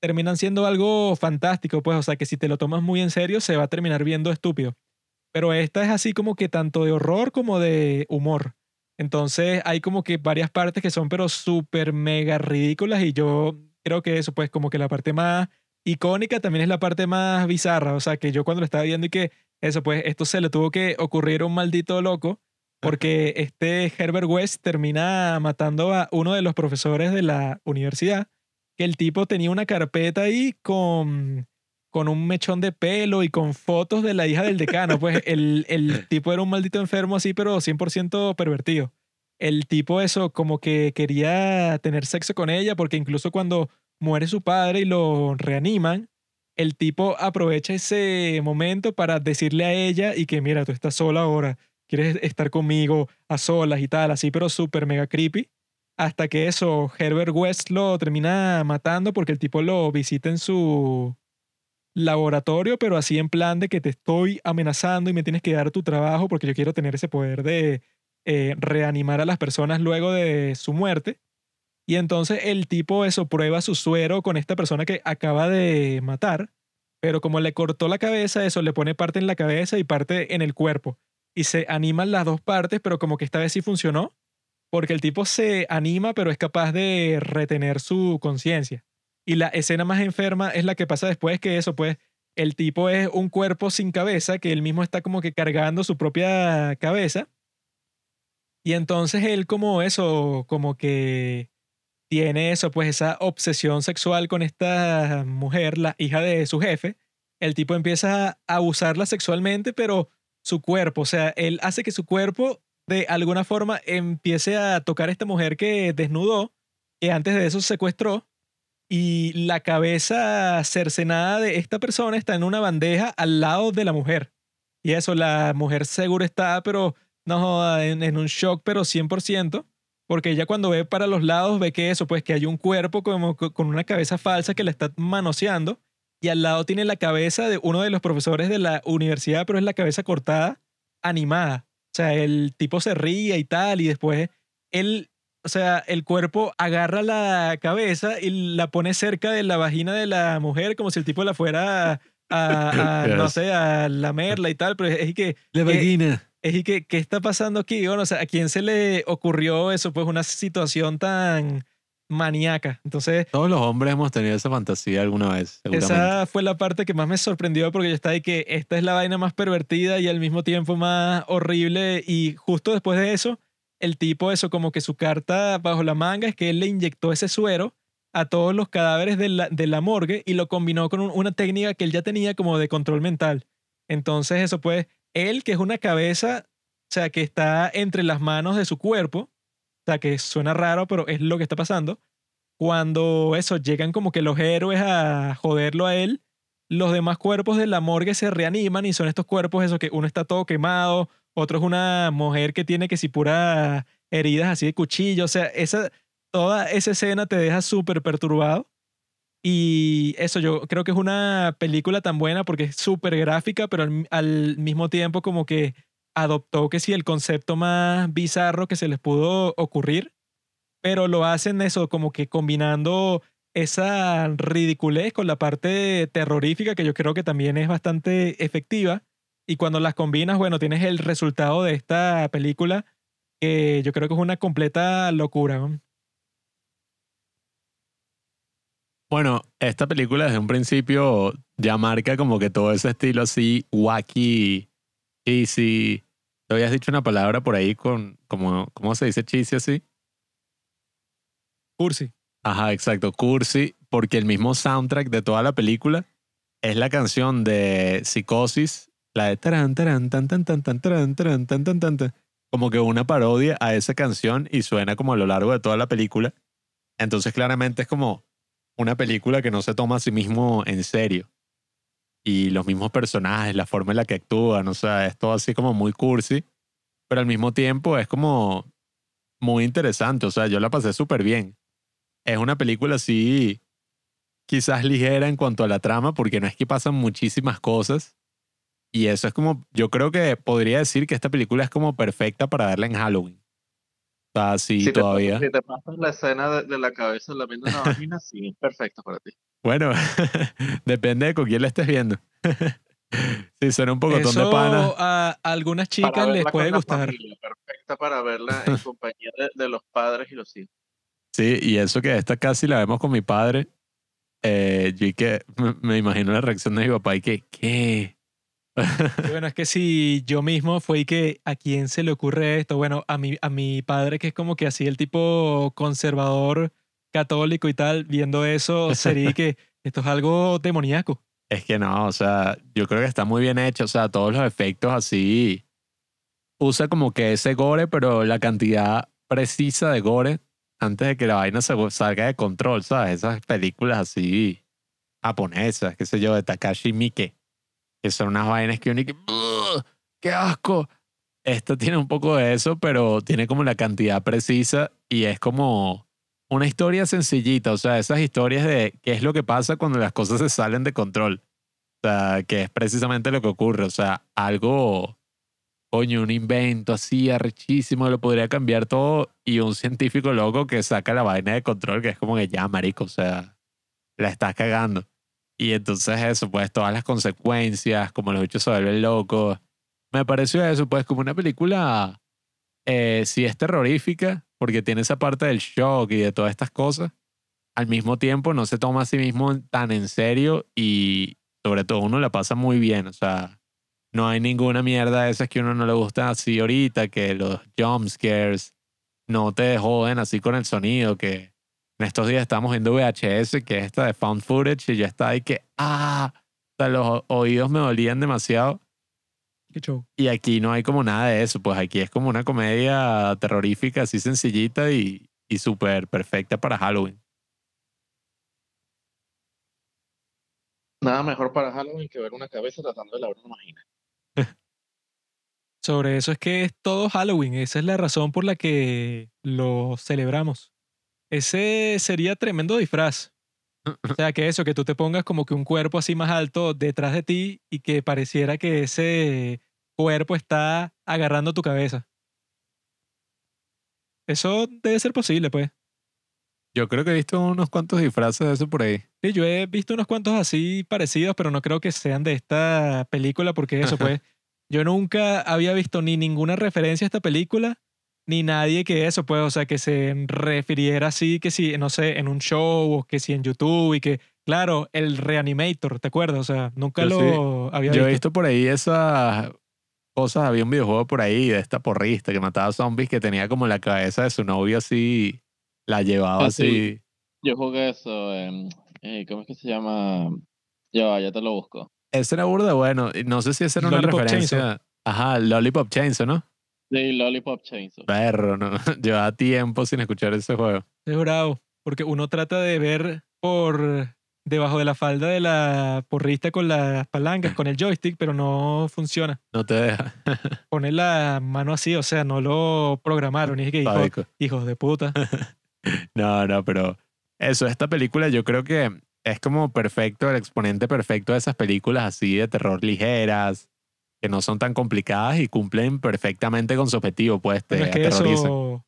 terminan siendo algo fantástico, pues, o sea, que si te lo tomas muy en serio se va a terminar viendo estúpido. Pero esta es así como que tanto de horror como de humor. Entonces hay como que varias partes que son pero súper mega ridículas y yo creo que eso pues como que la parte más icónica también es la parte más bizarra. O sea, que yo cuando lo estaba viendo y que eso pues esto se le tuvo que ocurrir a un maldito loco porque este Herbert West termina matando a uno de los profesores de la universidad que el tipo tenía una carpeta ahí con, con un mechón de pelo y con fotos de la hija del decano. Pues *laughs* el, el tipo era un maldito enfermo así, pero 100% pervertido. El tipo eso como que quería tener sexo con ella porque incluso cuando muere su padre y lo reaniman, el tipo aprovecha ese momento para decirle a ella y que mira, tú estás sola ahora, quieres estar conmigo a solas y tal, así, pero súper mega creepy hasta que eso, Herbert West lo termina matando porque el tipo lo visita en su laboratorio, pero así en plan de que te estoy amenazando y me tienes que dar tu trabajo porque yo quiero tener ese poder de eh, reanimar a las personas luego de su muerte. Y entonces el tipo eso prueba su suero con esta persona que acaba de matar, pero como le cortó la cabeza, eso le pone parte en la cabeza y parte en el cuerpo. Y se animan las dos partes, pero como que esta vez sí funcionó porque el tipo se anima, pero es capaz de retener su conciencia. Y la escena más enferma es la que pasa después que eso, pues, el tipo es un cuerpo sin cabeza, que él mismo está como que cargando su propia cabeza. Y entonces él como eso, como que tiene eso, pues esa obsesión sexual con esta mujer, la hija de su jefe. El tipo empieza a abusarla sexualmente, pero su cuerpo, o sea, él hace que su cuerpo de alguna forma empiece a tocar a esta mujer que desnudó, que antes de eso secuestró, y la cabeza cercenada de esta persona está en una bandeja al lado de la mujer. Y eso, la mujer seguro está, pero no en, en un shock, pero 100%, porque ella cuando ve para los lados ve que eso, pues que hay un cuerpo como con una cabeza falsa que la está manoseando, y al lado tiene la cabeza de uno de los profesores de la universidad, pero es la cabeza cortada, animada. O sea, el tipo se ríe y tal, y después él o sea, el cuerpo agarra la cabeza y la pone cerca de la vagina de la mujer como si el tipo la fuera a, a, no sé, a lamerla y tal, pero es, es que... La vagina. Es y que, ¿qué está pasando aquí? Bueno, o sea, ¿a quién se le ocurrió eso? Pues una situación tan maníaca. Entonces, Todos los hombres hemos tenido esa fantasía alguna vez, esa fue la parte que más me sorprendió porque yo estaba de que esta es la vaina más pervertida y al mismo tiempo más horrible. Y justo después de eso, el tipo, eso, como que su carta bajo la manga es que él le inyectó ese suero a todos los cadáveres de la, de la morgue y lo combinó con un- una técnica que él ya tenía como de control mental. Entonces, eso pues, él que es una cabeza, o sea, que está entre las manos de su cuerpo, o sea, que suena raro, pero es lo que está pasando. Cuando eso, llegan como que los héroes a joderlo a él, los demás cuerpos de la morgue se reaniman y son estos cuerpos, eso que uno está todo quemado, otro es una mujer que tiene que si pura heridas así de cuchillo, o sea, esa, toda esa escena te deja súper perturbado. Y eso yo creo que es una película tan buena porque es súper gráfica, pero al, mismo tiempo como que adoptó que sí el concepto más bizarro que se les pudo ocurrir, pero lo hacen eso como que combinando esa ridiculez con la parte terrorífica que yo creo que también es bastante efectiva. Y cuando las combinas, bueno, tienes el resultado de esta película que yo creo que es una completa locura. ¿no? Bueno, esta película desde un principio ya marca como que todo ese estilo así wacky, cheesy. Te habías dicho una palabra por ahí con, como, ¿cómo se dice cheesy así? Cursi. Ajá, exacto, cursi, porque el mismo soundtrack de toda la película es la canción de Psicosis, la de taran, taran, tan, tan, tan, tan, taran, taran, tan, tan, tan, tan, como que una parodia a esa canción y suena como a lo largo de toda la película. Entonces claramente es como una película que no se toma a sí mismo en serio. Y los mismos personajes, la forma en la que actúan, o sea, es todo así como muy cursi, pero al mismo tiempo es como muy interesante, o sea, yo la pasé súper bien. Es una película así, quizás ligera en cuanto a la trama, porque no es que pasan muchísimas cosas. Y eso es como, yo creo que podría decir que esta película es como perfecta para verla en Halloween. O sea, sí, Si te, todavía. si te pasas la escena de, de la cabeza lamiendo una vagina, sí, es perfecta para ti. Bueno, *laughs* depende de con quién la estés viendo. *laughs* si suena un poco de Eso pana. a algunas chicas les puede la gustar. familia, perfecta para verla en *laughs* compañía de, de los padres y los hijos. Sí, y eso que esta casi la vemos con mi padre. Eh, yo y que me, me imagino la reacción de mi papá y que, ¿qué? Bueno, es que si yo mismo fue que a quién se le ocurre esto, bueno, a mi, a mi padre que es como que así el tipo conservador católico y tal, viendo eso, sería que *laughs* esto es algo demoníaco. Es que no, o sea, yo creo que está muy bien hecho, o sea, todos los efectos así. Usa como que ese gore, pero la cantidad precisa de gore antes de que la vaina se salga de control, ¿sabes? Esas películas así japonesas, qué sé yo, de Takashi Miike, que son unas vainas que uno y que, "Ugh, ¡qué asco! Esto tiene un poco de eso, pero tiene como la cantidad precisa y es como una historia sencillita, o sea, esas historias de qué es lo que pasa cuando las cosas se salen de control. O sea, que es precisamente lo que ocurre, o sea, algo, coño, un invento así arrechísimo, lo podría cambiar todo y un científico loco que saca la vaina de control, que es como que ya, marico, o sea, la estás cagando. Y entonces eso, pues todas las consecuencias, como los bichos se vuelven locos. Me pareció eso, pues como una película, eh, sí es terrorífica, porque tiene esa parte del shock y de todas estas cosas. Al mismo tiempo no se toma a sí mismo tan en serio y sobre todo uno la pasa muy bien. O sea, no hay ninguna mierda de esas que uno no le gusta así ahorita, que los jump scares no te joden así con el sonido, que en estos días estamos viendo VHS, que es esta de found footage, y ya está ahí que, ah, o sea, los oídos me dolían demasiado. Qué show. Y aquí no hay como nada de eso, pues aquí es como una comedia terrorífica así sencillita y, y súper perfecta para Halloween. Nada mejor para Halloween que ver una cabeza tratando de lavar una vagina. *laughs* Sobre eso es que es todo Halloween. Esa es la razón por la que lo celebramos. Ese sería tremendo disfraz. O sea, que eso, que tú te pongas como que un cuerpo así más alto detrás de ti y que pareciera que ese cuerpo está agarrando tu cabeza. Eso debe ser posible, pues. Yo creo que he visto unos cuantos disfraces de eso por ahí. Sí, yo he visto unos cuantos así parecidos, pero no creo que sean de esta película, porque eso, pues, yo nunca había visto ni ninguna referencia a esta película, ni nadie que eso, pues, o sea, que se refiriera así, que si, no sé, en un show o que si en YouTube y que, claro, el Reanimator, ¿te acuerdas? O sea, nunca Yo lo había Yo visto. he visto por ahí esas cosas. Había un videojuego por ahí de esta porrista que mataba zombies que tenía como la cabeza de su novio así. La llevaba Ah, así. sí. Yo jugué eso, eh, ¿cómo es que se llama? Ya va, ya te lo busco. Ese era burda bueno. No sé si esa era una Lollipop referencia. Ajá, Lollipop Chainsaw, ¿no? Sí, Lollipop Chainsaw. Perro, ¿no? *laughs* Llevaba tiempo sin escuchar ese juego. Es bravo, porque uno trata de ver por debajo de la falda de la porrista con las palancas, con el joystick, pero no funciona. No te deja. *laughs* Pone la mano así, o sea, no lo programaron. Y es que, hijo- Sádico. hijos de puta. *laughs* No, no, pero eso, esta película yo creo que es como perfecto, el exponente perfecto de esas películas así de terror ligeras, que no son tan complicadas y cumplen perfectamente con su objetivo, pues te Pero es que aterrorizan. eso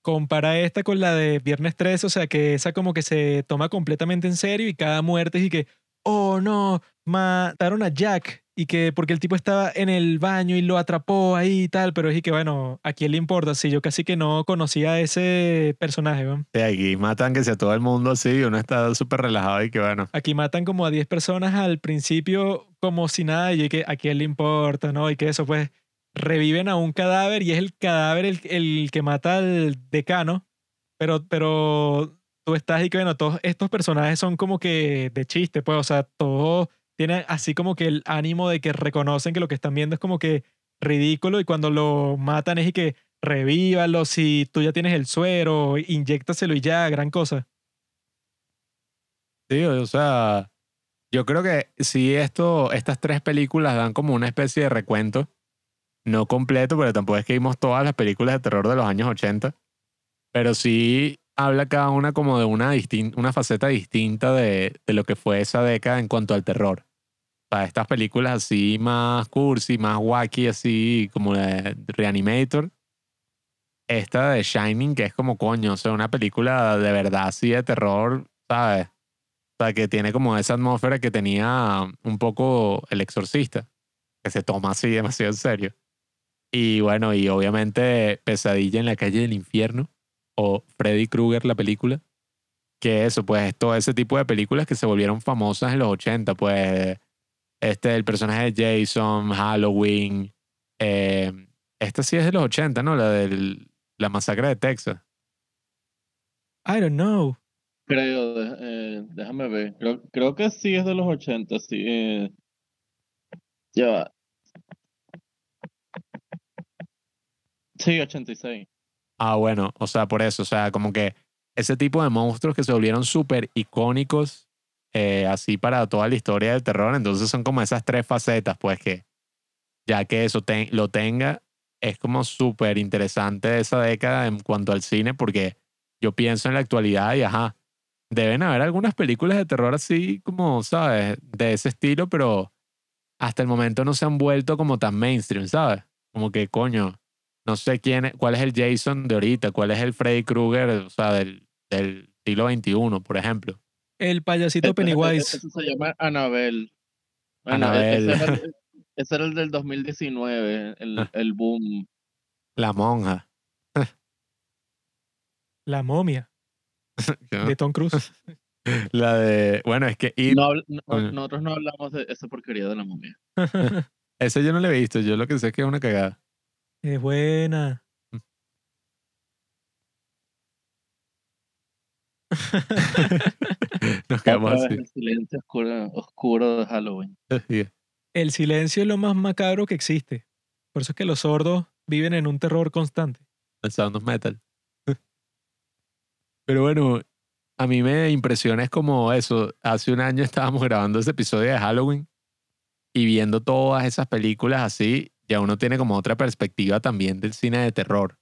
compara esta con la de Viernes 3, o sea, que esa como que se toma completamente en serio y cada muerte es y que, oh no, mataron a Jack y que porque el tipo estaba en el baño y lo atrapó ahí y tal, pero y que bueno, ¿a quién le importa? Si yo casi que no conocía a ese personaje, ¿no? Sí, aquí matan que sea todo el mundo así y uno está súper relajado y que bueno, Aquí matan como a 10 personas al principio como si nada y que a quién le importa, ¿no? Y que eso pues reviven a un cadáver y es el cadáver el, el que mata al decano, pero, pero tú estás y que bueno, todos estos personajes son como que de chiste, pues, o sea, todos tienen así como que el ánimo de que reconocen que lo que están viendo es como que ridículo y cuando lo matan es y que revívalo, si tú ya tienes el suero, inyéctaselo y ya, gran cosa. sí, o sea, yo creo que si esto, estas tres películas dan como una especie de recuento, no completo, pero tampoco es que vimos todas las películas de terror de los años 80, pero sí habla cada una como de una, una faceta distinta de, de lo que fue esa década en cuanto al terror. Sea, estas películas así más cursi, más wacky, así como de Reanimator. Esta de Shining, que es como coño, o sea, una película de verdad así de terror, ¿sabes? O sea, que tiene como esa atmósfera que tenía un poco El Exorcista, que se toma así demasiado en serio. Y bueno, y obviamente Pesadilla en la calle del infierno, o Freddy Krueger, la película. Que eso, pues es todo ese tipo de películas que se volvieron famosas en los 80, pues este, el personaje de Jason, Halloween. eh, esta sí es de los 80, ¿no? La de la masacre de Texas. I don't know. Creo, de- eh, déjame ver. Creo, creo que sí es de los 80, sí. eh. Ya va. Sí, 86. Ah, bueno, o sea, por eso, o sea, como que ese tipo de monstruos que se volvieron súper icónicos, eh, así para toda la historia del terror, entonces son como esas tres facetas, pues que ya que eso te- lo tenga, es como súper interesante esa década en cuanto al cine, porque yo pienso en la actualidad y ajá, deben haber algunas películas de terror así como, ¿sabes? De ese estilo, pero hasta el momento no se han vuelto como tan mainstream, ¿sabes? Como que, coño, no sé quién, cuál es el Jason de ahorita, cuál es el Freddy Krueger, o sea, del, del siglo XXI, por ejemplo. El payasito Ese- Pennywise. ese se llama Annabelle. Bueno, Annabelle. Ese era, el- ese era el del 2019, el, Ah. el boom. La monja. *laughs* La momia *laughs* de Tom Cruise. *laughs* La de, bueno, es que It, No no- nosotros no hablamos de esa porquería de la momia. ese yo no lo he visto, yo lo que sé es que es una cagada. es buena. *laughs* Nos quedamos así. el silencio oscuro, oscuro de Halloween. El silencio es lo más macabro que existe. Por eso es que los sordos viven en un terror constante. El Sound of Metal. *laughs* Pero bueno, a mí me impresiona es como eso. Hace un año estábamos grabando ese episodio de Halloween y viendo todas esas películas así, ya uno tiene como otra perspectiva también del cine de terror.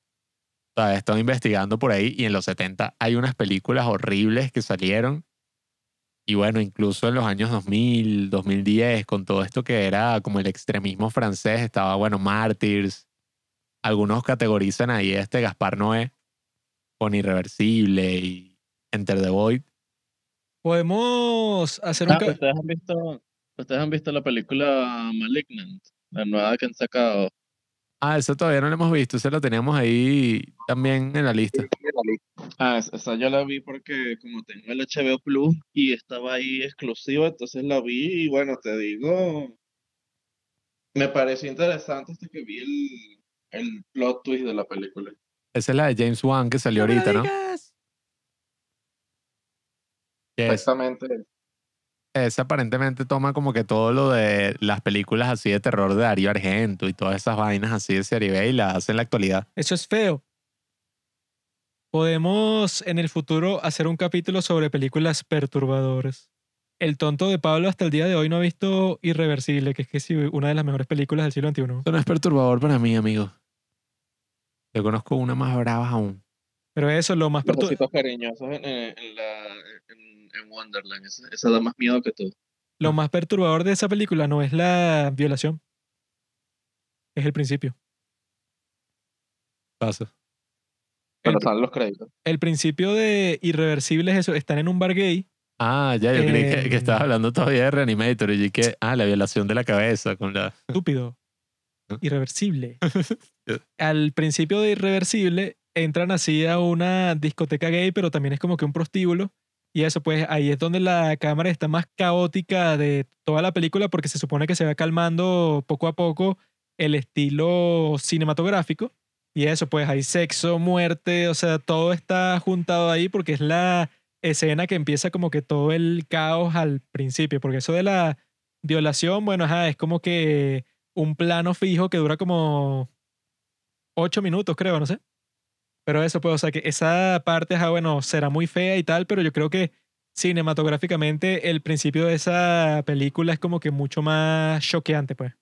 Sea, he estado investigando por ahí y en los 70 hay unas películas horribles que salieron. Y bueno, incluso en los años 2000, 2010, con todo esto que era como el extremismo francés, estaba, bueno, Martyrs. Algunos categorizan ahí este Gaspar Noé, con Irreversible y Enter the Void. Podemos hacer un... Ah, ca- ¿ustedes han visto, ustedes han visto la película Malignant, la nueva que han sacado. Ah, eso todavía no lo hemos visto, ese lo teníamos ahí también en la lista. Ah, es- esa yo la vi porque como tengo el HBO Plus y estaba ahí exclusiva, entonces la vi y bueno, te digo, me pareció interesante hasta que vi el, el plot twist de la película. Esa es la de James Wan que salió ¡No me lo ahorita, ¿no? digas! Que es- Exactamente. Esa aparentemente toma como que todo lo de las películas así de terror de Darío Argento y todas esas vainas así de serie B y las hace en la actualidad. Eso es feo. Podemos en el futuro hacer un capítulo sobre películas perturbadoras. El tonto de Pablo hasta el día de hoy no ha visto Irreversible, que es que sí, una de las mejores películas del siglo XXI. Eso no es perturbador para mí, amigo. Yo conozco una más brava aún. Pero eso, lo más Los ositos cariñosos en, en- en la, en, en Wonderland, esa, esa da más miedo que todo. Lo más perturbador de esa película no es la violación. Es el principio. Pasa. Pero El, están los créditos. el principio de Irreversible es eso. Están en un bar gay. Ah, ya, yo creí que, que Eh, estabas hablando todavía de Reanimator y yo que, ah, la violación de la cabeza con la... Estúpido. *laughs* Irreversible. *laughs* Al principio de Irreversible entran así a una discoteca gay, pero también es como que un prostíbulo. Y eso, pues ahí es donde la cámara está más caótica de toda la película porque se supone que se va calmando poco a poco el estilo cinematográfico. Y eso, pues hay sexo, muerte, o sea, todo está juntado ahí porque es la escena que empieza como que todo el caos al principio. Porque eso de la violación, bueno, ajá, es como que un plano fijo que dura como ocho minutos, creo, no sé. Pero eso, pues, o sea, que esa parte, ajá, bueno, será muy fea y tal, pero yo creo que cinematográficamente el principio de esa película es como que mucho más choqueante, pues.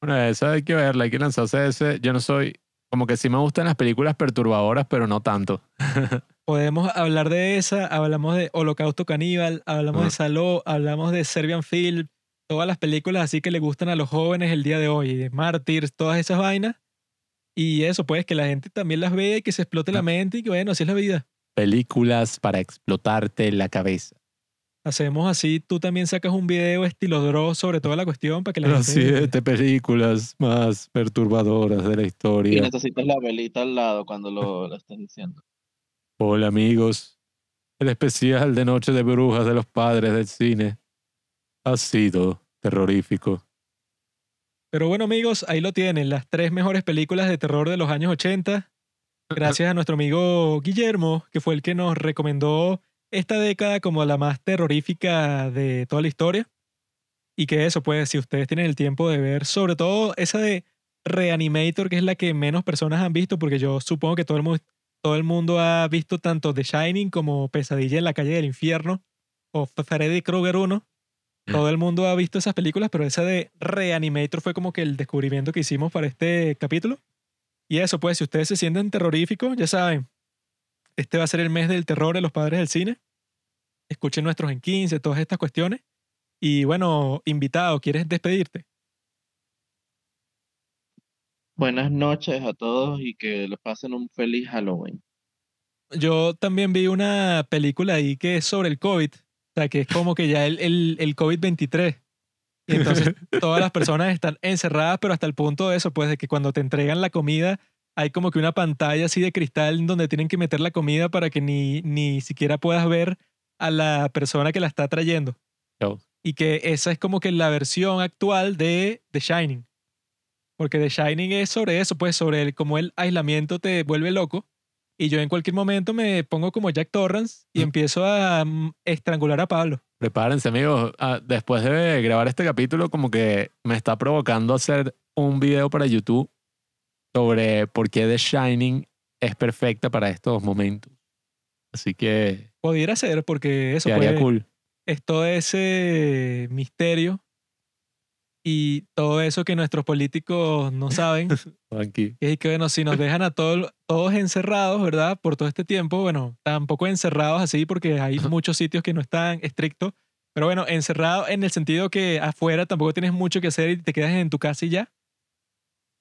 Bueno, esa hay que verla, hay que lanzarse ese. Yo no soy... Como que sí me gustan las películas perturbadoras, pero no tanto. *laughs* Podemos hablar de esa, hablamos de Holocausto Caníbal, hablamos de Ah. Saló, hablamos de Serbian Film, todas las películas así que le gustan a los jóvenes el día de hoy, de Mártires, todas esas vainas. Y eso, pues, que la gente también las vea y que se explote la Ah. mente y que, bueno, así es la vida. Películas para explotarte la cabeza. Hacemos así, tú también sacas un video estilo Dross sobre toda la cuestión para que la Las gente... siete películas más perturbadoras de la Y historia. necesitas la velita al lado cuando lo, lo estás diciendo. Hola amigos, el especial de Noche de Brujas de los Padres del Cine ha sido terrorífico. Pero bueno, amigos, ahí lo tienen, las tres mejores películas de terror de los años 80. Gracias a nuestro amigo Guillermo, que fue el que nos recomendó esta década como la más terrorífica de toda la historia. Y que eso, pues, si ustedes tienen el tiempo de ver, sobre todo esa de Reanimator, que es la que menos personas han visto, porque yo supongo que todo el, todo el mundo ha visto tanto The Shining como Pesadilla en la calle del infierno o Freddy Krueger 1. Todo el mundo ha visto esas películas, pero esa de Reanimator fue como que el descubrimiento que hicimos para este capítulo. Y eso, pues, si ustedes se sienten terroríficos, ya saben, este va a ser el mes del terror de los padres del cine. Escuchen nuestros en 15, todas estas cuestiones. Y bueno, invitado, ¿quieres despedirte? Buenas noches a todos y que les pasen un feliz Halloween. Yo también vi una película ahí que es sobre el COVID. O sea, que es como que ya el, el, el COVID-23. Y entonces *laughs* todas las personas están encerradas, pero hasta el punto de eso, pues, de que cuando te entregan la comida, hay como que una pantalla así de cristal donde tienen que meter la comida para que ni, ni siquiera puedas ver a la persona que la está trayendo. Yo, Y que esa es como que la versión actual de The Shining. Porque The Shining es sobre eso, pues sobre el, cómo el aislamiento te vuelve loco. Y yo en cualquier momento me pongo como Jack Torrance y Mm. empiezo a mm, estrangular a Pablo. Prepárense amigos, Ah, después de grabar este capítulo como que me está provocando hacer un video para YouTube sobre por qué The Shining es perfecta para estos momentos. Así que Pudiera ser porque eso pues, cool. es todo ese misterio y todo eso que nuestros políticos no saben. *laughs* Tranqui. Y es que, bueno, si nos dejan a todos, todos encerrados, ¿verdad? Por todo este tiempo, bueno, tampoco encerrados así porque hay muchos sitios que no están estrictos. Pero bueno, encerrado en el sentido que afuera tampoco tienes mucho que hacer y te quedas en tu casa y ya.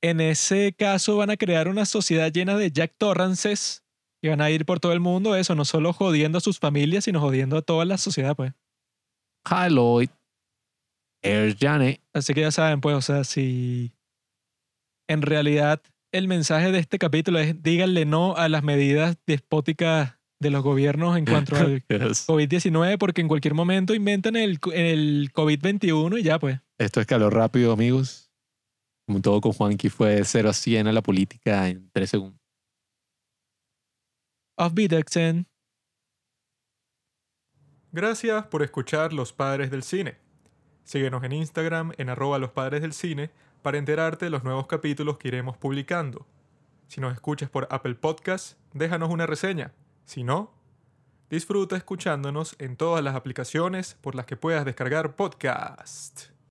en ese caso van a crear una sociedad llena de Jack Torrances y van a ir por todo el mundo eso, no solo jodiendo a sus familias, sino jodiendo a toda la sociedad, pues. Hi Lloyd. Janet. Así que ya saben, pues, o sea, si en realidad el mensaje de este capítulo es díganle no a las medidas despóticas de los gobiernos en cuanto al *laughs* Yes. COVID-19, porque en cualquier momento inventan el, el COVID-21 y ya, pues. Esto es calor rápido, amigos. Como todo con Juanqui fue 0 a 100 a la política en 3 segundos. Auf Wiedersehen. Gracias por escuchar Los Padres del Cine. Síguenos en Instagram en arroba los padres del cine para enterarte de los nuevos capítulos que iremos publicando. Si nos escuchas por Apple Podcast, déjanos una reseña. Si no, disfruta escuchándonos en todas las aplicaciones por las que puedas descargar podcast.